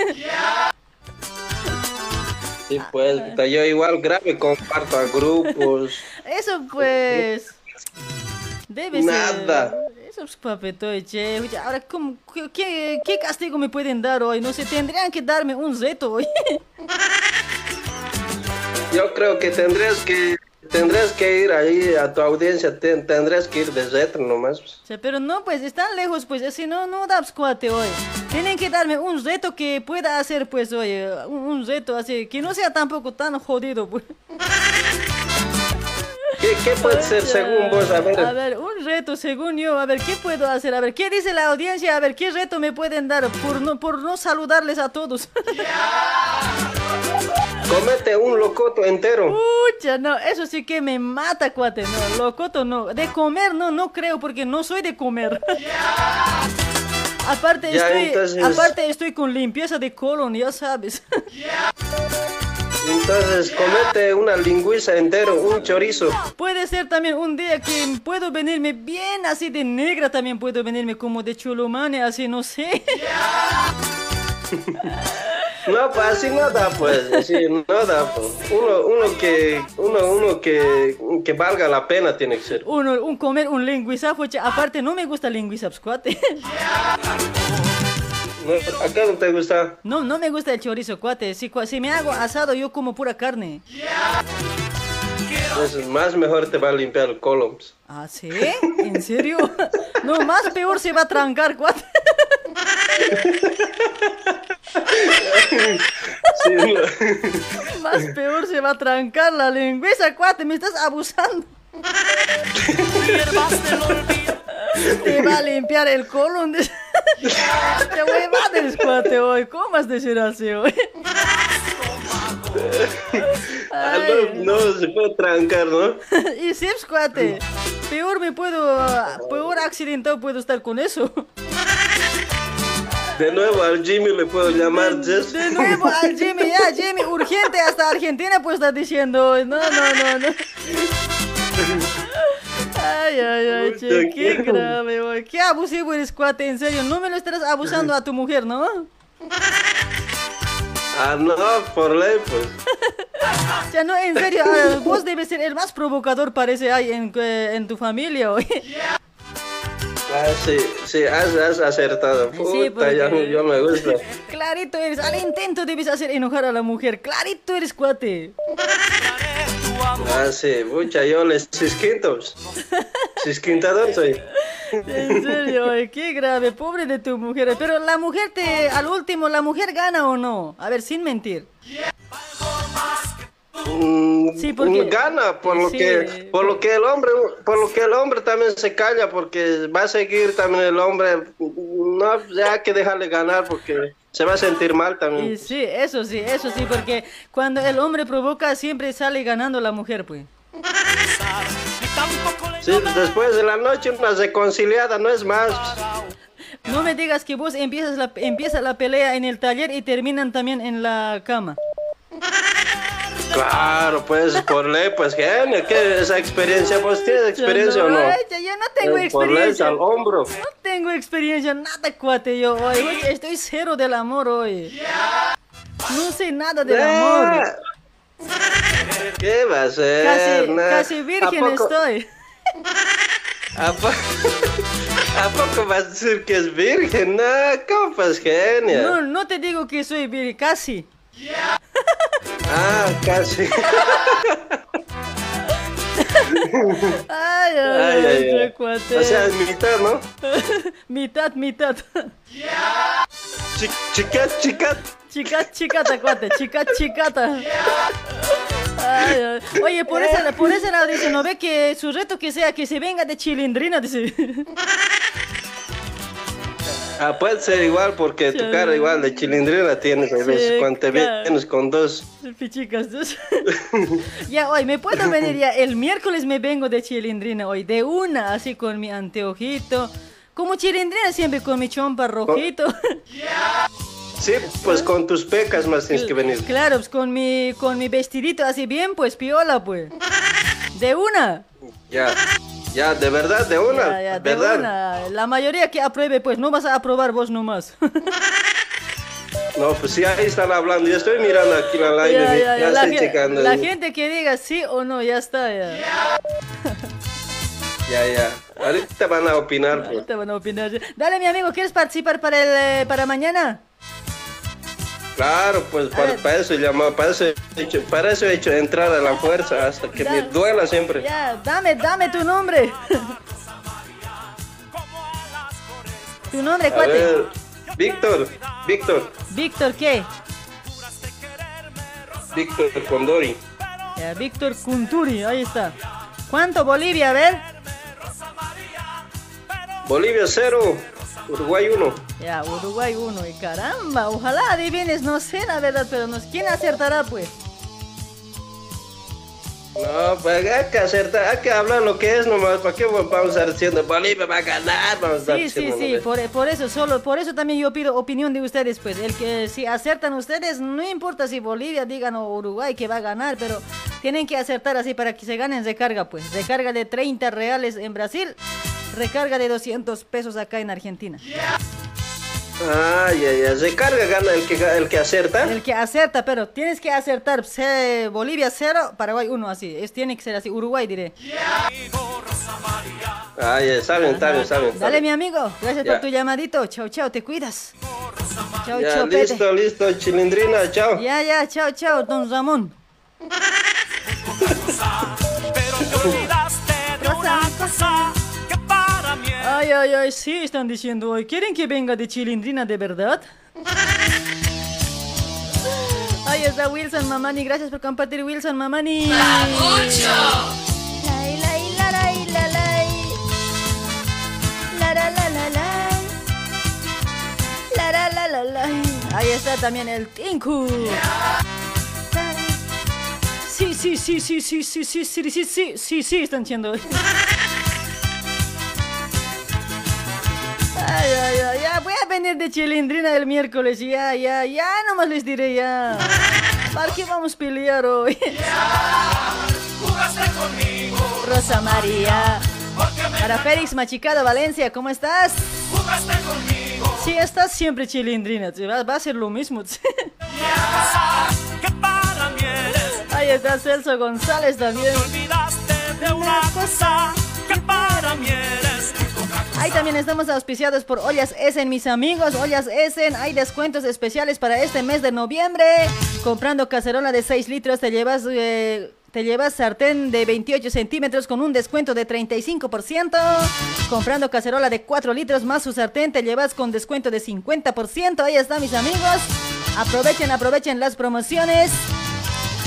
Sí, pues, yo igual grave comparto a grupos. [laughs] Eso, pues... Debe Nada. ser. Eso es che. Oye, Ahora, ¿cómo, qué- qué, qué castigo me pueden dar hoy? No sé, tendrían que darme un reto hoy. [laughs] Yo creo que tendrías que tendrías que ir ahí a tu audiencia, ten- tendrías que ir de retro nomás. pues. Pero no, pues están lejos, pues así no, no da cuate hoy. Tienen que darme un reto que pueda hacer, pues, oye, un, un reto así, que no sea tampoco tan jodido, pues. [laughs] ¿Qué, qué puede ser según vos? A ver, A ver, un reto según yo, a ver, ¿qué puedo hacer? A ver, ¿qué dice la audiencia? A ver, ¿qué reto me pueden dar por no, por no saludarles a todos? [laughs] comete un locoto entero. Pucha, no, eso sí que me mata, cuate, no, locoto no. De comer, no, no creo, porque no soy de comer. [laughs] Aparte Ya, estoy, entonces- aparte estoy con limpieza de colon, ya sabes. [laughs] Entonces comete una lingüiza entero, un chorizo. Puede ser también un día que puedo venirme bien así de negra, también puedo venirme como de chulomane, así no sé. [laughs] No, pues así no da, pues, así no da, pues. Uno, uno que, uno, uno que, que valga la pena tiene que ser. Uno, un comer un lingüiza, pucha, aparte no me gusta lingüiza, pues, cuate. [laughs] No, ¿Acá no te gusta? No, no me gusta el chorizo, cuate. Si, cua- si me hago asado, yo como pura carne. Entonces, más mejor te va a limpiar el pues. ¿Ah, sí? ¿En serio? [laughs] No, más peor se va a trancar, cuate. Sí, no. [laughs] Más peor se va a trancar la lingüiza, cuate. Me estás abusando. Te va a limpiar el colon. [laughs] De... Te voy a matar, cuate, hoy. ¿Cómo has de ser así hoy? Ah, no, se puede trancar, ¿no? [laughs] Y sí, pues, cuate. Peor me puedo. Peor accidentado puedo estar con eso. De nuevo al Jimmy le puedo llamar Jess. De nuevo al [laughs] Jimmy, ya, Jimmy, urgente hasta Argentina, pues estás diciendo. No, no, no, no. Ay, ay, ay, che, qué grave, hoy. Qué abusivo eres, cuate, en serio. No me lo estarás abusando a tu mujer, ¿no? Ah, no, por ley, pues. [laughs] Ya no, en serio, ah, vos debes ser el más provocador, parece, ahí en, eh, en tu familia, hoy. Ah, sí, sí, has, has acertado. Puta, porque- ya, yo me gusta. [laughs] Clarito eres, al intento debes hacer enojar a la mujer. Clarito eres, cuate. Ah, sí, mucha, yo les cisquinto. Cisquintador soy. En serio, [laughs] qué grave, pobre de tu mujer. Pero la mujer te, al último, ¿la mujer gana o no? A ver, sin mentir. Mm, Sí, porque- gana por lo Sí. que por lo que el hombre por lo que el hombre también se calla porque va a seguir también el hombre no ya hay que dejarle ganar porque se va a sentir mal también Y sí, eso sí, eso sí, porque cuando el hombre provoca siempre sale ganando la mujer, pues. Sí, después de la noche una reconciliada no es más No me digas que vos empiezas la, empieza la pelea en el taller y terminan también en la cama. Claro pues por ley pues genio que esa experiencia vos tienes experiencia o no Ay, ya, yo no tengo Eh, por ley experiencia. al hombro No tengo experiencia, nada cuate yo hoy. Estoy cero del amor hoy. No sé nada del amor. ¿Qué va a ser? Casi, Nah. casi ¿A virgen poco- estoy. ¿A, po- [laughs] ¿A poco vas a decir que es virgen? No, ¿cómo pues genia? No, no te digo que soy virgen, casi. Ah, casi. Ay, ay, Ay, ay, cuate. O sea, es mitad, ¿no? [laughs] mitad, mitad. Chi- Chicat, chicat. Chica, chicata, cuate, chica, chicata. Ay. Oye, por ese, por ese lado dice, no ve que su reto que sea que se venga de chilindrina, dice. Ah, puede ser igual porque tu cara igual de chilindrina tienes a veces Sí, cuando te claro. vienes con dos. Pichicas dos. [laughs] ya, hoy me puedo venir ya. El miércoles me vengo de chilindrina hoy, de una, así con mi anteojito. Como chilindrina siempre con mi chompa rojito. Sí, pues con tus pecas más tienes que venir. Claro, pues con mi, con mi vestidito así bien, pues piola, pues. De una. Ya, ya, de verdad, de una, Ya, ya, de ¿verdad? una. La mayoría que apruebe, pues no vas a aprobar vos nomás. [laughs] No, pues sí, ahí están hablando. Yo estoy mirando aquí la live, Ya, ya, ya, La, estoy checando. la gente que diga sí o no, ya está, ya. [laughs] Ya, ya. Ahorita van a opinar. pues. Te van a opinar. Dale, mi amigo, ¿quieres participar para, el, eh, para mañana? Claro, pues para, para eso he llamado, para eso he hecho, para eso he hecho entrar a la fuerza hasta que me duela siempre. Ya, dame, dame tu nombre. tu nombre, A cuate. ver, Víctor, Víctor, Víctor, ¿qué? Víctor Condori. Ya, Víctor Cunturi, ahí está. ¿Cuánto Bolivia? A ver. Bolivia 0, Uruguay 1. Ya, Uruguay 1. Y caramba, ojalá adivines, no sé la verdad, pero nos, ¿quién acertará pues? No, pues hay que acertar, hay que hablar lo que es nomás. ¿Para qué vamos a estar diciendo Bolivia va a ganar? Vamos a estar Sí, sí, sí, por, por eso, solo, por eso también yo pido opinión de ustedes, pues, el que si acertan ustedes, no importa si Bolivia digan o Uruguay que va a ganar, pero tienen que acertar así para que se ganen recarga, pues, recarga de 30 reales en Brasil, recarga de 200 pesos acá en Argentina. Ah, ya, ya. Se carga, gana el que, el que acerta. El que acerta, pero tienes que acertar, se- Bolivia 0, Paraguay 1, así, es, tiene que ser así, Uruguay diré. Ah, ya, saben, saben, saben. Dale mi amigo, gracias Ya. por tu llamadito, chao, chao, te cuidas. Chao, Ya, chao, listo, listo, chilindrina, chao. Ya, ya, chao, chao, don Ramón. Ay, ay, ay, sí, están diciendo hoy. ¿Quieren que venga de chilindrina de verdad? Ahí está Wilson Mamani, gracias por compartir Wilson Mamani. La. Ahí está también el Tinku. Sí, sí, sí, sí, sí, sí, sí, sí, sí, sí, sí, sí, están diciendo Ay, ay, ay, ya voy a venir de chilindrina el miércoles, ya, ya, ya, nomás les diré ya. ¿Para qué vamos a pelear hoy? Rosa María. Para Félix Machicado Valencia, ¿cómo estás? Sí, estás siempre chilindrina, va, va a ser lo mismo. sí. Ahí está Celso González también. Ahí también estamos auspiciados por Ollas Essen, mis amigos. Ollas Essen, hay descuentos especiales para este mes de noviembre. Comprando cacerola de 6 litros te llevas... eh, te llevas sartén de 28 centímetros con un descuento de 35%. Comprando cacerola de 4 litros más su sartén te llevas con descuento de 50%. Ahí está, mis amigos. Aprovechen, aprovechen las promociones.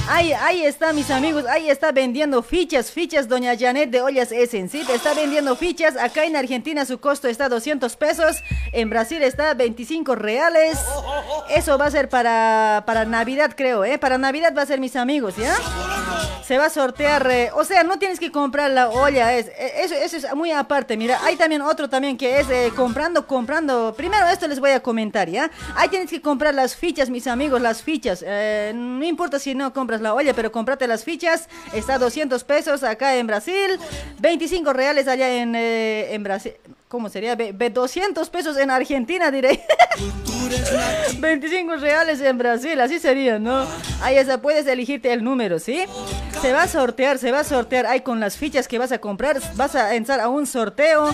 Ahí, ahí está, mis amigos, ahí está vendiendo fichas, fichas Doña Janet de Ollas. Te está vendiendo fichas, acá en Argentina su costo está 200 pesos, en Brasil está 25 reales, eso va a ser para, para Navidad creo, ¿eh? Para Navidad va a ser mis amigos, ¿ya? Se va a sortear, eh, o sea, no tienes que comprar la olla, eh, eso, eso es muy aparte, mira, hay también otro también que es eh, comprando, comprando, primero esto les voy a comentar, ¿ya? Ahí tienes que comprar las fichas, mis amigos, las fichas, eh, no importa si no compras la olla, pero comprate las fichas, está 200 pesos acá en Brasil, 25 reales allá en, eh, en Brasil. ¿Cómo sería? Ve- ve 200 pesos en Argentina, diré. [laughs] 25 reales en Brasil, así sería, ¿no? Ahí está, puedes elegirte el número, ¿sí? Se va a sortear, se va a sortear ahí con las fichas que vas a comprar, vas a entrar a un sorteo.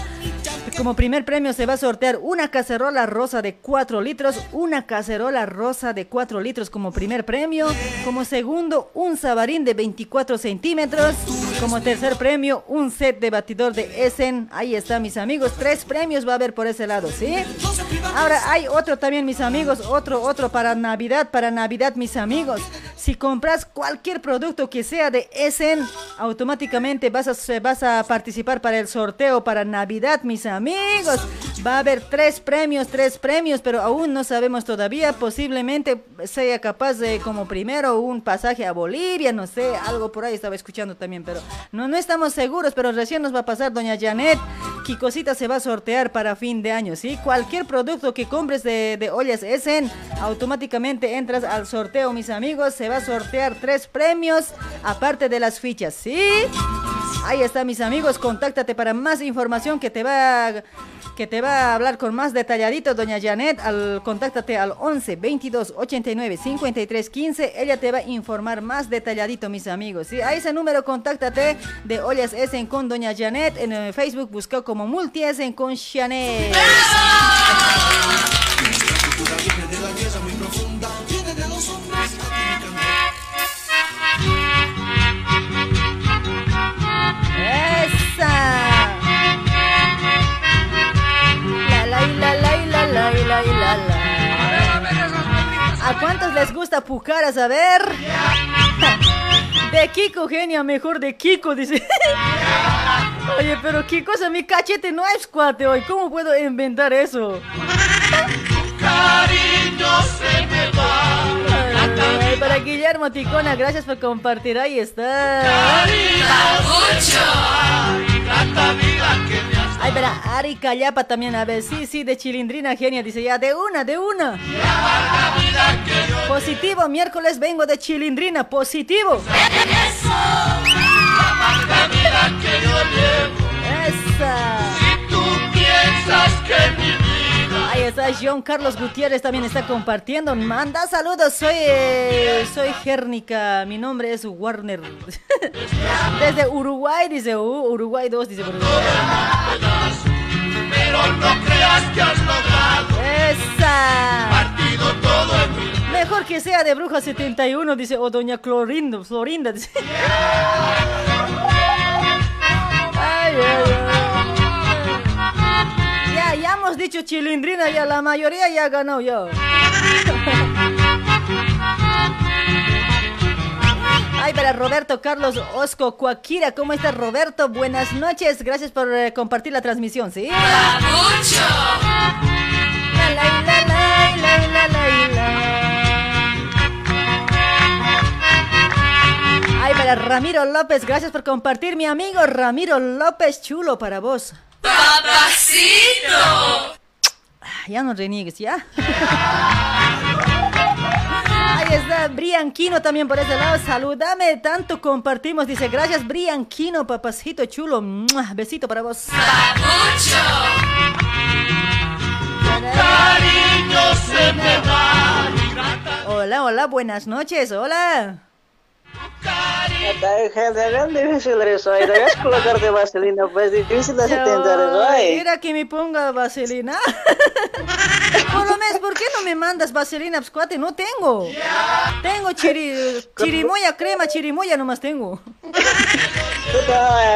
Como primer premio se va a sortear una cacerola rosa de 4 litros, una cacerola rosa de 4 litros como primer premio. Como segundo, un sabarín de 24 centímetros. Como tercer premio, un set de batidor de Essen. Ahí está, mis amigos. Tres premios va a haber por ese lado, ¿sí? Ahora hay otro también, mis amigos. Otro, otro para Navidad, para Navidad, mis amigos. Si compras cualquier producto que sea de Essen, automáticamente vas a, vas a participar para el sorteo para Navidad, mis amigos. Va a haber tres premios, tres premios, pero aún no sabemos todavía. Posiblemente sea capaz de, como primero, un pasaje a Bolivia, no sé, algo por ahí estaba escuchando también, pero no, no estamos seguros, pero recién nos va a pasar, doña Janet. ¿Qué cosita se va a sortear para fin de año? ¿sí? Cualquier producto que compres de, de ollas Essen, automáticamente entras al sorteo, mis amigos. Se va a sortear tres premios, aparte de las fichas, ¿sí? Ahí está, mis amigos. Contáctate para más información que te va a, que te va a hablar con más detalladito, doña Janet. Al, contáctate al 11 22 89 53 15. Ella te va a informar más detalladito, mis amigos. ¿sí? A ese número, contáctate de Ollas Essen con doña Janet. En eh, Facebook busca como Multi Essen con Janet. ¡Esa! Les gusta Pucaras? A ver. De Kiko, genia, mejor de Kiko, dice. Oye, pero qué cosa, mi cachete no es cuate hoy. ¿Cómo puedo inventar eso? Cariño se me va. Ay, para Guillermo Ticona, gracias por compartir. Ahí está. Ay, para Ari Callapa también, a ver, sí, sí, de Chilindrina Genia, dice ya, de una, de una. Positivo, miércoles vengo de Chilindrina, positivo. Esa. Tú piensas que mi vida Ahí está John Carlos Gutiérrez también está compartiendo. Manda saludos, soy eh, soy Gérnica, mi nombre es Warner. [laughs] Desde Uruguay dice, uh, Uruguay 2 dice por pero no creas que has logrado Esa. partido todo en mí. Mejor que sea de Bruja 71 dice o Doña Florinda dice. [laughs] Ay, ay, ay. Hemos dicho chilindrina, ya la mayoría ya ganó ya. [laughs] Ay, para Roberto Carlos Osco Cuaquira, ¿cómo estás Roberto? Buenas noches, gracias por eh, compartir la transmisión, ¿sí? Ay, para Ramiro López, gracias por compartir, mi amigo Ramiro López, chulo para vos. ¡Papacito! Ah, Ya no reniegues, ¿ya? Ahí está Brianquino también por ese lado. Saludame, tanto compartimos. Dice, gracias Brianquino, papacito chulo. Besito para vos. Cariño se me va. Hola, hola, buenas noches, hola. General difícil eso, ahí debes colocarte vaselina, pues difícil de entender eso, ahí. Mira que me ponga vaselina. [laughs] Por lo menos, ¿por qué no me mandas vaselina, pues, cuate? No tengo. Tengo chiri, chirimoya, crema, chirimoya nomás tengo.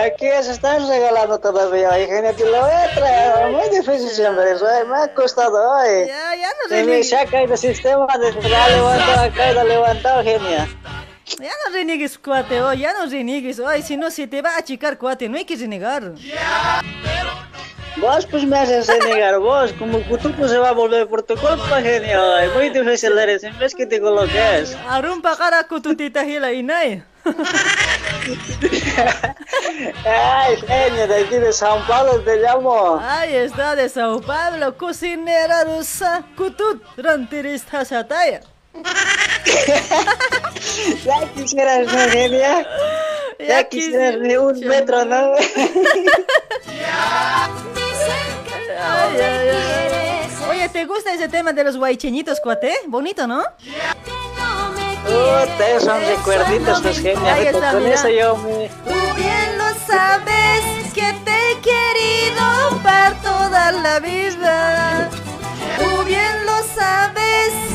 Aquí se están regalando todavía, te lo voy a traer, muy difícil siempre eso, ay, me ha costado, ay. Ya, ya no Se me saca del sistema, de levantado acá y levantado, genia. Ya no reniegues, cuate, oh, ya no reniegues. Ay, si no, se te va a achicar, cuate, no hay que renegar. Vos pues me haces renegar, [laughs] vos, como Cutuco se va a volver por tu culpa, genio, muy difícil eres, en vez que te coloques. Arumpa cara kututita hila inay. [laughs] Ay, genio, de aquí de San Pablo te llamo. Ahí está de Sao Paulo, cocinera rusa, kutut, rantirista sataya. Ya quisieras, ¿no, genia? Ya quisieras ni un metro, ¿no? [laughs] [laughs] Ay, ay, ay. Oye, ¿te gusta ese tema de los guaycheñitos, cuate? Bonito, ¿no? Puta, son recuerditos, pues, genia. Está, Con mira. eso yo me... Tú bien lo sabes que te he querido para toda la vida. Tú bien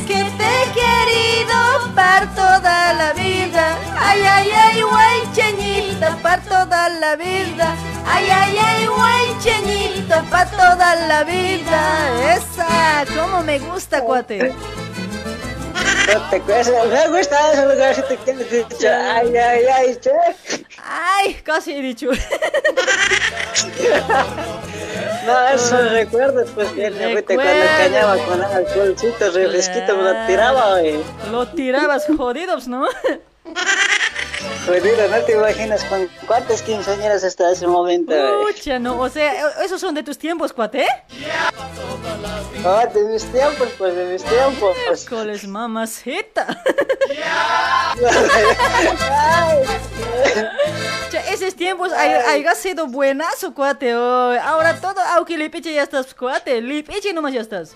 que te he querido para toda la vida. Ay, ay, ay, guaycheñita para toda la vida. Ay, ay, ay, guaycheñita para toda la vida. Esa, cómo me gusta, cuate. No te acuerdas, me gusta ese lugarcito que has dicho. Ay, ay, ay, che. Ay, casi he dicho. [laughs] No, esos recuerdos, pues, que cuando cañaba con alcoholcito, refresquito, me lo tiraba, güey. Lo tirabas jodidos, ¿no? [laughs] Jodido, no te imaginas con cuántas quinceañeras hasta ese momento, no, o sea, e- esos son de tus tiempos, cuate. Oh, de mis tiempos, pues, de mis tiempos. Pues. Coles mamacita. Esos tiempos hay, hay sido buenazo, cuate. oh. Ahora todo, aunque lipiche ya estás, cuate. Lipiche nomás ya estás.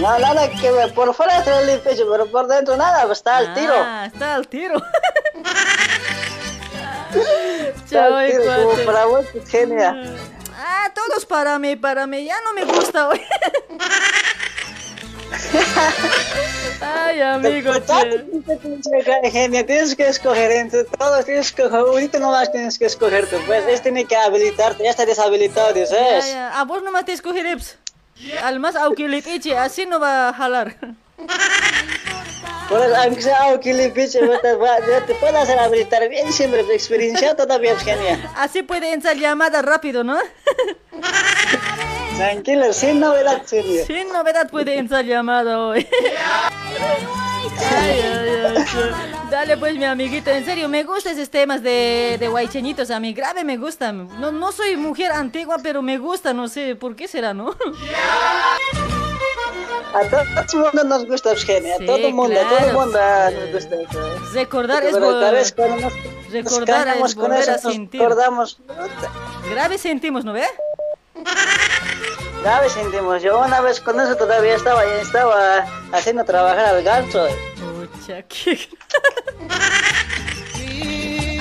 No, nada que por fuera el pecho, pero por dentro nada, pues está al tiro. Ah, está al tiro. [laughs] [laughs] Chao, como para vos, pues, genia. Ah, todos para mí, para mí. Ya no me gusta hoy. [laughs] Ay, amigo, che. Genia, tienes que escoger entre todos, tienes que escoger, ahorita nomás tienes que escoger tú, pues, este tiene que habilitarte, ya está deshabilitado, Ya, ¿sabes? ya. A vos nomás te escogeré. Al más aunque lipiche, así no va a jalar. Por eso, aunque sea aunque le te, va- ya te puedo hacer habilitar bien siempre, experiencia todavía, pues, genia. Así puede entrar llamada rápido, ¿no? [laughs] Tranquilo, sin novedad, serio. Sin novedad puede entrar llamada [laughs] hoy. Ay, ay, ay. Dale pues mi amiguita, en serio, me gustan esos temas de, de guaycheñitos, a mí grave me gustan. No, no soy mujer antigua, pero me gusta, no sé por qué será, ¿no? A todo el mundo nos gusta, pues, genia, a Sí, todo el mundo, a todo el mundo nos gusta eso. Recordar es, Pero tal vol- vez cuando nos, recordar nos es volver a sentir. acordamos. Grave sentimos, ¿no ve? Grave sentimos. Yo una vez con eso todavía estaba, ya estaba haciendo trabajar al ganso. Pucha, ¿qué?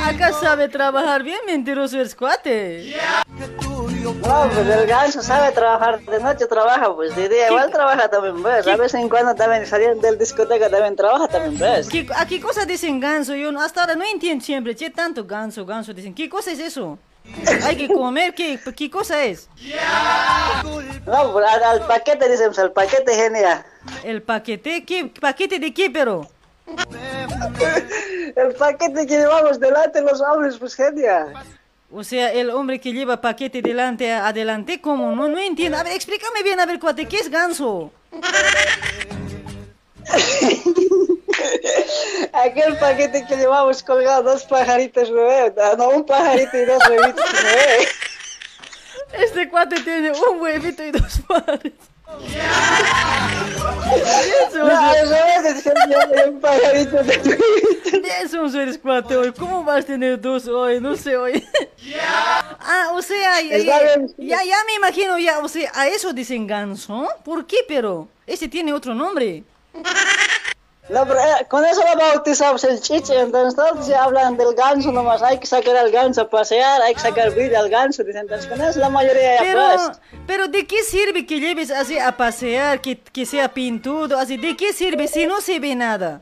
Acá sabe trabajar bien, mentiroso el cuate. No, pues el ganso sabe trabajar, de noche trabaja, pues de día igual trabaja también, pues. A vez en cuando también saliendo del discoteca también trabaja también, pues. ¿Qué, ¿A qué cosa dicen ganso? Yo hasta ahora no entiendo siempre. Che, tanto ganso, ganso. Dicen, ¿qué cosa es eso? Hay que comer, ¿qué, qué cosa es? No, al, al paquete dicen, pues, al paquete genia. ¿El paquete? ¿Qué paquete de qué, pero? [laughs] El paquete que llevamos delante los hombres, pues genia. O sea, el hombre que lleva paquete delante, adelante, ¿cómo? No, no entiendo. A ver, explícame bien, a ver, cuate, ¿qué es ganso? [laughs] [laughs] Aquel paquete que llevamos colgado dos pajaritos, bebé. No, un pajarito y dos bebitos, bebé. [laughs] Este cuate tiene un huevito y dos pares. Eso, No, eso. eso es, genia, un pajarito de Eso eres cuate hoy. ¿Cómo vas a tener dos hoy? No sé hoy. [laughs] Ah, o sea, ya, Está ya, bien. ya, ya me imagino, ya, o sea, a eso dicen ganso. ¿Por qué, pero? Ese tiene otro nombre. No, pero eh, con eso lo bautizamos el chiche, entonces todos ya hablan del ganso nomás, hay que sacar al ganso a pasear, hay que sacar brillo al ganso, dicen, entonces con eso la mayoría ya Pero, pues. pero ¿de qué sirve que lleves así a pasear, que, que sea pintudo, así? ¿De qué sirve si no se ve nada?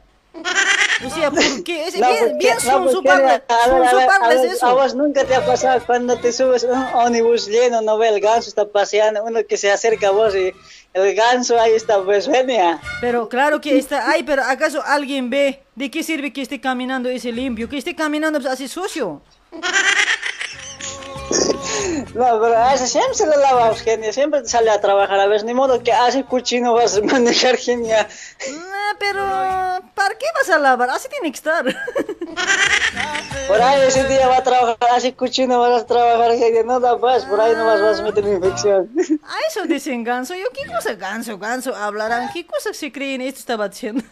O sea, ¿por qué? Es No, bien, bien no, son su que- parte, a ver, a son ver, su a parte es eso. A vos nunca te ha pasado cuando te subes un ómnibus lleno, no ve el ganso, está paseando, uno que se acerca a vos y el ganso ahí está, pues venía. Pero claro que está ahí, pero ¿acaso alguien ve? ¿De qué sirve que esté caminando ese limpio? Que esté caminando pues, así sucio. No, pero a ese siempre se lo lavamos, genia, siempre te sale a trabajar, a ver, ni modo que así cuchino vas a manejar, genia. Ah, pero ¿para qué vas a lavar? Así tiene que estar. Por ahí ese día va a trabajar, así cuchino vas a trabajar, genia, no da paz, por ahí nomás vas a meter infección. A eso dicen ganso. Yo, ¿qué cosa ganso, ganso hablarán? ¿Qué cosa se creen esto estaba diciendo?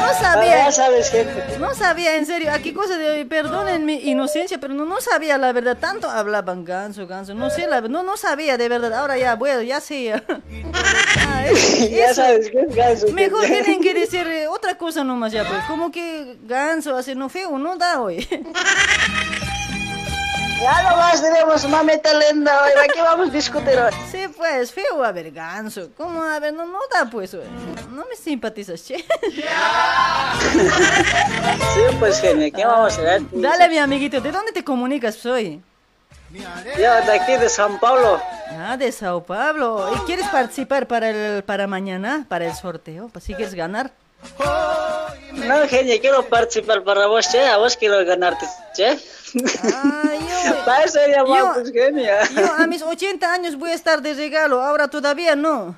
No sabía. Ya sabes, gente. No sabía, en serio. ¿A qué cosa de Perdonen mi inocencia, pero no, no sabía la verdad. Tanto hablaban ganso, ganso. No sé, la, no, no sabía de verdad. Ahora ya, bueno, ya sé. [laughs] Ah, es- Ya eso. sabes que es ganso. Mejor tienen que decir [laughs] otra cosa nomás ya, pues. Como que ganso, hace no feo, no da hoy. [laughs] Ya nomás tenemos mamita linda, hoy, aquí vamos a discutir hoy. Sí, pues, feo, a ver, ganso. ¿Cómo? A ver, no, no da, pues. No me simpatizas, che. [laughs] Sí, pues genia, ¿qué vamos a hacer? Dale, mi amiguito, ¿de dónde te comunicas hoy? Yo de aquí de San Paulo. Ah, de Sao Paulo. ¿Y quieres participar para el para mañana, para el sorteo? Si quieres ganar. No, genia, quiero participar para vos, che. A vos quiero ganarte, che. [laughs] Para eso sería yo- pues, genia. Yo a mis 80 años voy a estar de regalo, ahora todavía no.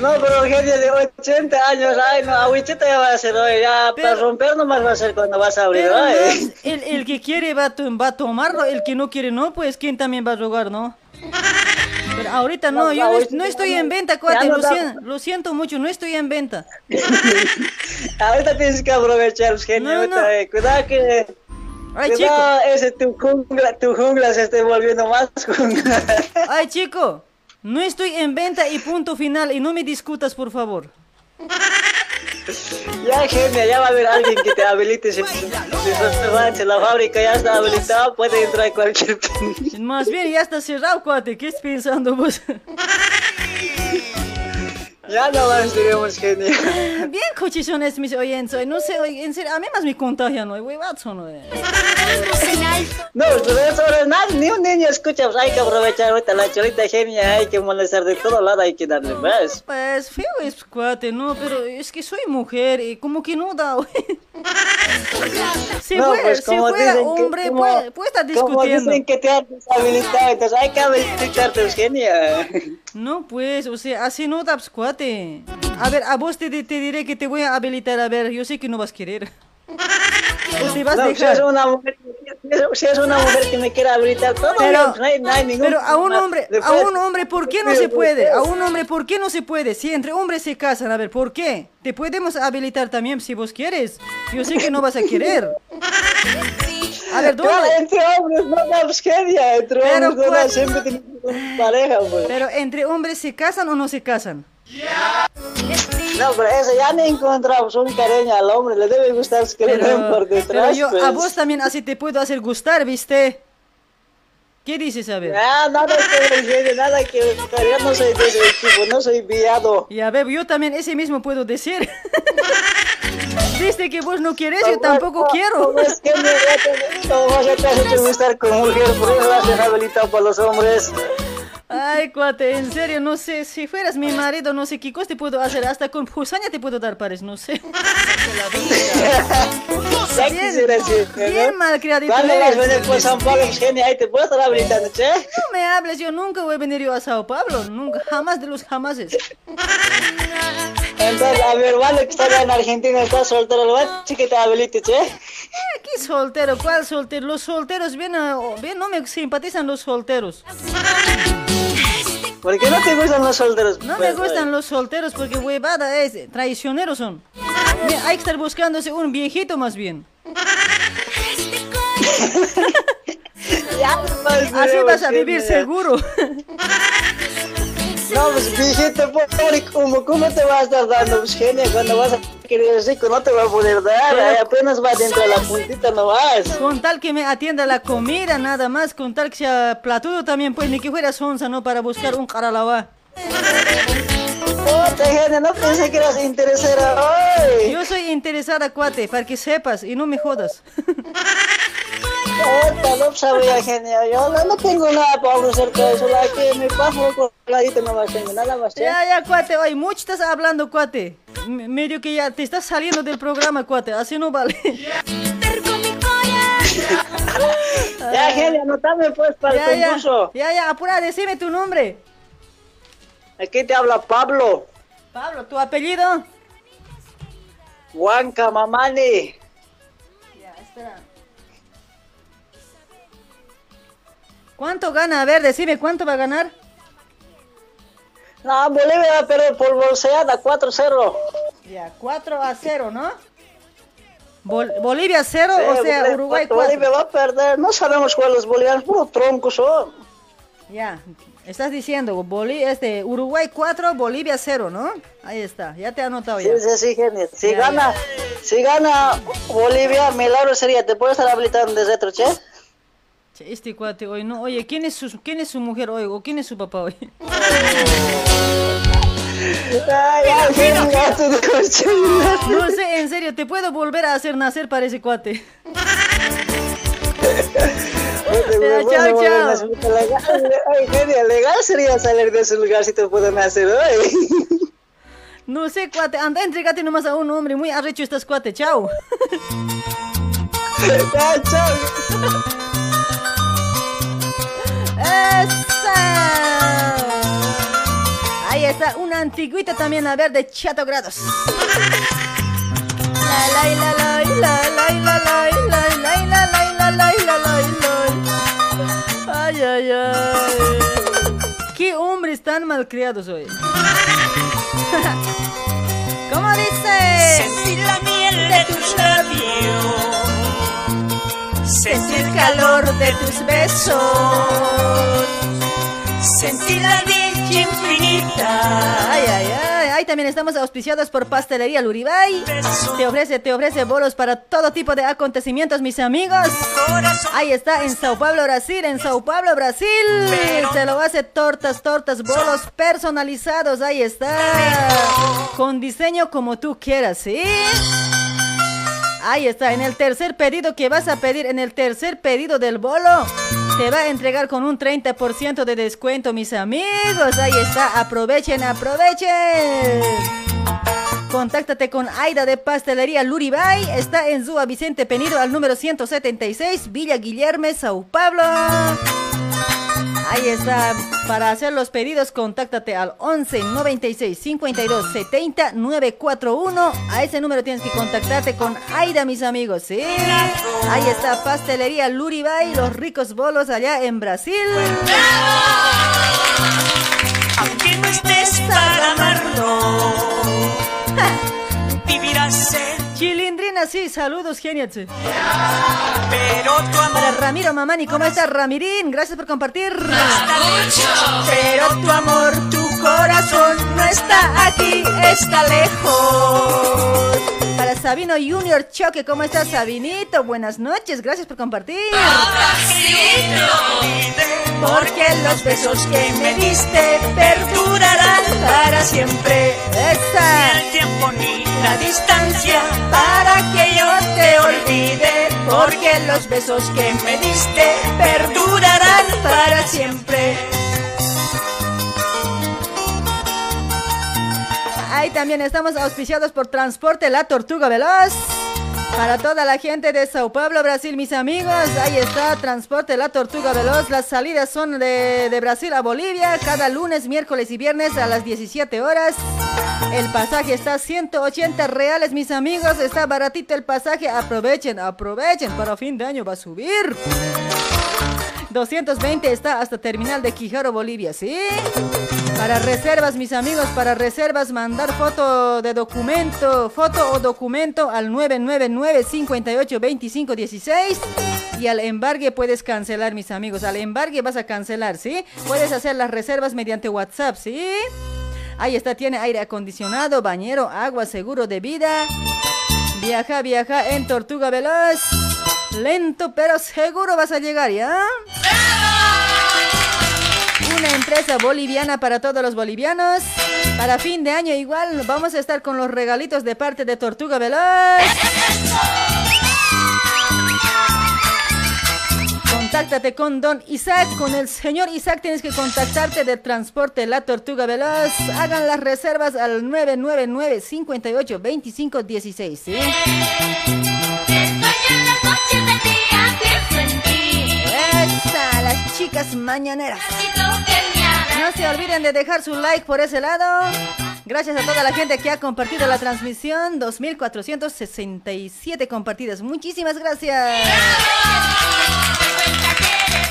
No, pero genia de 80 años, ay, no, agüichita ya va a ser hoy, ya para romper nomás va a ser cuando vas a abrir, ay. no, el, el que quiere va a, va a tomarlo, el que no quiere no, pues ¿quién también va a jugar, no? Pero ahorita no, No, yo no, estoy en venta, cuate, lo, da- sien- lo siento mucho, no estoy en venta. [laughs] Ahorita tienes que aprovechar, genio, ahorita, eh, cuidado que... Ay, cuidado, ese tu jungla, tu jungla se esté volviendo más jungla. [laughs] Ay, chico, no estoy en venta y punto final, y no me discutas, por favor. Ya, genia, ya va a haber alguien que te habilite. Si, si, si la fábrica ya está habilitada, puede entrar cualquier... Más bien ya está cerrado, cuate, ¿qué estás pensando vos? [laughs] Ya no más diremos, genio. [laughs] Bien cochizones mis oyentes, hoy, no sé, en serio, a mí más me contagian hoy, huevazo, no. No, es nada, ni un niño escucha, pues hay que aprovechar ahorita la cholita genia, hay que molestar de todo lado, hay que darle más. Pues feo es cuate, no, pero es que soy mujer y como que no da, güey. Si, No, fuera, pues, si como fuera dicen que- hombre, como- puede, puede estar Como discutiendo. dicen que te has deshabilitado, entonces hay que habilitarte, genia. No, pues, o sea, así no das cuate. A ver, a vos te, te diré que te voy a habilitar, a ver, yo sé que no vas a querer. O te vas a No, si dejar. es una mujer, si es una mujer que me quiere habilitar todo, Pero, no hay, no hay ningún pero a un hombre, a un hombre, ¿por qué no se puede? A un hombre, ¿por qué no se puede? Si entre hombres se casan, a ver, ¿por qué? Te podemos habilitar también si vos quieres. Yo sé que no vas a querer. [laughs] A ver, ¿dónde? Claro, entre hombres no da genia, entre Pero hombres no da, siempre tiene que ser una pareja, pues. Pero entre hombres se casan o no se casan. No, pero eso ya no encontramos un cariño al hombre, le debe gustar le den por Pero detrás. yo pues. a vos también así te puedo hacer gustar, ¿viste? ¿Qué dices, a ver? Ah, nada que nada que yo no soy de ese tipo, no soy viado. Y a ver, yo también ese mismo puedo decir. [laughs] Viste que vos no quieres, yo tampoco quiero. Es que me como vos ya te has hecho gustar con mujer, por eso has habilitado para los hombres. Ay, cuate, en serio, no sé, si fueras mi marido, no sé qué cosa te puedo hacer, hasta con gusaña te puedo dar pares, no sé. [laughs] Ya quisiera decir, ¿no? bien malcriadito ¿Cuándo vas a venir por San Pablo, genio? Ahí te puedo estar habilitando, che. No me hables, yo nunca voy a venir yo a Sao Paulo, nunca, jamás de los jamases. Entonces, a mi hermano que está en Argentina está soltero, lo va a que te habilite, che. ¿Qué soltero? ¿Cuál soltero? Los solteros, bien, ah, bien, no me simpatizan los solteros. ¿Por qué no te gustan los solteros? No me Pues, gustan los solteros porque huevada es, traicioneros son. Hay que estar buscándose un viejito más bien. [laughs] Pues, Así vas a vivir seguro. [laughs] No, pues viejito, pobre, ¿cómo, ¿cómo te vas a estar dando, pues, genia? Cuando vas a querer rico no te va a poder dar, ahí apenas va dentro de la puntita no vas. Con tal que me atienda la comida, nada más. Con tal que sea platudo también, pues ni que fuera sonza, ¿no? Para buscar un caralabá. Puta, genia, no pensé que eras interesada hoy. Yo soy interesada, cuate, para que sepas y no me jodas. Puta, no sabía, genia, yo no, no tengo nada para ofrecerte, solo aquí me paso con ladito nomás tengo, nada más, che. Ya, ya, cuate, oye, mucho estás hablando, cuate. M- medio que ya te estás saliendo del programa, cuate, así no vale. Ya, genia, anotame pues para Ya, el concurso. ya, ya, apura, decime tu nombre. Aquí te habla Pablo, Pablo, ¿tu apellido? Huanca Mamani. Ya, espera. ¿Cuánto gana? A ver, decime, ¿cuánto va a ganar? No, Bolivia va a perder por bolseada, 4-0. Ya, 4 a 0, ¿no? Bol- Bolivia 0, Sí, o sea, Bolivia- Uruguay 4. Bolivia va a perder, no sabemos cuál los bolivianos, puro troncos son. Ya, estás diciendo, Boli este, Uruguay 4, Bolivia 0, ¿no? Ahí está, ya te he anotado Sí, ya. sí, sí, genia. Si Ya, gana, si gana Bolivia, milagro sería, ¿te puedo estar habilitando de retro, che? Che, Este cuate hoy, no, oye, ¿quién es su, quién es su mujer hoy o quién es su papá hoy? Ay, [laughs] ay. No sé, en serio, ¿te puedo volver a hacer nacer para ese cuate? [laughs] Bueno, chao, chao. ay, legal sería salir de ese lugar si te pueden hacer hoy. No sé, cuate, anda, entregate nomás a un hombre. Muy arrecho estás, cuate. Chao. Chao, chao. ¡Esa! Ahí está, una antigüita también, a ver, de Chato Grados. La la la la la la la la la la la la la la la la Ay, ay. ¿Qué hombres tan malcriados hoy? [laughs] ¿Cómo dice? Sentir la miel de tus labios, Sentir el calor de tus besos. sentir la dicha infinita. Ay, ay, ay. Ahí también estamos auspiciados por Pastelería Luribay. Te ofrece, te ofrece bolos para todo tipo de acontecimientos, mis amigos. Ahí está, en Sao Paulo, Brasil, en Sao Paulo, Brasil. Se lo hace tortas, tortas, bolos personalizados. Ahí está. Con diseño como tú quieras, ¿sí? Ahí está, en el tercer pedido que vas a pedir, en el tercer pedido del bolo, te va a entregar con un 30% de descuento, mis amigos. Ahí está, aprovechen, aprovechen. Contáctate con Aida de Pastelería Luribay. Está en Zúa Vicente Penido al número 176, Villa Guillerme, Sao Paulo. Ahí está. Para hacer los pedidos, contáctate al 11 96 52 70 941. A ese número tienes que contactarte con Aida, mis amigos, ¿sí? Ahí está Pastelería Luribay, los ricos bolos allá en Brasil. Aunque no estés para amarlo, [laughs] vivirás en Chilindrina, sí, saludos, genial. sí. pero tu amor Para Ramiro Mamani, ¿cómo estás, Ramirín? Gracias por compartir. Pero tu amor, tu corazón no está aquí, está lejos. Para Sabino Junior Choque, ¿cómo estás, Sabinito? Buenas noches, gracias por compartir. Porque los besos que me diste perdurarán para siempre. ¡Esa! Ni el tiempo ni la distancia para que yo te olvide. Porque los besos que me diste perdurarán para siempre. También estamos auspiciados por Transporte La Tortuga Veloz. Para toda la gente de Sao Paulo, Brasil, mis amigos, ahí está Transporte La Tortuga Veloz. Las salidas son de, de Brasil a Bolivia cada lunes, miércoles y viernes a las 17 horas. El pasaje está a 180 reales, mis amigos. Está baratito el pasaje. Aprovechen, aprovechen. Para fin de año va a subir. 220 está hasta terminal de Quijaro, Bolivia, ¿sí? Para reservas, mis amigos, para reservas, mandar foto de documento, foto o documento al 999-582516 y al embargue puedes cancelar, mis amigos. Al embargue vas a cancelar, ¿sí? Puedes hacer las reservas mediante WhatsApp, ¿sí? Ahí está, tiene aire acondicionado, bañero, agua, seguro de vida. Viaja, viaja en Tortuga Veloz. Lento pero seguro vas a llegar, ¿ya? Una empresa boliviana para todos los bolivianos. Para fin de año igual vamos a estar con los regalitos de parte de Tortuga Veloz. Contáctate con Don Isaac, con el señor Isaac tienes que contactarte de Transporte La Tortuga Veloz. Hagan las reservas al 999 58 25 16, ¿sí? Esa, las chicas mañaneras. No se olviden de dejar su like por ese lado. Gracias a toda la gente que ha compartido la transmisión. 2467 compartidas. Muchísimas gracias.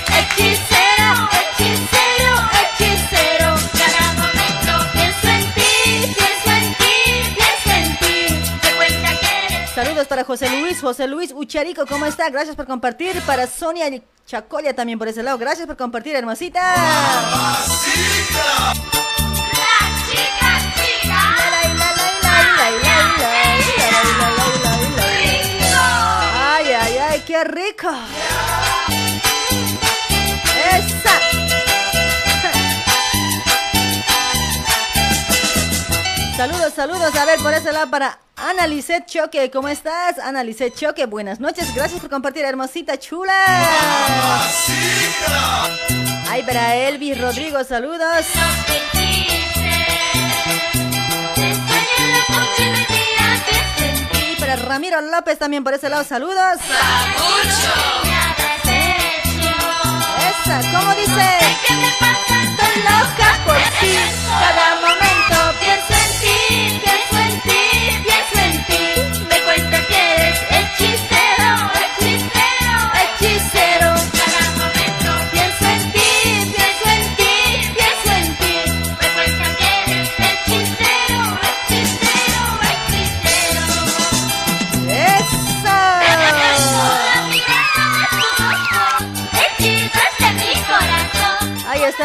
Hechicero, hechicero, hechicero. Saludos para José Luis, José Luis Ucharico, ¿cómo está? Gracias por compartir. Para Sonia Chacolia también por ese lado. Gracias por compartir, hermosita. ay, ay, qué rico. Saludos, saludos. A ver, por ese lado para Ana Lisset Choque. ¿Cómo estás? Ana Choque, buenas noches. Gracias por compartir, hermosita chula. Ay, para Elvis Rodrigo, saludos. Y para Ramiro López también por ese lado, saludos. Esa, ¿cómo dice? Estoy loca por ti. Cada momento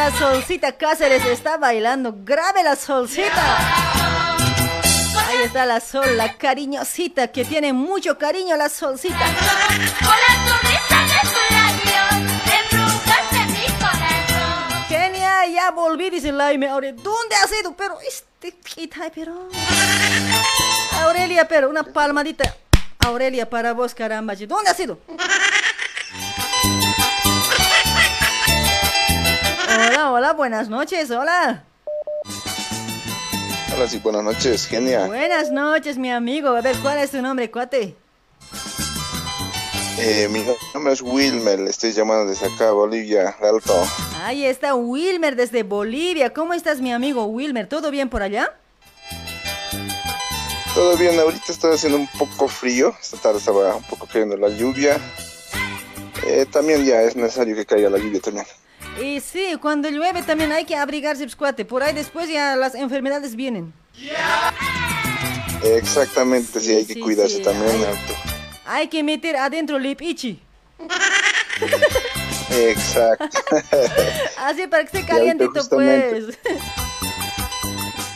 Está Solcita Cáceres, está bailando. Grave la Solcita. Ahí está la Sol, la cariñosita, que tiene mucho cariño la Solcita. Genia, ya volví, dice Laime. Ahora, ¿dónde has ido? Pero, este, pero... Aurelia, pero una palmadita. Aurelia, para vos, caramba. ¿Dónde has ido? Hola, hola, buenas noches, hola. Hola, sí, buenas noches, genia. Buenas noches, mi amigo. A ver, ¿cuál es tu nombre, cuate? Eh, mi nombre es Wilmer, le estoy llamando desde acá, Bolivia, Alto. Ahí está Wilmer desde Bolivia. ¿Cómo estás, mi amigo Wilmer? ¿Todo bien por allá? Todo bien, ahorita está haciendo un poco frío, esta tarde estaba un poco cayendo la lluvia. Eh, también ya es necesario que caiga la lluvia también. Y sí, cuando llueve también hay que abrigarse, pues, cuate. Por ahí después ya las enfermedades vienen. Exactamente, sí, hay que cuidarse sí, también. hay- que meter adentro lipichi. Exacto. [laughs] Así para que esté calientito, pues. [laughs]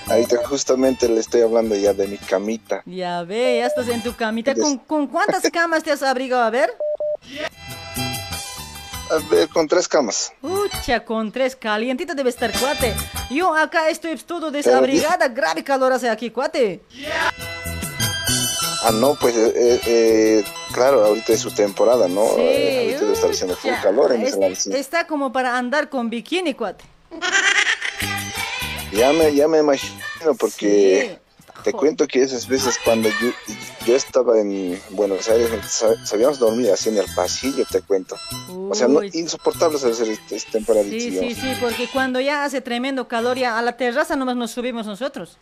Ahorita justamente le estoy hablando ya de mi camita. Ya ve, ya estás en tu camita. ¿Con, con cuántas camas te has abrigado? A ver. Con tres camas. Pucha, con tres calientito debe estar, cuate. Yo acá estoy todo desabrigada, grave calor hace aquí, cuate. Ah, no, pues, eh, eh, eh, claro, ahorita es su temporada, ¿no? Eh, ahorita debe estar haciendo full calor en es- sí. Está como para andar con bikini, cuate. Ya me, ya me imagino, porque te cuento que esas veces cuando yo, yo estaba en Buenos Aires, sa- sabíamos dormir así en el pasillo, te cuento. O sea, no, insoportable hacer este, este temporadito, Sí, sí, sí, porque cuando ya hace tremendo calor, ya a la terraza nomás nos subimos nosotros.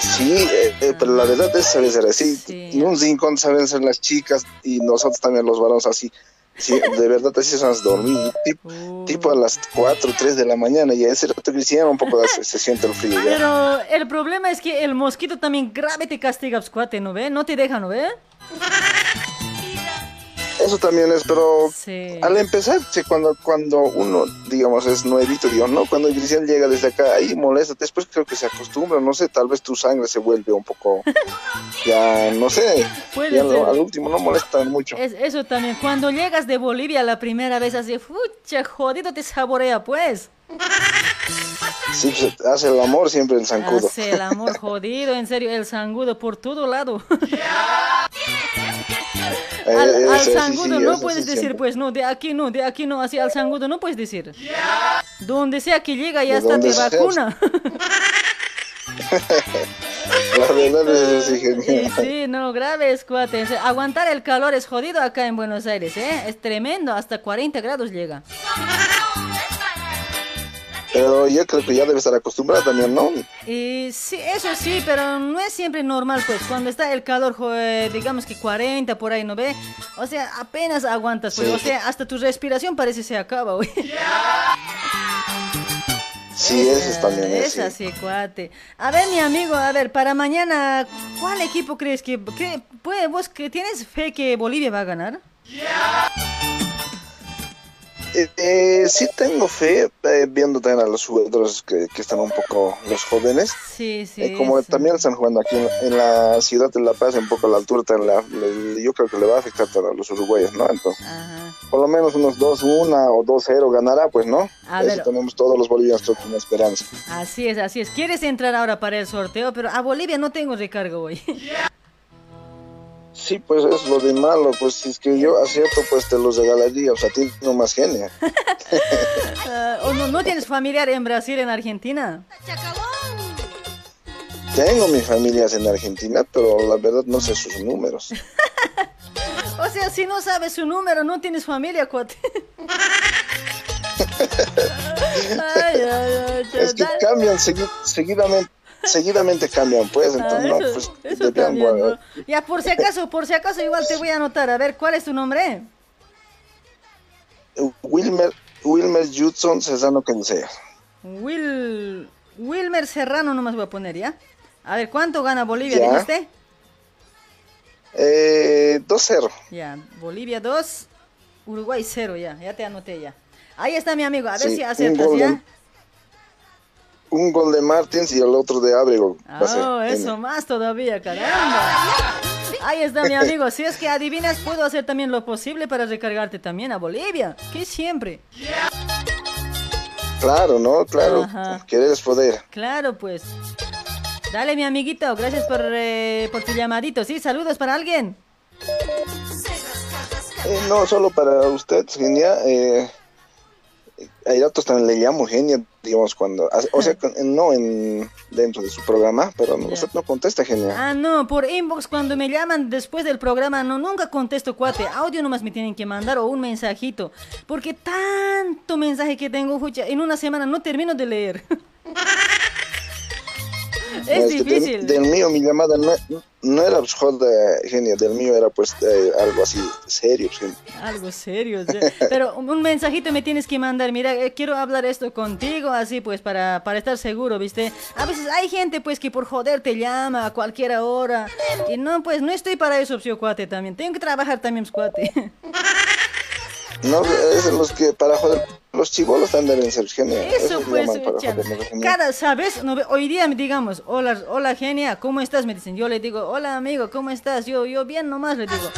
Sí, eh, eh, pero la verdad es saber ser así. En un rincón saben ser las chicas y nosotros también los varones así. Sí, de verdad así se nos dormir. Tipo, tipo a las 4, 3 de la mañana y a ese rato que hicieron un poco se, se siente el frío ya. Pero el problema es que el mosquito también grave te castiga, pues, cuate, ¿no ve? No te deja, ¿no ve? Eso también es, pero Sí. al empezar, sí, cuando, cuando uno, digamos, es nuevito, digamos, ¿no? Cuando el Cristian llega desde acá, ahí molesta, después creo que se acostumbra, no sé, tal vez tu sangre se vuelve un poco, [laughs] ya, no sé, ya no- al último no molesta mucho. Es, eso también, cuando llegas de Bolivia la primera vez, así, fucha, jodido te saborea, pues. Sí, pues, hace el amor siempre el zancudo. Hace el amor jodido, en serio, el sangudo por todo lado. [laughs] Eh, al eh, al sí, sí, no puedes sí, decir, siempre. pues no, de aquí no, de aquí no, así al sangudo no puedes decir. Donde sea que llega ya De hasta te sea. vacuna. [laughs] La verdad es así, [laughs] Y genial. sí, no, grave es cuate. O sea, aguantar el calor es jodido acá en Buenos Aires, ¿eh? Es tremendo, hasta 40 grados llega. Pero yo creo que ya debe estar acostumbrada también, ¿no? Y sí, eso sí, pero no es siempre normal, pues. Cuando está el calor, eh, digamos que 40 por ahí, ¿no ve? O sea, apenas aguantas, pues. Sí. O sea, hasta tu respiración parece se acaba, güey. Sí, eso es también Es eso. así, cuate. A ver, mi amigo, a ver, para mañana, ¿cuál equipo crees que, que puede, vos que tienes fe que Bolivia va a ganar? Eh, eh, sí tengo fe, eh, viendo también a los jugadores que, que están un poco, los jóvenes. Sí, sí. Eh, como también están jugando aquí en, en la ciudad de La Paz, un poco a la altura, la- le- yo creo que le va a afectar a los uruguayos, ¿no? Entonces, por lo menos unos 2-1 o 2-0 ganará, pues, ¿no? A Eso ver. tenemos todos los bolivianos creo que una esperanza. Así es, así es. ¿Quieres entrar ahora para el sorteo? Pero a Bolivia no tengo recargo hoy. Sí, pues es lo de malo, pues si es que yo acierto, pues te los regalaría, o sea, tiene más genia. [laughs] Ah, ¿O no, no tienes familiar en Brasil, en Argentina? Tengo mis familias en Argentina, pero la verdad no sé sus números. [laughs] O sea, si no sabes su número, no tienes familia, cuate. [laughs] ay, ay, ay, Es que dale. cambian segui- seguidamente, seguidamente cambian, pues, entonces Ah, no, eso- pues. Ya, por si acaso, por si acaso, igual te voy a anotar. A ver, ¿cuál es tu nombre? Wilmer, Wilmer Judson Cesano que sea. Will, Wilmer Serrano nomás voy a poner, ¿ya? A ver, ¿cuánto gana Bolivia, Ya. dijiste? Eh, 2-0. Ya, Bolivia 2, Uruguay 0, ya, ya te anoté ya. Ahí está mi amigo, a ver Sí, si aceptas, ¿ya? Un gol de Martins y el otro de Abrego. Oh, N. eso más todavía, caramba. Ahí está mi amigo. Si es que adivinas, puedo hacer también lo posible para recargarte también a Bolivia. Que siempre. Claro, ¿no? Claro. Ajá. Querer es poder. Claro, pues. Dale, mi amiguito. Gracias por, eh, por tu llamadito. Sí, saludos para alguien. Eh, no, solo para usted, genia. Eh, hay ratos también le llamo genia, digamos, cuando... O sea, no en dentro de su programa, pero no, usted no contesta, genia. Ah, no, por inbox cuando me llaman después del programa, no, nunca contesto, cuate. Audio nomás me tienen que mandar o un mensajito. Porque tanto mensaje que tengo, fucha, en una semana no termino de leer. [laughs] No, es del- difícil. Del, mío, mi llamada no, no era pues, joda, genia, del mío era pues eh, algo así serio. Algo serio, pero un mensajito me tienes que mandar, mira, eh, quiero hablar esto contigo, así pues, para, para estar seguro, ¿viste? A veces hay gente pues que por joder te llama a cualquier hora, y no, pues no estoy para eso, psio cuate, también, tengo que trabajar también, cuate. [laughs] No, es los que para joder, los chivolos también deben ser genia. Eso pues, cada, ¿sabes? No, hoy día digamos, hola, hola genia, ¿cómo estás? Me dicen, yo le digo, hola amigo, ¿cómo estás? Yo, yo bien nomás le digo.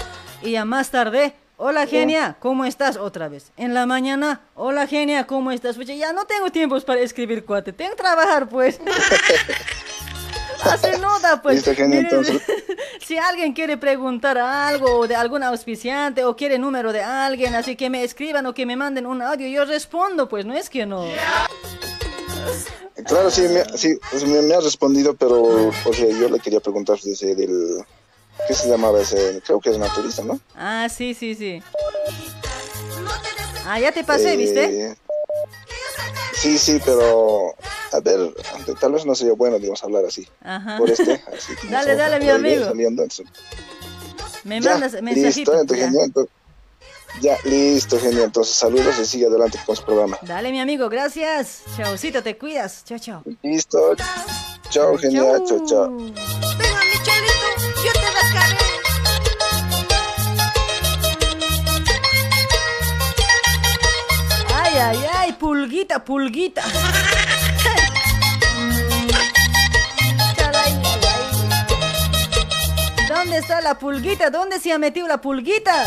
Y ya más tarde, hola genia, ¿cómo estás? Otra vez. En la mañana, hola genia, ¿cómo estás? Pues ya no tengo tiempos para escribir cuate, tengo que trabajar pues. [laughs] [laughs] Hace nota pues. Genia, Miren, [laughs] si alguien quiere preguntar algo de algún auspiciante o quiere número de alguien, así que me escriban o que me manden un audio, yo respondo, pues no es que no. Claro, sí, me, sí, pues, me, me ha respondido, pero o sea, yo le quería preguntar dice, del... ¿Qué se llamaba ese? Creo que es naturista, ¿no? Ah, sí, sí, sí. Ah, ya te pasé, Eh, ¿viste? Sí, sí, pero a ver, tal vez no sería bueno, digamos, hablar así. Ajá. Por este, [laughs] así Dale, dale, mi amigo. saliendo, entonces- Me Ya, mandas mensajito. Listo, entonces, ya. genial, entonces- ya, listo, genial. Entonces, saludos y sigue adelante con su programa. Dale, mi amigo, gracias. Chaucito, te cuidas. Chao, chao. Listo. Chao, genial. Chao, chao. Venga, Michelito, yo te. Ay, ay, ay, pulguita, pulguita. ¿Dónde está la pulguita? ¿Dónde se ha metido la pulguita?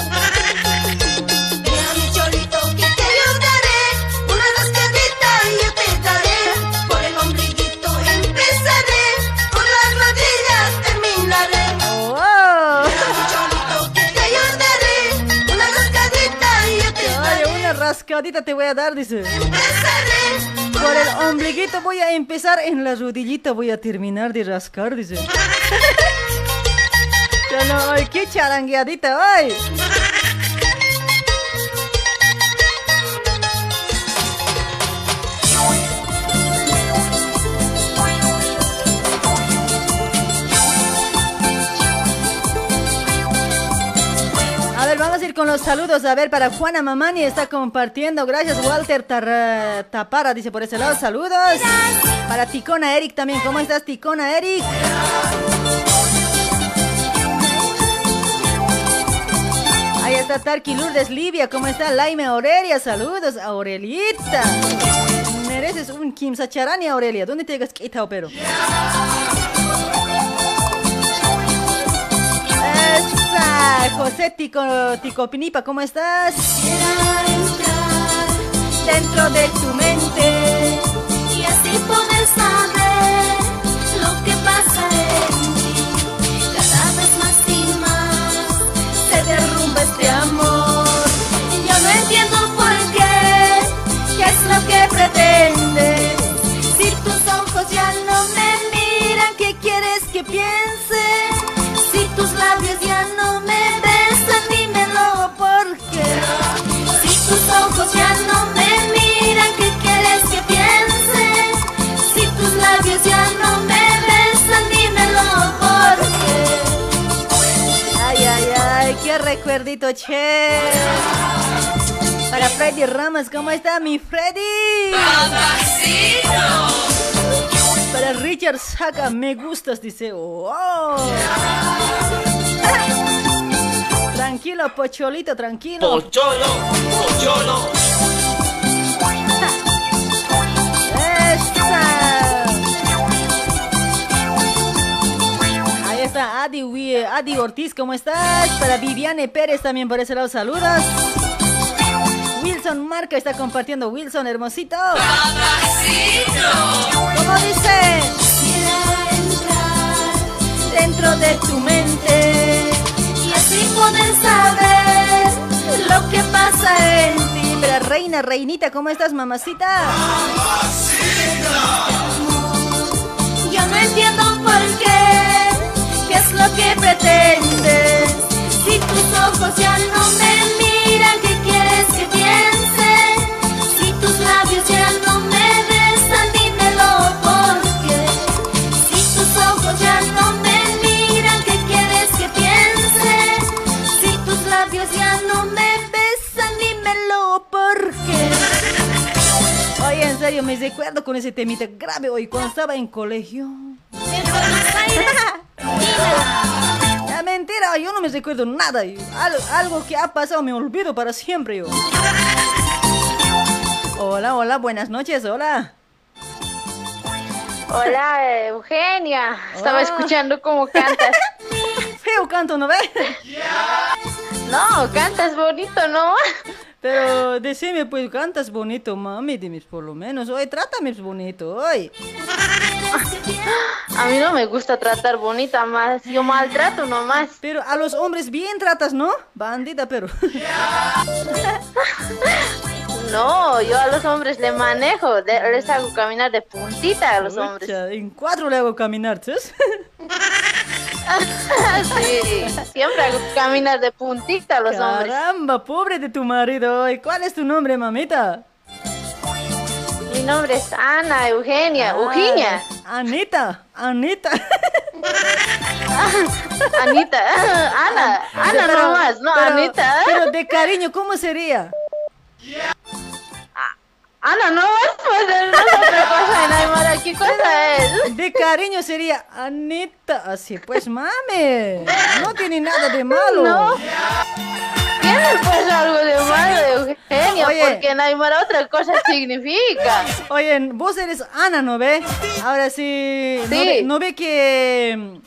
Rascadita te empezaré. Voy a dar, dice. Por el ombliguito voy a empezar, en la rodillita voy a terminar de rascar, dice. [laughs] Ay, qué charangueadita, ay. A ver, vamos a ir con los saludos. A ver, para Juana Mamani está compartiendo. Gracias, Walter Tar- Tapara, dice por ese lado. Saludos. Para Ticona Eric también. ¿Cómo estás, Ticona Eric? Ahí está Tarki Lourdes Livia. ¿Cómo está Laime Aurelia? Saludos, Aurelita. Mereces un Kim Sacharani, Aurelia. ¿Dónde te llegas quitado, pero? Esa, José Tico, Tico Pinipa, ¿cómo estás? dentro de tu mente y así poder saber Si tus ojos ya no me miran, ¿qué quieres que piense? Si tus labios ya no me besan, dímelo por qué. Si tus ojos ya no me miran, ¿qué quieres que piense? Si tus labios ya no me besan, dímelo por qué. Ay, ay, ay, qué recuerdito, che. Para Freddy Ramos, ¿cómo está mi Freddy? Para Richard Saga, me gustas, dice. Oh. Tranquilo, Pocholito, tranquilo. Pocholo, pocholo. ¡Esa! Ahí está Adi, Wi- Adi Ortiz, ¿cómo estás? Para Viviane Pérez también por ese lado, saludos. Wilson Marca está compartiendo. Wilson, hermosito. ¿Cómo dice? dentro de tu mente y así poder saber lo que pasa en ti. Pero reina, reinita, ¿cómo estás, mamacita? Yo no entiendo por qué, qué es lo que pretendes. Si tus ojos ya no me Serio, me recuerdo con ese temita grave hoy cuando estaba en colegio. [laughs] La mentira, yo no me recuerdo nada. yo. Al- algo que ha pasado me olvido para siempre yo. Hola, hola, buenas noches, hola. Hola, Eugenia. Estaba escuchando cómo cantas. [laughs] Feo canto, ¿no ves? No, cantas bonito, ¿no? Pero decime, pues, cantas bonito, mami, dime por lo menos. Oye, trátame bonito, oye. A mí no me gusta tratar bonita más. Yo maltrato nomás. Pero a los hombres bien tratas, ¿no? Bandita, pero. No, yo a los hombres le manejo. les hago caminar de puntita a los hombres. En cuatro le hago caminar, ¿sabes? Sí, siempre hago caminar de puntita los hombres. Caramba, pobre de tu marido. ¿Y cuál es tu nombre, mamita? Mi nombre es Ana Eugenia. Eugenia. Ah, Anita, Anita. [laughs] Anita. [laughs] Ana. Ana Pero- nomás, no pero- Anita. Pero de cariño, ¿cómo sería? Ana no pues no es otra cosa en Aymara. ¿Qué cosa es? De cariño sería Anita. Así pues, mame. No tiene nada de malo. No. Pues algo de malo, Eugenia, Oye. porque en Aymara otra cosa significa. Oye, vos eres Ana, ¿no ve? Ahora sí, ¿no, Sí. ve, no ve que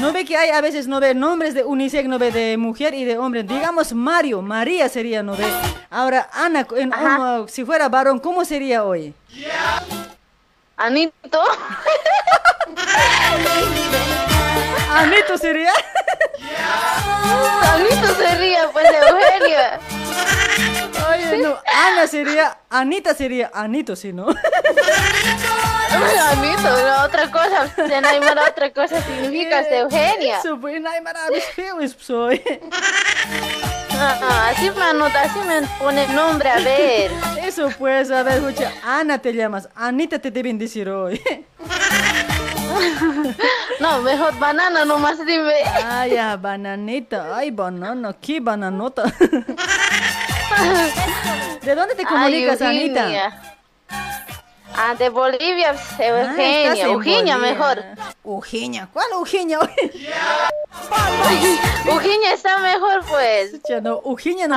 no ve que hay a veces no ve nombres de unisex, no ve de mujer y de hombre. Digamos Mario, María sería, ¿no ve? Ahora Ana, en- si fuera varón, ¿cómo sería hoy? Anito. [laughs] Anito sería. Anito se ríe, pues, Eugenia. Oye, no, Ana sería, Anita sería, Anito, sí, ¿no? Anito, no, otra cosa. En Aymara otra cosa significa Eugenia. Eso, pues, en Aymara es feo, es soy. Ah, así me anota, así me pone nombre, a ver. Eso pues, a ver, escucha, Ana te llamas, Anita te deben decir hoy. No, mejor banana nomás dime. Ah, ya, bananita, ay, banana, qué bananota. [laughs] ¿De dónde te comunicas, Ay, Anita? Eugenia. Ah, de Bolivia, pues, Ah, Eugenia. Eugenia Bolivia. mejor. Eugenia, ¿cuál Eugenia? [laughs] Ujiña está mejor, pues. Ya no,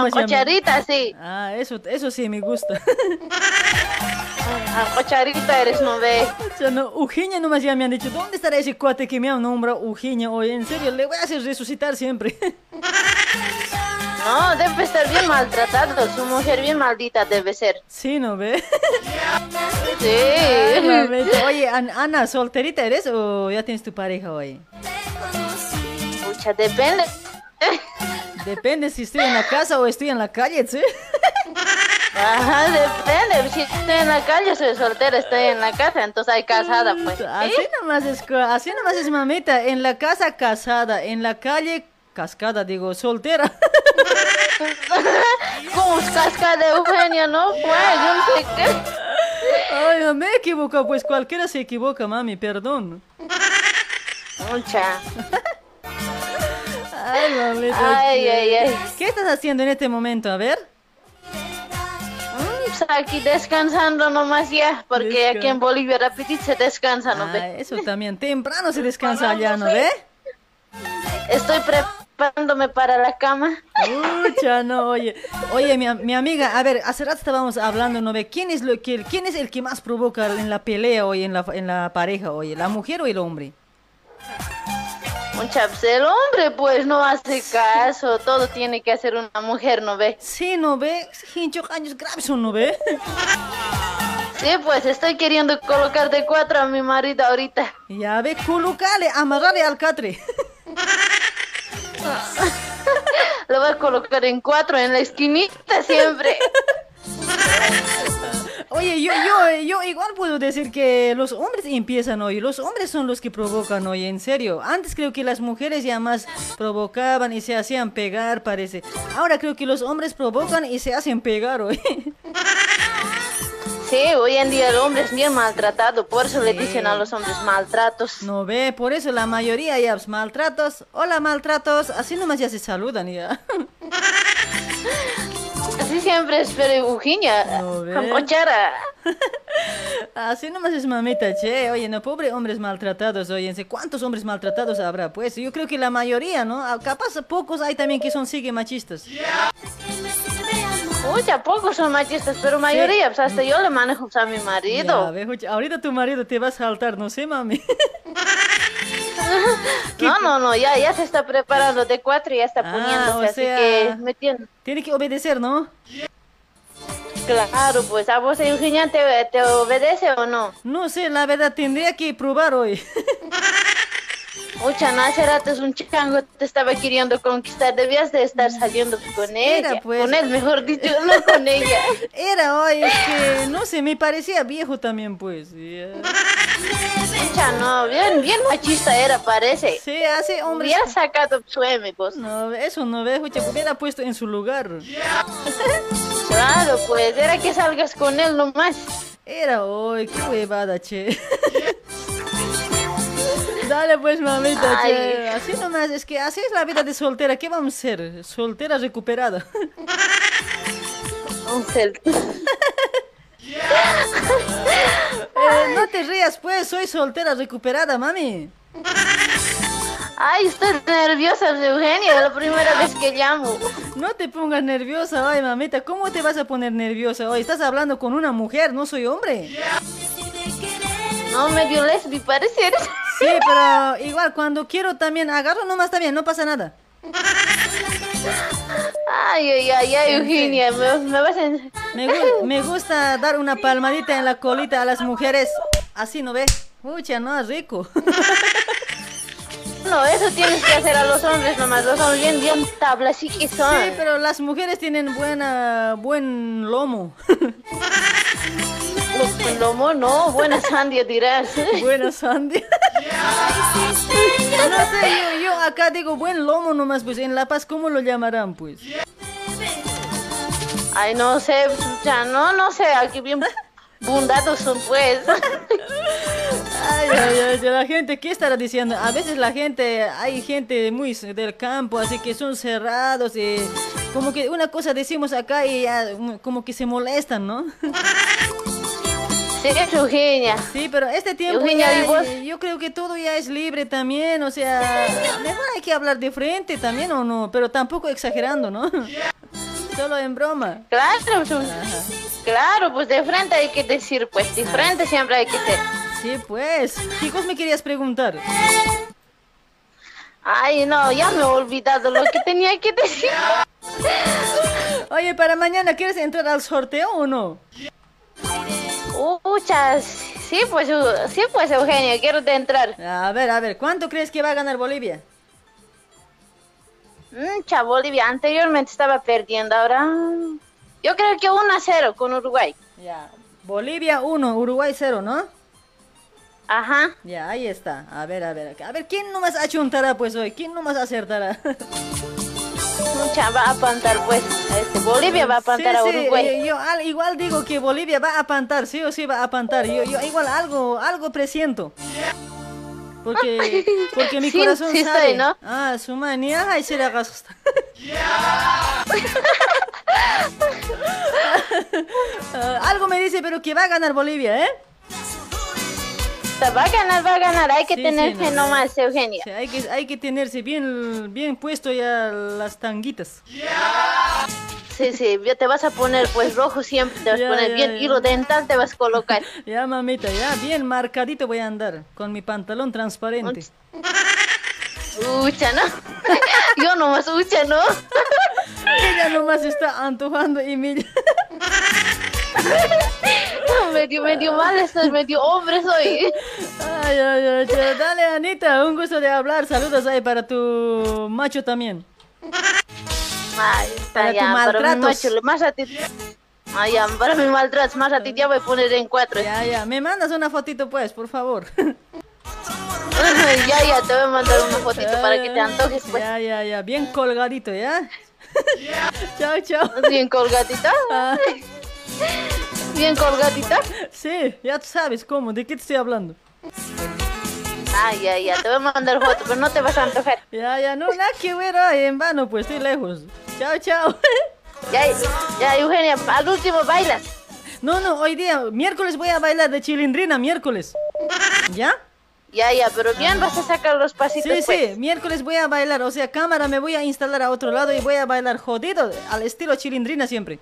me- Cocharita, sí. Ah, eso, eso sí me gusta. [laughs] Ah, Cocharita eres, no ve. Ya no, Ujiña nomás ya me han dicho, ¿dónde estará ese cuate que me ha nombrado Ujiña? Oye, en serio, le voy a hacer resucitar siempre. No, debe estar bien maltratado. Su mujer bien maldita debe ser. Sí, ¿no ve? Sí. Oye, An- Ana, ¿solterita eres o ya tienes tu pareja hoy? Pucha, depende. Depende si estoy en la casa o estoy en la calle, ¿sí? Ajá, depende. Si estoy en la calle, soy soltera, estoy en la casa, entonces hay casada, pues. Así nomás es, así nomás es mamita. En la casa casada, en la calle cascada, digo, soltera. [laughs] Como casca de Eugenia, ¿no? Pues, yo no sé qué. Ay, no me he equivocado, pues cualquiera se equivoca, mami, perdón. Mucha. Ay, mamita. Ay, ay, ay. ¿Qué estás haciendo en este momento? A ver. Pues aquí descansando nomás ya, porque aquí en Bolivia rapidito se descansa, ¿no Ah, ve? eso también. Temprano se descansa allá, ¿no ve? Estoy preparándome para la cama. Mucha, no, oye. Oye, mi, mi amiga, a ver, hace rato estábamos hablando, ¿no ve? ¿Quién es, lo que, ¿Quién es el que más provoca en la pelea hoy, en la, en la pareja, oye? ¿La mujer o el hombre? Mucha, pues el hombre pues no hace caso, todo tiene que hacer una mujer, ¿no ve? Sí, ¿no ve? Hincho años graves, ¿no ve? Sí, pues estoy queriendo colocar de cuatro a mi marido ahorita. Ya ve, colocale, amarrale al catre. [laughs] Lo voy a colocar en cuatro, en la esquinita siempre. [laughs] Oye, yo, yo, yo igual puedo decir que los hombres empiezan hoy, los hombres son los que provocan hoy, en serio. Antes creo que las mujeres ya más provocaban y se hacían pegar, parece. Ahora creo que los hombres provocan y se hacen pegar hoy. Sí, hoy en día el hombre es bien maltratado, por eso le dicen a los hombres maltratos. No ve, por eso la mayoría ya pues, maltratos. Hola maltratos, así nomás ya se saludan ya. [laughs] Así siempre es, pero ve. con cochara. [laughs] Así nomás es mamita, che. Oye, no, pobre hombres maltratados, oye, ¿cuántos hombres maltratados habrá? Pues yo creo que la mayoría, ¿no? Ah, Capaz pocos hay también que son sigue machistas. Mucha, pocos son machistas, pero mayoría, pues hasta yo le manejo pues, a mi Ya, marido. ve, Jucha, ahorita tu marido te va a saltar, no sé, mami. [laughs] [laughs] No, no, no, ya, ya se está preparando de cuatro y ya está Ah, poniéndose, o así sea- que me tiene. Tiene que obedecer, ¿no? Claro, pues a vos, Eugenia, ¿te, te obedece o no? No sé, la verdad, tendría que probar hoy. [laughs] Mucha, no, hace rato es un chango te estaba queriendo conquistar, debías de estar saliendo con ella, pues. con él, mejor dicho, no con [laughs] ella. Era hoy, es que, no sé, me parecía viejo también, pues. Mucha, no, bien, bien machista era, parece. Sí, hace hombres... Hubiera sacado su M, pues. No, eso no ve, Jucha, hubiera puesto en su lugar. [laughs] Claro, pues, era que salgas con él nomás. Era hoy, qué huevada, che. [laughs] Dale pues, mamita, Ay. che. Así nomás, es que así es la vida de soltera. ¿Qué vamos a ser? Soltera recuperada. Un Eh, no te rías, pues, soy soltera recuperada, mami. Ay, estoy nerviosa, Eugenia, la primera vez que llamo. No te pongas nerviosa hoy, mamita. ¿Cómo te vas a poner nerviosa hoy? Estás hablando con una mujer, no soy hombre. No, medio lesbi parecer. Sí, pero igual, cuando quiero también agarro nomás también, no pasa nada. Ay, ay, ay, ay, Eugenia, me, me vas a... Me, gu- me gusta dar una palmadita en la colita a las mujeres. Así, ¿no ves? Pucha, no, rico. [laughs] No, eso tienes que hacer a los hombres nomás, los hombres bien, bien tabla, así que son. Sí, pero las mujeres tienen buena, buen lomo. [laughs] Los lomo, no, buena sandia dirás. [laughs] Buena sandia. No sé, yo, yo acá digo buen lomo nomás, pues en La Paz, ¿cómo lo llamarán, pues? Ay, no sé, ya no, no sé, aquí bien bundados son pues. Ay, ay, ay, de la gente, ¿qué estará diciendo? A veces la gente, hay gente muy del campo, así que son cerrados, y como que una cosa decimos acá y ya, mm, como que se molestan, ¿no? Es Eugenia. Sí, pero este tiempo Eugenia, ya- ¿y vos? yo creo que todo ya es libre también, o sea, mejor hay que hablar de frente también o no, pero tampoco exagerando, ¿no? Solo en broma. Claro, pues, claro, pues de frente hay que decir, pues de frente siempre hay que ser. Sí, pues. ¿Qué cosa me querías preguntar? Ay, no, ya me he olvidado lo que tenía que decir. [laughs] Oye, para mañana, ¿quieres entrar al sorteo o no? Muchas. Sí, pues, sí, pues, Eugenia, quiero entrar. A ver, a ver, ¿cuánto crees que va a ganar Bolivia? Mucha Bolivia, anteriormente estaba perdiendo, ahora. Yo creo que 1 a 0 con Uruguay. Ya. Bolivia 1, Uruguay 0, ¿no? Ajá. Ya, ahí está. A ver, a ver. A ver, ¿quién nomás achuntará pues hoy? ¿Quién nomás acertará? [laughs] Mucha va a apantar, pues. Este, Bolivia va a apantar Sí, a sí, Uruguay. eh, yo al- igual digo que Bolivia va a apantar, sí o sí va a apantar. Yo, yo igual algo, algo presiento. Porque, [laughs] porque mi Sí, corazón sí sabe. estoy, ¿no? Ah, su manía, ay, se le haga asustar. [laughs] Ah, algo me dice, pero que va a ganar Bolivia, ¿eh? Va a ganar, va a ganar. Hay que Sí, tener sí, fe no, no. nomás, Eugenia. Sí, hay, que, hay que tenerse bien, bien puesto ya las tanguitas. Sí, sí, ya te vas a poner pues rojo siempre, te vas a poner ya, bien ya. hilo dental, te vas a colocar. Ya, mamita, ya, bien marcadito voy a andar, con mi pantalón transparente. Ucha, ¿no? [laughs] Yo nomás, ucha, ¿no? [laughs] Ella nomás está antojando y me... [laughs] medio, medio mal estoy, medio hombre soy. Ay, ay, ay, dale, Anita, un gusto de hablar. Saludos ahí para tu macho también. Ay, Para tu ya, para mi maltratos. macho, más ratito. Ay, ya, para mi maltratos, más ratito ya voy a poner en cuatro. Ya, ya, me mandas una fotito pues, por favor. [laughs] ya, ya, te voy a mandar una fotito para que te antojes, pues. Ya, ya, ya, bien colgadito, ¿ya? [laughs] chao, chao. Bien colgadita. Bien colgadita. Sí, ya tú sabes cómo, ¿de qué te estoy hablando? Ay, ya, ya, te voy a mandar foto, pero no te vas a antojar. Ya, ya, no, nada que ver, ay, en vano, pues estoy lejos. Chao, chao. [laughs] Ya, ya, Eugenia, al último bailas. No, no, hoy día, miércoles voy a bailar de chilindrina, miércoles. ¿Ya? Ya, ya, pero bien vas a sacar los pasitos, Sí, pues. sí, miércoles voy a bailar, o sea, cámara me voy a instalar a otro lado y voy a bailar jodido, al estilo chilindrina siempre.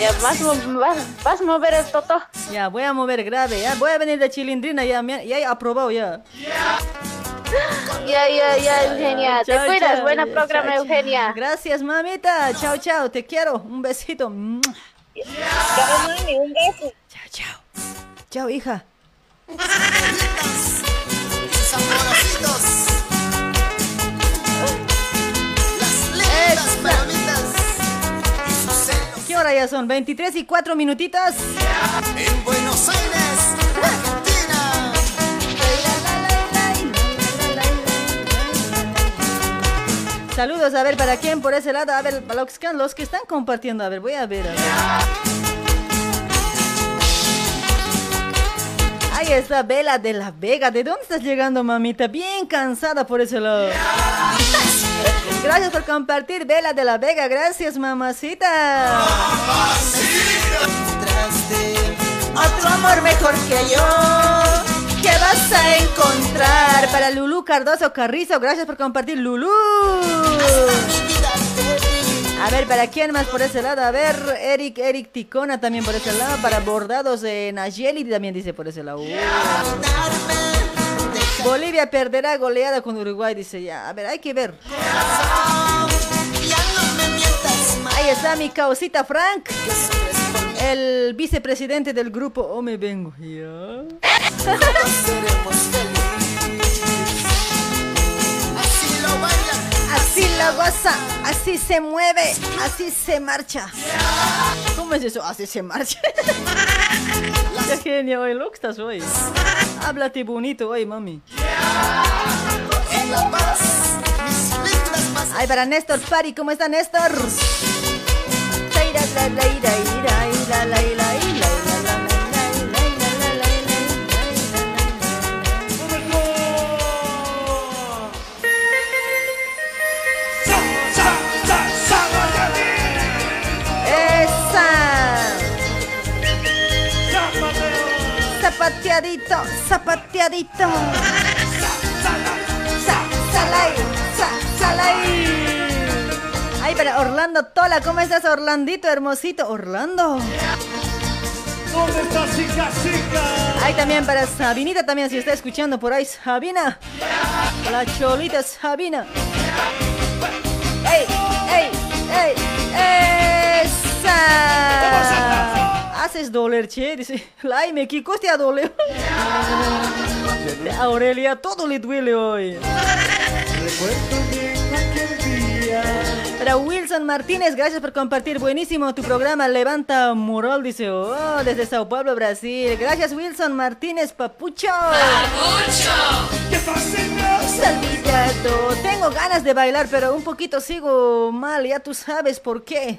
Ya, vas, vas, vas a mover el toto. Ya, voy a mover grave, ya, voy a venir de chilindrina, ya, ya he aprobado, ya. Ya, ya, ya, Eugenia. Te Chao, cuidas. chao, Buena programa, chao, chao. Eugenia. Gracias, mamita, chao, chao, te quiero, un besito. Chao, mami, un beso. Chao, hija. ¿Qué hora ya son? 23 y 4 minutitas. En Buenos Aires, Saludos, a ver, ¿para quién por ese lado? A ver, para los que, los que están compartiendo, a ver, voy a ver. a ver. Ahí está Vela de la Vega. ¿De dónde estás llegando, mamita? Bien cansada por ese lado. Gracias por compartir, Vela de la Vega. Gracias, mamacita. Otro amor mejor que yo. ¿Qué vas a encontrar? Para Lulú Cardoso Carrizo. Gracias por compartir, Lulú. A ver, ¿para quién más por ese lado? A ver, Eric, Eric Ticona también por ese lado. Para bordados de Nayeli también dice por ese lado. Bolivia perderá goleada con Uruguay, dice ya. A ver, hay que ver. Ahí está mi causita Frank. El vicepresidente del grupo O Me Vengo. Ya. Así la goza, así se mueve, así se marcha. ¿Cómo es eso? Así se marcha. Qué genio hoy, lo que estás hoy. Háblate bonito hoy, mami. Ay, para Néstor Pari, ¿cómo está Néstor? Zapateadito, zapateadito. Ay, para Orlando Tola, ¿cómo estás, Orlandito, hermosito? Orlando. ¿Dónde está chica, chica? Ay, también para Sabinita, también, si está escuchando por ahí, Sabina. La cholita Sabina. ¡Ey, ey, ey! ¡Esa! Haces doler, che, dice. Ay, me Kiko te a doler. A [laughs] Aurelia todo le duele hoy. Para Wilson Martínez, gracias por compartir. Buenísimo tu programa. Levanta moral, dice. Oh, desde Sao Paulo, Brasil. Gracias, Wilson Martínez, papucho. Olvidado. Tengo ganas de bailar, pero un poquito sigo mal. Ya tú sabes por qué.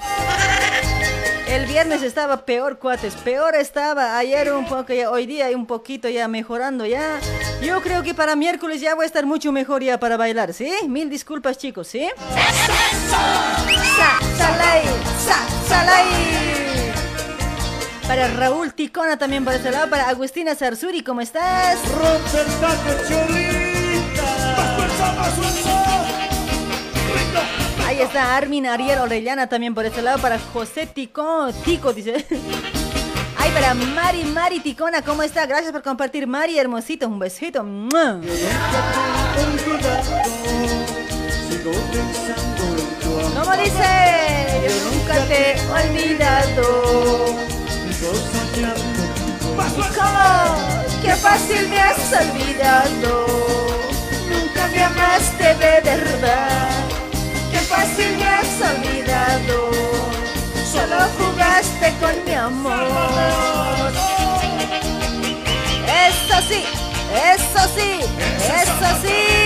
El viernes estaba peor, cuates. Peor estaba. Ayer un poco, ya, hoy día un poquito ya mejorando ya. Yo creo que para miércoles ya voy a estar mucho mejor ya para bailar, ¿sí? Mil disculpas, chicos, ¿sí? Sa, Para Raúl Ticona también por ese lado. Para Agustina Zarzuri, ¿cómo estás? Ahí está Armin Ariel Orellana también por ese lado. Para José Tico, Tico dice. Ay, para Mari, Mari Ticona, ¿cómo está? Gracias por compartir, Mari, hermosito. Un besito. ¿Cómo dice? Yo nunca te he olvidado. ¿Cómo? Qué fácil me has olvidado. Nunca me amaste de verdad. Qué fácil me has olvidado. Solo jugaste con mi amor. Eso sí, eso sí, eso sí.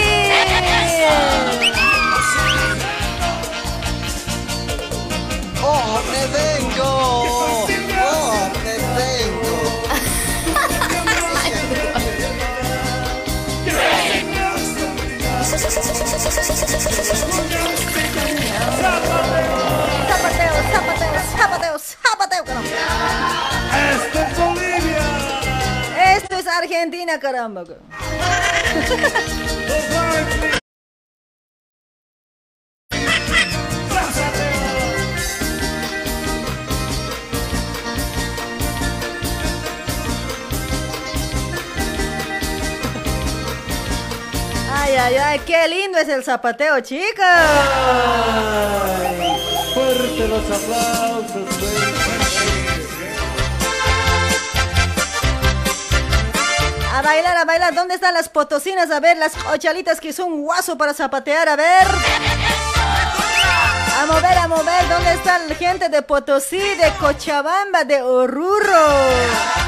¡Oh, me vengo! ¡Oh, me vengo! Caramba. Es Bolivia. Esto es Argentina, caramba. [laughs] qué lindo es el zapateo, chicos. Fuerte los aplausos. A bailar, a bailar. ¿Dónde están las potosinas? A ver, las ochalitas que son guaso para zapatear. A ver. A mover, a mover. ¿Dónde está la gente de Potosí, de Cochabamba, de Oruro?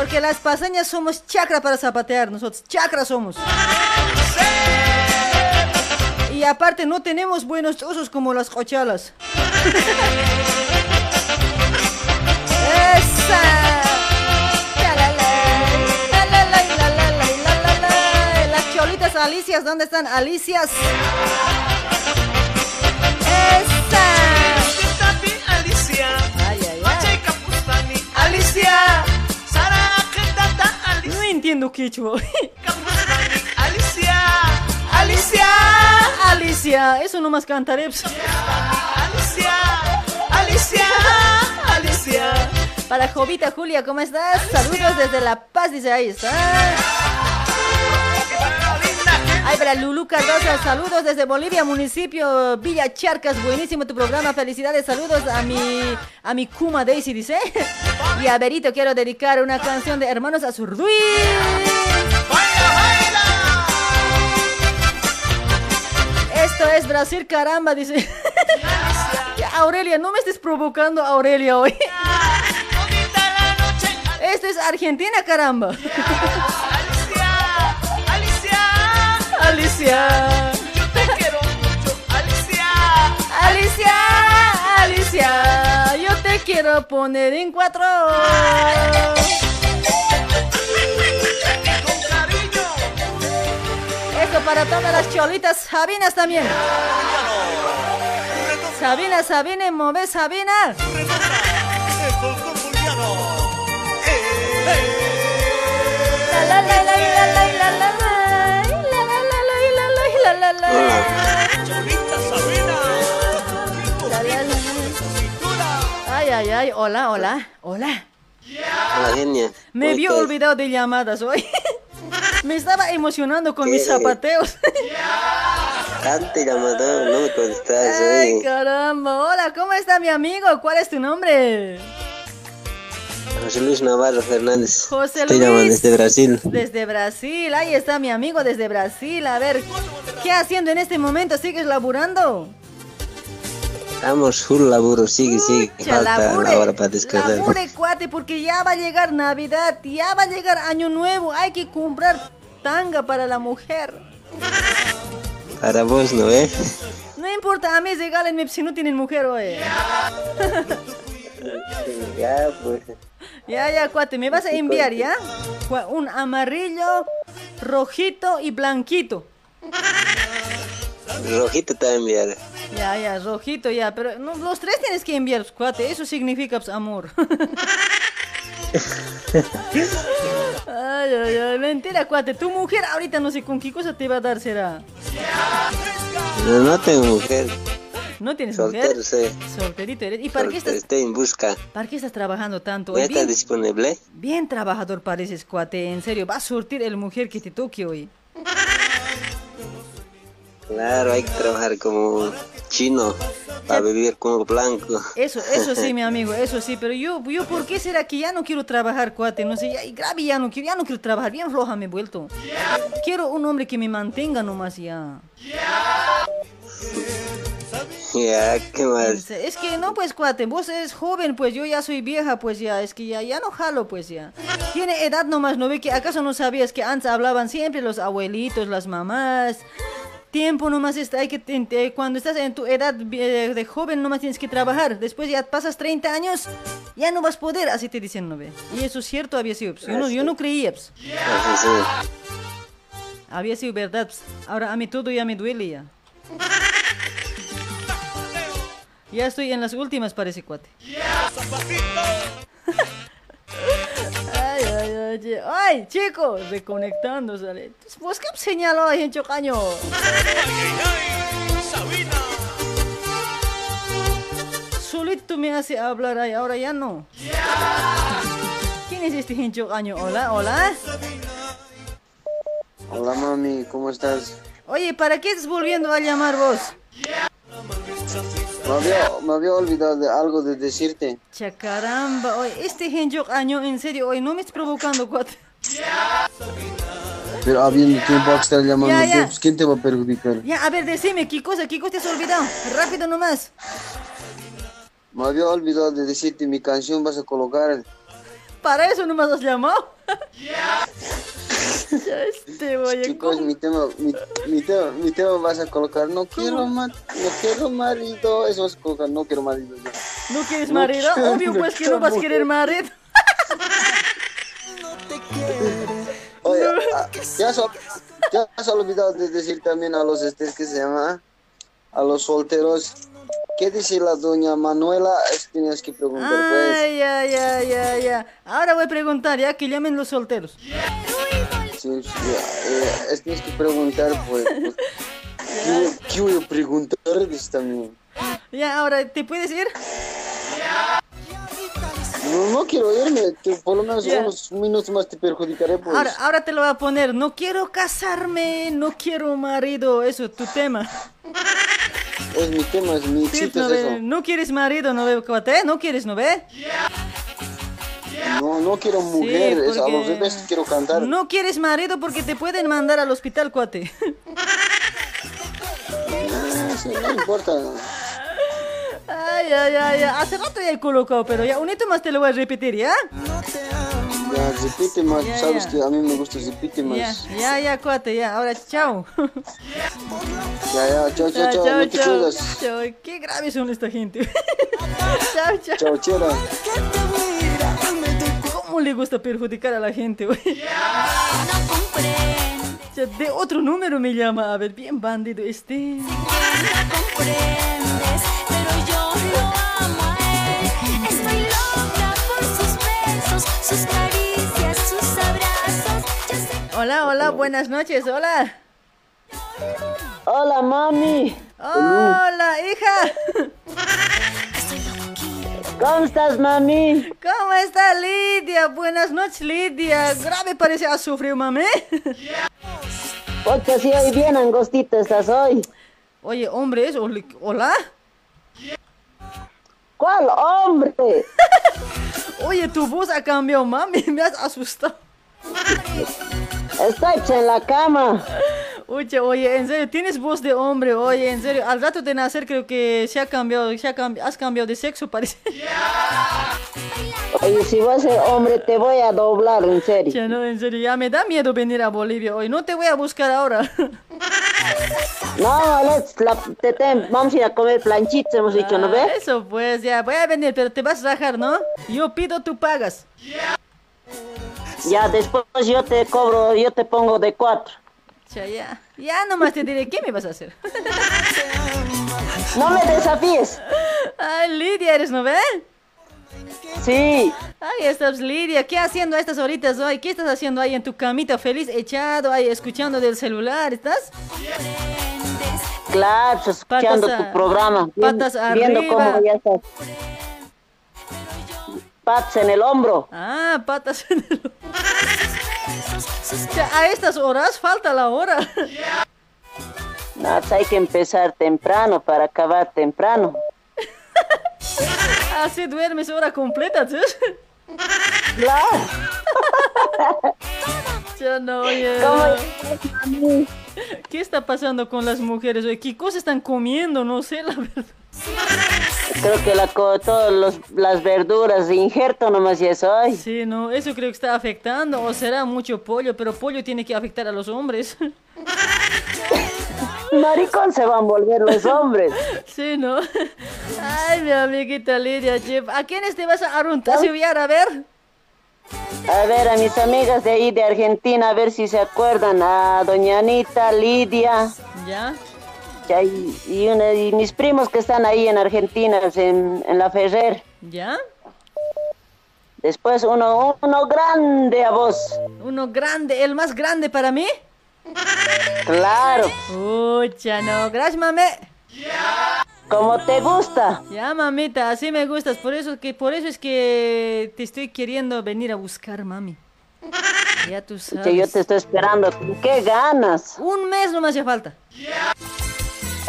Porque las paseñas somos chacra para zapatear. Nosotros chacra somos. Y aparte no tenemos buenos osos como las cochalas. ¡Esa! Las cholitas Alicias, ¿dónde están? Alicias. ¡Esa! Alicia. Alicia. Entiendo quechua. [laughs] Alicia. Alicia. Alicia, eso nomás cantaré. Alicia. Alicia. Alicia. Para Jovita Julia, ¿cómo estás? Saludos desde La Paz, dice ahí está. Ay, para Lulu Cardosa, saludos desde Bolivia, municipio Villa Charcas, buenísimo tu programa, felicidades, saludos a mi, a mi Kuma Daisy, dice. Y a Berito quiero dedicar una canción de Hermanos Azurduy. Esto es Brasil, caramba, dice. Aurelia, no me estés provocando, Aurelia, hoy. Esto es Argentina, caramba. Alicia. Yo te quiero mucho, Alicia. Alicia, Alicia, yo te quiero poner en cuatro. Esto para todas las cholitas Sabinas también. Sabina, Sabina, mueve Sabina. Es Ay, ay, ay, hola, hola, hola. Hola, genia. Me ¿Cómo vio estás? olvidado de llamadas hoy. [laughs] Me estaba emocionando con mis zapateos. Llamada, no me contestas. Ay, caramba. Hola, ¿cómo está mi amigo? ¿Cuál es tu nombre? José Luis Navarro Fernández. José Estoy llamando Luis. desde Brasil. Desde Brasil. Ahí está mi amigo desde Brasil. A ver, ¿qué haciendo en este momento? ¿Sigues laburando? Estamos full laburo, sigue, sigue. Ya, Falta labure, una hora para descansar. Labure, cuate, porque ya va a llegar Navidad, ya va a llegar Año Nuevo. Hay que comprar tanga para la mujer. Para vos, ¿no eh? No importa, a mí regálenme si no tienen mujer, oye. [laughs] Ya, pues. Ya, ya, cuate, me vas a enviar, ¿ya? Un amarillo, rojito y blanquito. Rojito te va a enviar. Ya, ya, rojito, ya, pero no, los tres tienes que enviar, cuate, eso significa pues, amor. ay, ay, ay, mentira, cuate, tu mujer ahorita no sé con qué cosa te va a dar, será. No, no tengo mujer. ¿No tienes Soltero, mujer? sí. Solterito eres. ¿Y para qué estás, Estoy en busca. para qué estás trabajando tanto? ¿Ya bien, disponible? bien trabajador pareces, cuate, en serio, va a surtir el mujer que te toque hoy. Claro, hay que trabajar como chino para vivir como blanco. Eso, eso sí, mi [laughs] amigo, eso sí, pero yo, yo, ¿por qué será que ya no quiero trabajar, cuate? No sé, ya, grave ya no quiero, ya no quiero trabajar, bien floja me he vuelto. Quiero un hombre que me mantenga nomás ya. Ya, ¿qué más? Es que no, pues, cuate, vos eres joven, pues yo ya soy vieja, pues ya, es que ya, ya no jalo, pues ya. Tiene edad nomás, ¿no ve que acaso no sabías que antes hablaban siempre los abuelitos, las mamás? Tiempo nomás está, hay que, eh, cuando estás en tu edad eh, de joven nomás tienes que trabajar. Después ya pasas 30 años, ya no vas a poder, así te dicen, ¿no ve? Y eso es cierto, había sido, pues, yo no, yo no creía, pues. Había sido verdad, pues. Ahora a mí todo ya me duele ya. Ya estoy en las últimas, parece cuate. Ay, ay, ay, ay, chicos, reconectando, sale. ¿Vos qué señaló ahí en Chocaño? Solito me hace hablar ahí, ahora ya no. ¿Quién es este en Chocaño? Hola, hola. Hola mami, ¿cómo estás? Oye, ¿para qué estás volviendo a llamar vos? Me había, me había olvidado de algo de decirte. Cha caramba, oye, este Henjok año, en serio, oye, no me estás provocando, cuate. Pero habiendo tiempo a estar llamando, Ya, ya. pues, ¿quién te va a perjudicar? Ya, a ver, decime, ¿qué cosa? ¿Qué cosa te has olvidado? Rápido nomás. Me había olvidado de decirte mi canción vas a colocar. Para eso nomás has llamado. Ya este, oye, Chicos, mi tema, mi, mi tema, mi tema vas a colocar. No quiero ma- no quiero marido. Eso vas a colocar. No quiero marido. ya. ¿No quieres No marido? quiero, Obvio, [laughs] pues que no vas a querer marido. [laughs] Oye, ah, ya, se, ya se ha olvidado de decir también a los estés que se llama a los solteros. ¿Qué dice la doña Manuela? Eso tienes que preguntar, pues. Ay, ay, ay, ay. Ahora voy a preguntar, ya, que llamen los solteros. Sí, eh, es tienes que preguntar, pues. pues, ¿Qué, qué voy a preguntar? Dice también. Ya, ahora, ¿te puedes ir? No, no quiero irme. que por lo menos Ya. unos minutos más te perjudicaré, pues. Ahora, ahora te lo voy a poner. No quiero casarme, no quiero marido. Eso es tu tema. Es mi tema, es mi Sí, chiste, no, es eso. no quieres marido, no veo cuate, no quieres, ¿no ve? No, no quiero mujer, es a porque- los revés que quiero cantar. No quieres marido porque te pueden mandar al hospital, cuate. Ah, sí, no importa. Ay, ay, ay, ay. Hace rato ya he colocado, pero ya, un hito más te lo voy a repetir, ¿ya? Ya, repite más. Ya, Sabes ya. que a mí me gusta, repite más. Ya, ya, ya, cuate, ya. Ahora, chao. Ya, ya, chao, chao, chao. no te cuidas. chao. Qué graves son esta gente. [laughs] chao, chao. Chao, chera. ¿Cómo le gusta perjudicar a la gente, güey? Ya, De otro número me llama, a ver, bien bandido este. pero yo lo amo a él. Estoy loca por sus besos, sus caricias, sus abrazos. Sé Hola, hola, buenas noches, hola. Hola, mami. Hola, hija. [laughs] ¿Cómo estás, mami? ¿Cómo está Lidia? Buenas noches, Lidia. Grave parece sufrido, mami. Porque si hoy bien angostita estás hoy. Oye, hombre, ¿es oli- hola? ¿Cuál hombre? [laughs] Oye, tu voz ha cambiado, mami. [laughs] Me has asustado. Hecha en la cama. Oye, oye, en serio, tienes voz de hombre, oye, en serio, al rato de nacer creo que se ha cambiado, se ha cambi- has cambiado de sexo, parece. Oye, si vas a ser hombre, te voy a doblar, en serio. Ya no, en serio, ya me da miedo venir a Bolivia hoy, no te voy a buscar ahora. [laughs] No, let's, la, te, te- vamos a ir a comer planchitas, hemos dicho, ¿no Ah, ves? Eso, pues, ya, voy a venir, pero te vas a rajar, ¿no? Yo pido, tú pagas. Ya, después yo te cobro, yo te pongo de cuatro. Ya, ya, ya nomás te diré, ¿qué me vas a hacer? No me desafíes. Ay, Lidia, ¿eres, no ve? Sí. Ahí estás, Lidia. ¿Qué haciendo a estas horitas hoy? ¿Qué estás haciendo ahí en tu camita feliz, echado ahí, escuchando del celular? ¿Estás? Claro, pues, escuchando Patas a- tu programa. patas Viendo arriba. cómo ya estás. Patas en el hombro. Ah, patas en el... O sea, a estas horas falta la hora. No, hay que empezar temprano para acabar temprano. [laughs] Así duermes hora completa, ¿sí? Claro. [laughs] Ya no, oye. ¿Cómo ¿Qué está pasando con las mujeres hoy? ¿Qué cosas están comiendo? No sé, la verdad. Creo que la, todas las verduras de injerto nomás ya es hoy. Sí, no, eso creo que está afectando. O será mucho pollo, pero pollo tiene que afectar a los hombres. [laughs] Maricón se van a volver los hombres. [laughs] Sí, ¿no? Ay, mi amiguita Lidia, Chef. ¿A quiénes te vas a aruntaciar? A ver. A ver, a mis amigas de ahí de Argentina, a ver si se acuerdan. A doña Anita, Lidia. ¿Ya? Y, y una- y mis primos que están ahí en Argentina, en, en la Ferrer. ¿Ya? Después uno, uno grande a vos. Uno grande, el más grande para mí. Claro. Ucha, no. Gracias, mami. Como te gusta. Ya, mamita, así me gustas. Por eso, que, por eso es que te estoy queriendo venir a buscar, mami. Ya tú sabes. Que yo te estoy esperando. ¿Qué ganas? Un mes no me hace falta.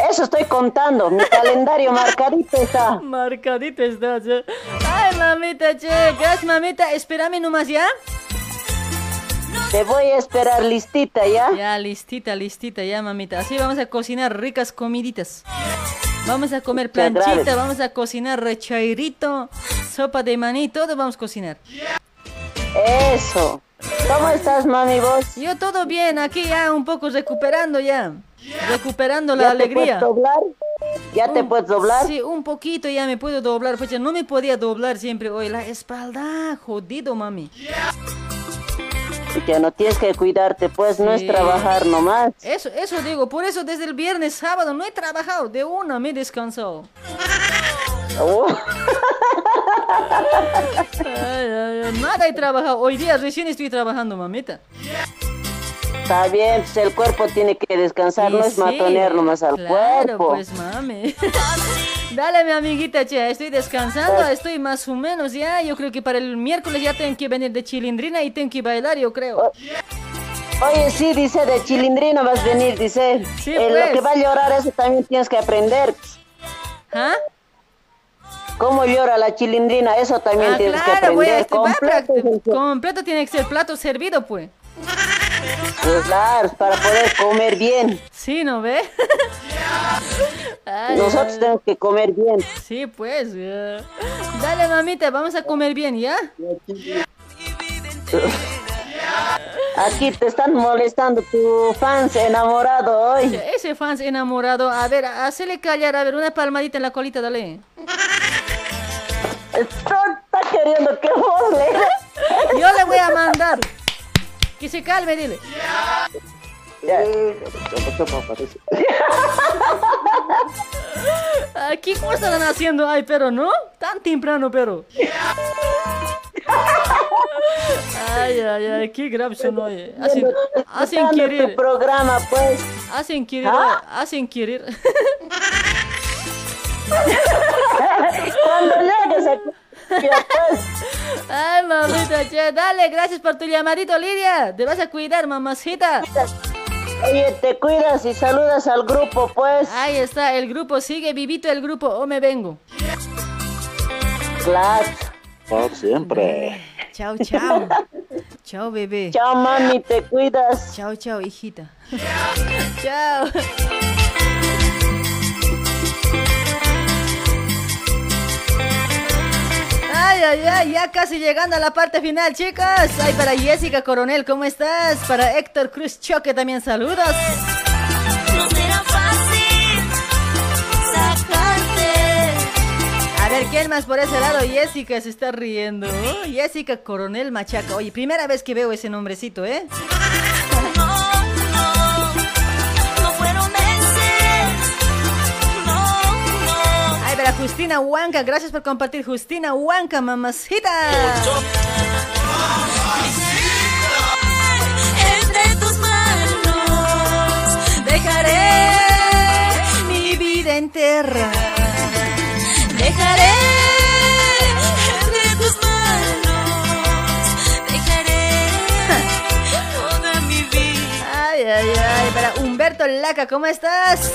Eso estoy contando. Mi calendario [laughs] marcadito está. Marcadito estás. ¿eh? Ay, mamita, che. Gracias, mamita. Espérame nomás, ¿ya? Te voy a esperar listita, ¿ya? Ya, listita, listita, ya, mamita. Así vamos a cocinar ricas comiditas. Vamos a comer planchita, vamos a cocinar rechairito, sopa de maní, todo vamos a cocinar. Eso. ¿Cómo estás, mami, vos? Yo todo bien, aquí ya un poco recuperando ya. Recuperando la ¿Ya te alegría. puedes doblar? ¿Ya te Un- puedes doblar? Sí, un poquito ya me puedo doblar, pues ya no me podía doblar siempre hoy la espalda, jodido, mami. Ya no tienes que cuidarte, pues no es Sí. trabajar nomás. Eso, eso digo, por eso desde el viernes, sábado no he trabajado, de una me he descansado. Oh, Ay, ay, nada he trabajado, hoy día recién estoy trabajando, mamita. Está bien, pues el cuerpo tiene que descansar, Y no es sí, matonear nomás al claro, cuerpo. pues mami. [laughs] Dale, mi amiguita, che, estoy descansando, estoy más o menos ya. Yo creo que para el miércoles ya tengo que venir de chilindrina y tengo que bailar, yo creo. Oye, sí, dice, de chilindrina vas a venir, dice. Sí, Eh, pues. Lo que va a llorar, eso también tienes que aprender. ¿Ah? ¿Cómo llora la chilindrina? Eso también Ah, tienes que claro, aprender. voy a Completo, completo tiene que ser plato servido, pues. Pues, claro, para poder comer bien. Sí, ¿no ve? [laughs] Ay, Nosotros tenemos que comer bien. Sí, pues. ya. Dale, mamita, vamos a comer bien, ¿ya? Aquí te están molestando tu fans enamorado hoy. Ese fans enamorado. A ver, hacele callar. A ver, una palmadita en la colita, dale. Está queriendo que [laughs] vos le... Yo le voy a mandar. Que se calme, dile. [laughs] Aquí, ¿cómo están haciendo? Ay, pero no. Tan temprano, pero. Ay, ay, ay, qué grave son hoy. Hacen, hacen querer. tu programa, pues. Hacen querer, ¿Ah? hacen querer. [laughs] Cuando llegues. Ay, mamita, che, dale, gracias por tu llamadito, Lidia. Te vas a cuidar, mamacita. Oye, te cuidas y saludas al grupo, pues. Ahí está, el grupo sigue vivito el grupo, o me vengo. Claro. Por siempre. Chao, chao. Chao, bebé. Chao, mami, te cuidas. Chao, chao, hijita. [laughs] chao. Ay, ay, ay, ya casi llegando a la parte final, chicos. Ay, para Jessica Coronel, ¿cómo estás? Para Héctor Cruz Choque también saludos. No será fácil sacarte. A ver, ¿quién más por ese lado? Jessica se está riendo. Oh, Jessica Coronel Machaca. Oye, primera vez que veo ese nombrecito, ¿eh? Ay, para Justina Huanca, gracias por compartir. Justina Huanca, mamacita. Entre tus manos dejaré mi vida entera. Dejaré entre tus manos. Dejaré toda mi vida. Ay, ay, ay. Para Humberto Laca, ¿cómo estás?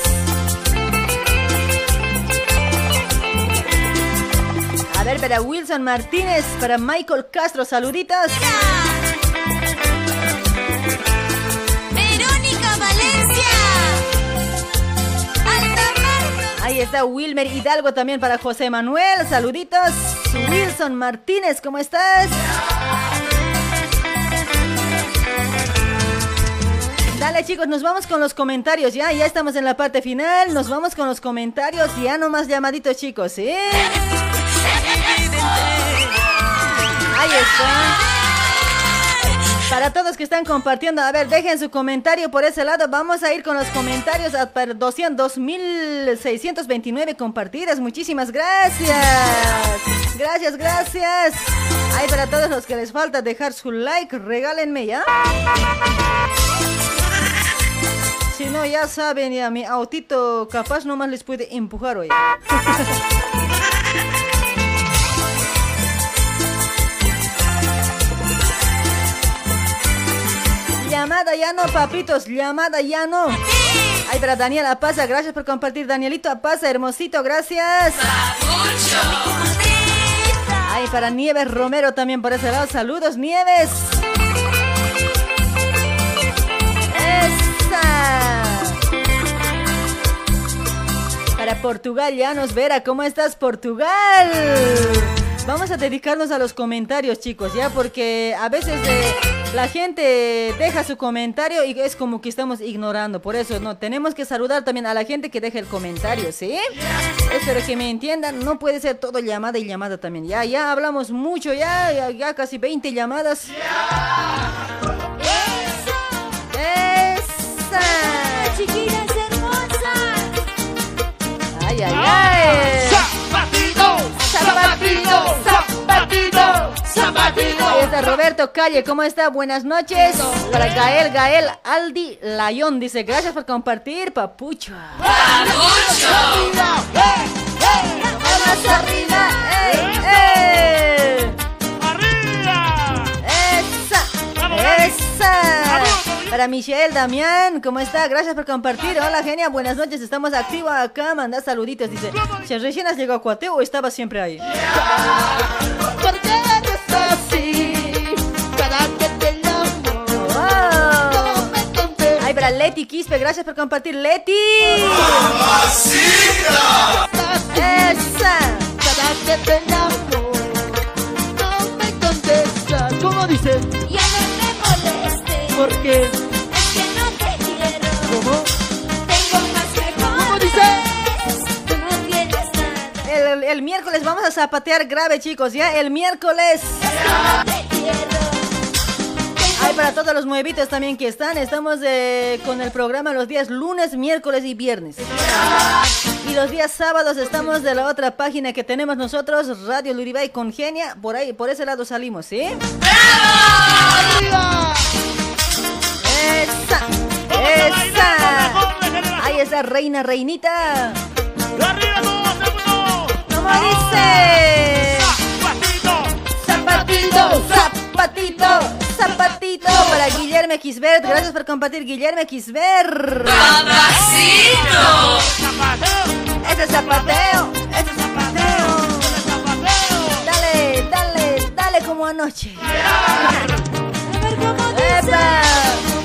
Ver, para Wilson Martínez, para Michael Castro, saluditos. Verónica Valencia. Ahí está Wilmer Hidalgo también para José Manuel, saluditos. Wilson Martínez, ¿cómo estás? Dale chicos, nos vamos con los comentarios, ya, ya estamos en la parte final, nos vamos con los comentarios, ya no más llamaditos chicos, Ahí está. Para todos que están compartiendo, a ver, dejen su comentario por ese lado. Vamos a ir con los comentarios a 200 2.629 compartidas. Muchísimas gracias. Gracias, gracias. Ahí para todos los que les falta dejar su like, regálenme ya. Si no, ya saben, ya mi autito capaz nomás les puede empujar hoy. [laughs] Llamada ya no, papitos, llamada ya no. Ay, para Daniela Apaza, gracias por compartir. Danielito Apaza, hermosito, gracias. Ay, para Nieves Romero también por ese lado. Saludos, Nieves. Para Portugal, Llanos Vera, ¿cómo estás, Portugal? Vamos a dedicarnos a los comentarios, chicos, ya, porque a veces eh, la gente deja su comentario y es como que estamos ignorando. Por eso, no, tenemos que saludar también a la gente que deja el comentario, ¿sí? Espero que me entiendan, no puede ser todo llamada y llamada también. Ya, ya hablamos mucho, ya, ya, ya casi 20 llamadas. ¡Esa! Chiquitas hermosas. ¡Ay, ay, ay! Zapatito, zapatito, zapatito. Ahí está Roberto Calle, ¿cómo está? Buenas noches. Para Gael, Gael, Aldi Layón dice, gracias por compartir, papucho. ¡Esa! Para Michelle, Damián, ¿cómo está? Gracias por compartir. Hola, genia, buenas noches. Estamos activos acá. Manda saluditos. Dice, ¿si recién has llegado a Cuateo o estaba siempre ahí? ¿Por qué eres así? Cada que te llamo. Ay, para Leti Quispe, gracias por compartir, Leti. ¡Esa! Cada que te llamo. No me contestas. ¿Cómo dice? ¿Por qué? Es que no te quiero. ¿Cómo? Tengo más mejor. ¿Cómo dice? No tienes nada. El, el miércoles vamos a zapatear grave, chicos, ¿ya? El miércoles. Ay, para todos los nuevitos también que están, estamos eh, con el programa los días lunes, miércoles y viernes. Y los días sábados estamos de la otra página que tenemos nosotros, Radio Luribay Congenia, por ahí, por ese lado salimos, ¿sí? Esa, esa. Ahí está, reina, reinita. ¿Cómo dice? Zapatito, zapatito, zapatito para Guillermo Xbert. Gracias por compartir, Guillermo Xbert. Papacito. Ese es zapateo, ese es zapateo. Dale, dale, dale como anoche. Kenia, no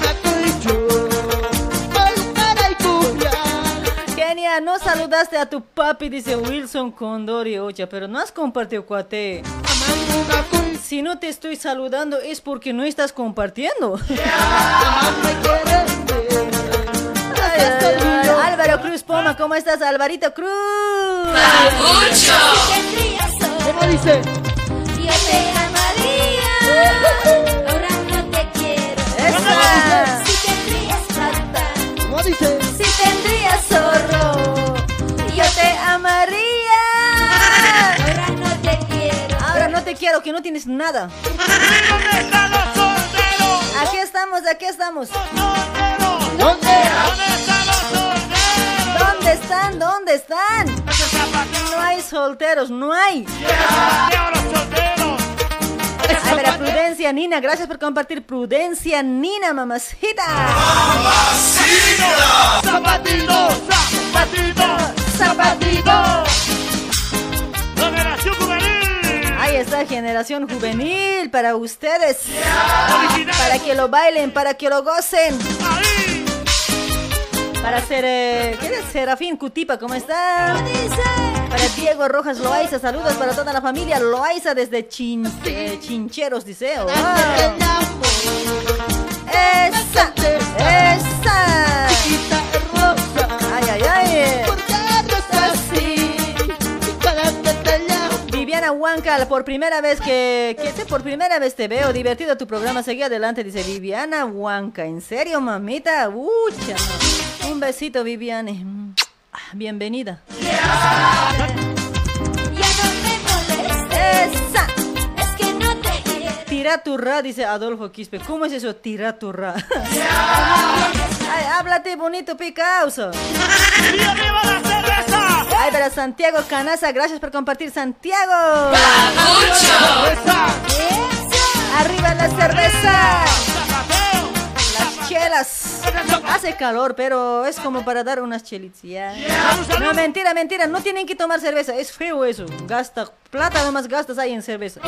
saludaste a tu papi, dice Wilson Condori Ocha, pero no has compartido cuate. Si no te estoy saludando es porque no estás compartiendo. Ay, ay, ay. Álvaro Cruz Poma, ¿cómo estás, Alvarito Cruz? ¿Cómo dice? Yo te amaría, ahora no te quiero. Esa. Si ¿Cómo dice? No quiero, que no tienes nada. Aquí estamos, aquí estamos. ¿Dónde? ¿Dónde están? ¿Dónde están? No hay solteros, no hay. Ay, pero Prudencia Nina, gracias por compartir. Prudencia Nina, mamacita. Zapatito, zapatito, zapatito. Está, generación juvenil para ustedes. Para que lo bailen, para que lo gocen. Para ser, eh, ¿quién es? Serafín Cutipa, ¿cómo está? Para Diego Rojas Loaiza, saludos para toda la familia Loaiza desde eh, Chincheros, dice. Oh, Esa, esa. Viviana Huanca, por primera vez que, sé, por primera vez te veo, divertido tu programa, seguí adelante, dice Viviana Huanca, ¿en serio, mamita? Ucha, un besito, Viviane. Ah, Bienvenida. Esa. Te quiero. Tiraturra, dice Adolfo Quispe. ¿Cómo es eso, tiraturra? Ay, háblate bonito, picauso. Ay, pero Santiago Canaza, gracias por compartir, Santiago. Arriba la cerveza. Las chelas. Hace calor, pero es como para dar unas chelitas. No, mentira, mentira. No tienen que tomar cerveza. Es feo eso. Gasta plata, nomás gastas ahí en cerveza.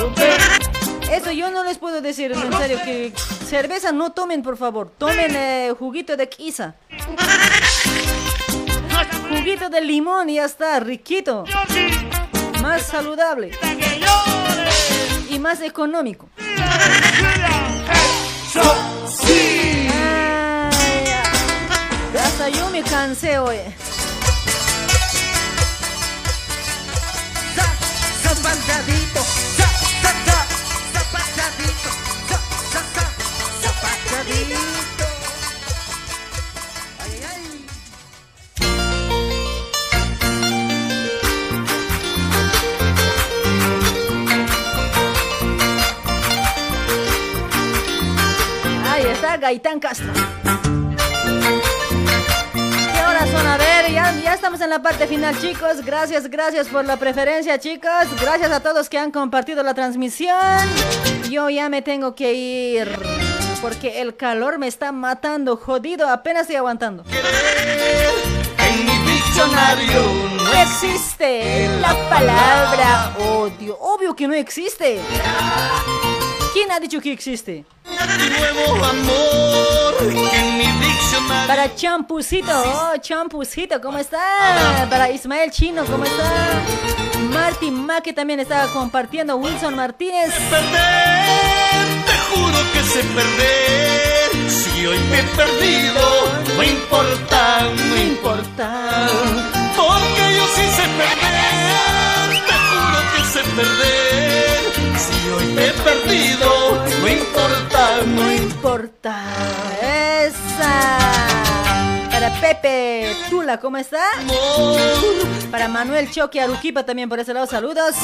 Eso yo no les puedo decir, en serio, que cerveza no tomen, por favor. Tomen eh, juguito de quiza. Juguito de limón y ya está, riquito. Más saludable. Y más económico. Ay, hasta yo me cansé hoy. Zapatadito, Gaitán Castro. ¿Qué horas son? A ver, ya, ya estamos en la parte final, chicos. Gracias, gracias por la preferencia, chicos. Gracias a todos que han compartido la transmisión. Yo ya me tengo que ir porque el calor me está matando, jodido, apenas estoy aguantando. En mi diccionario No existe la palabra odio. Obvio que no existe. ¿Quién ha dicho que existe? nuevo amor en mi diccionario Para Champucito, oh, Champucito, ¿cómo está? Para Ismael Chino, ¿cómo está? Marty Maque también estaba compartiendo. Wilson Martínez. te juro que sé perder. Si hoy me he perdido, no importa, no importa. Porque yo sí sé perder. Te juro que sé perder. Si hoy me he perdido, no importa, no importa. Esa. Para Pepe Tula, ¿cómo está? Para Manuel Choque Aruquipa también por ese lado, saludos.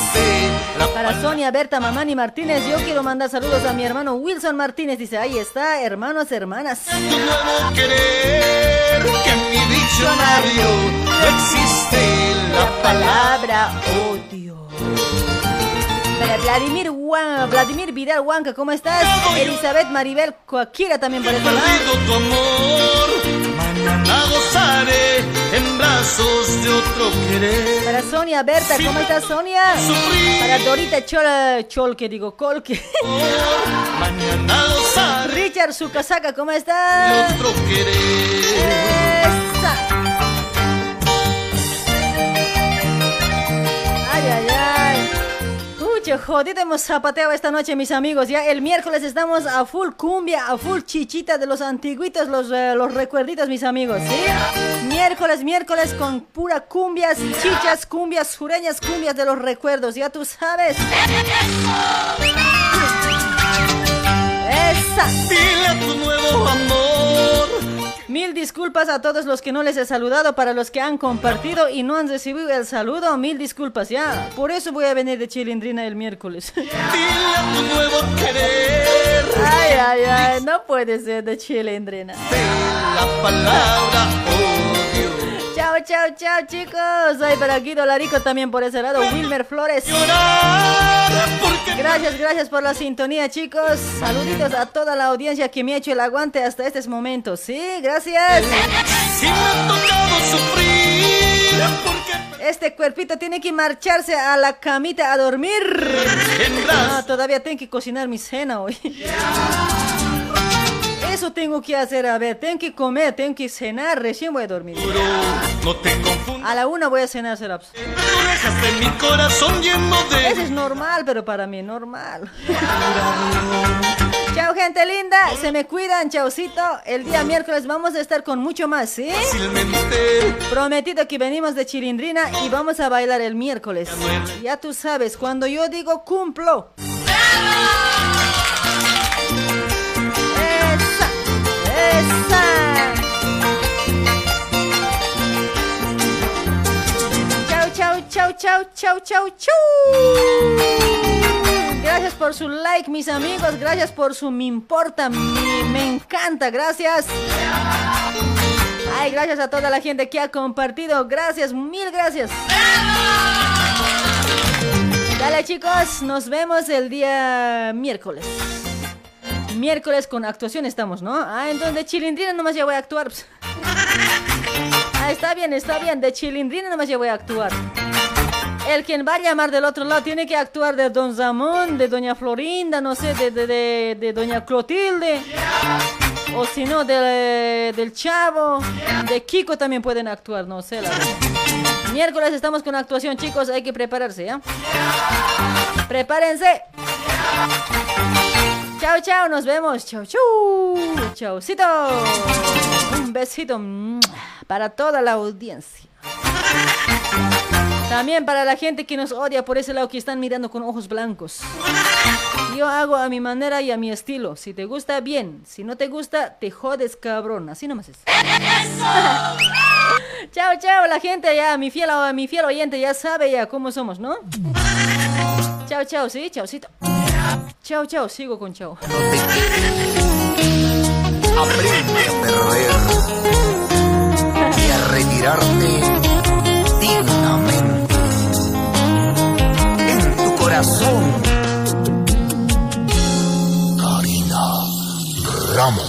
Para Sonia Berta Mamani Martínez, yo quiero mandar saludos a mi hermano Wilson Martínez. Dice, ahí está, hermanos, hermanas. nuevo querer que en mi diccionario no existe la palabra odio. Vladimir, Juan, Vladimir Vidal Huanca, ¿cómo estás? Elizabeth Maribel Coaquira también por ese lado. perdido tu amor. Mañana gozaré en brazos de otro querer. Para Sonia Berta, ¿cómo estás Sonia? Para Dorita Chol, Chol que digo, Colque. [laughs] Mañana gozaré Richard Sucasaca, ¿cómo estás? de otro querer. Jodido hemos zapateado esta noche, mis amigos. Ya el miércoles estamos a full cumbia, a full chichita de los antiguitos, los, eh, los recuerditos, mis amigos. Miércoles, miércoles con pura cumbias, chichas, cumbias, sureñas, cumbias de los recuerdos, ya tú sabes. Esa. Dile a tu nuevo amor. Mil disculpas a todos los que no les he saludado, para los que han compartido y no han recibido el saludo, mil disculpas ya. Por eso voy a venir de Chilindrina el miércoles. [laughs] Dile a tu nuevo querer. Ay, ay, ay, no puede ser de Chilindrina. La palabra. Chao, chao, chicos. Ay, para Guido Larico también por ese lado. Wilmer Flores. Gracias, gracias por la sintonía, chicos. Saluditos a toda la audiencia que me ha hecho el aguante hasta estos momentos. Sí, gracias. Este cuerpito tiene que marcharse a la camita a dormir. No, todavía tengo que cocinar mi cena hoy. Eso tengo que hacer, a ver, tengo que comer, tengo que cenar, recién voy a dormir. No te confundas. A la una voy a cenar, Seraps. Mi corazón lleno de. Eso es normal, pero para mí normal. Chao, gente linda. Se me cuidan, chaucito. El día miércoles vamos a estar con mucho más, ¿sí? Prometido que venimos de Chilindrina y vamos a bailar el miércoles. Ya tú sabes, cuando yo digo cumplo. Esa, Chau, chau, chau, chau, chau, chau, chau. Gracias por su like, mis amigos. Gracias por su me importa, me, me encanta. Gracias. Ay, gracias a toda la gente que ha compartido. Gracias, mil gracias. Dale, chicos. Nos vemos el día miércoles. Miércoles con actuación estamos, ¿no? Ah, entonces de Chilindrina nomás ya voy a actuar. [laughs] Ah, está bien, está bien. De Chilindrina nomás ya voy a actuar. El quien va a llamar del otro lado tiene que actuar de Don Zamón, de Doña Florinda, no sé, de, de, de, de Doña Clotilde. O si no, de- del Chavo. De Kiko también pueden actuar, no sé, la verdad. Miércoles estamos con actuación, chicos. Hay que prepararse, ¿ya? Prepárense. Chao, chao, nos vemos. Chao, chau. Chaucito. Un besito mm, para toda la audiencia. También para la gente que nos odia por ese lado que están mirando con ojos blancos. Yo hago a mi manera y a mi estilo. Si te gusta, bien. Si no te gusta, te jodes, cabrón. Así nomás es. [laughs] chao, chao, la gente ya, mi fiel, mi fiel oyente ya sabe ya cómo somos, ¿no? Chao, chao, sí, chaucito. Chao, chao, sigo con chao. Aprende a perder y a retirarte dignamente en tu corazón. Karina Ramos,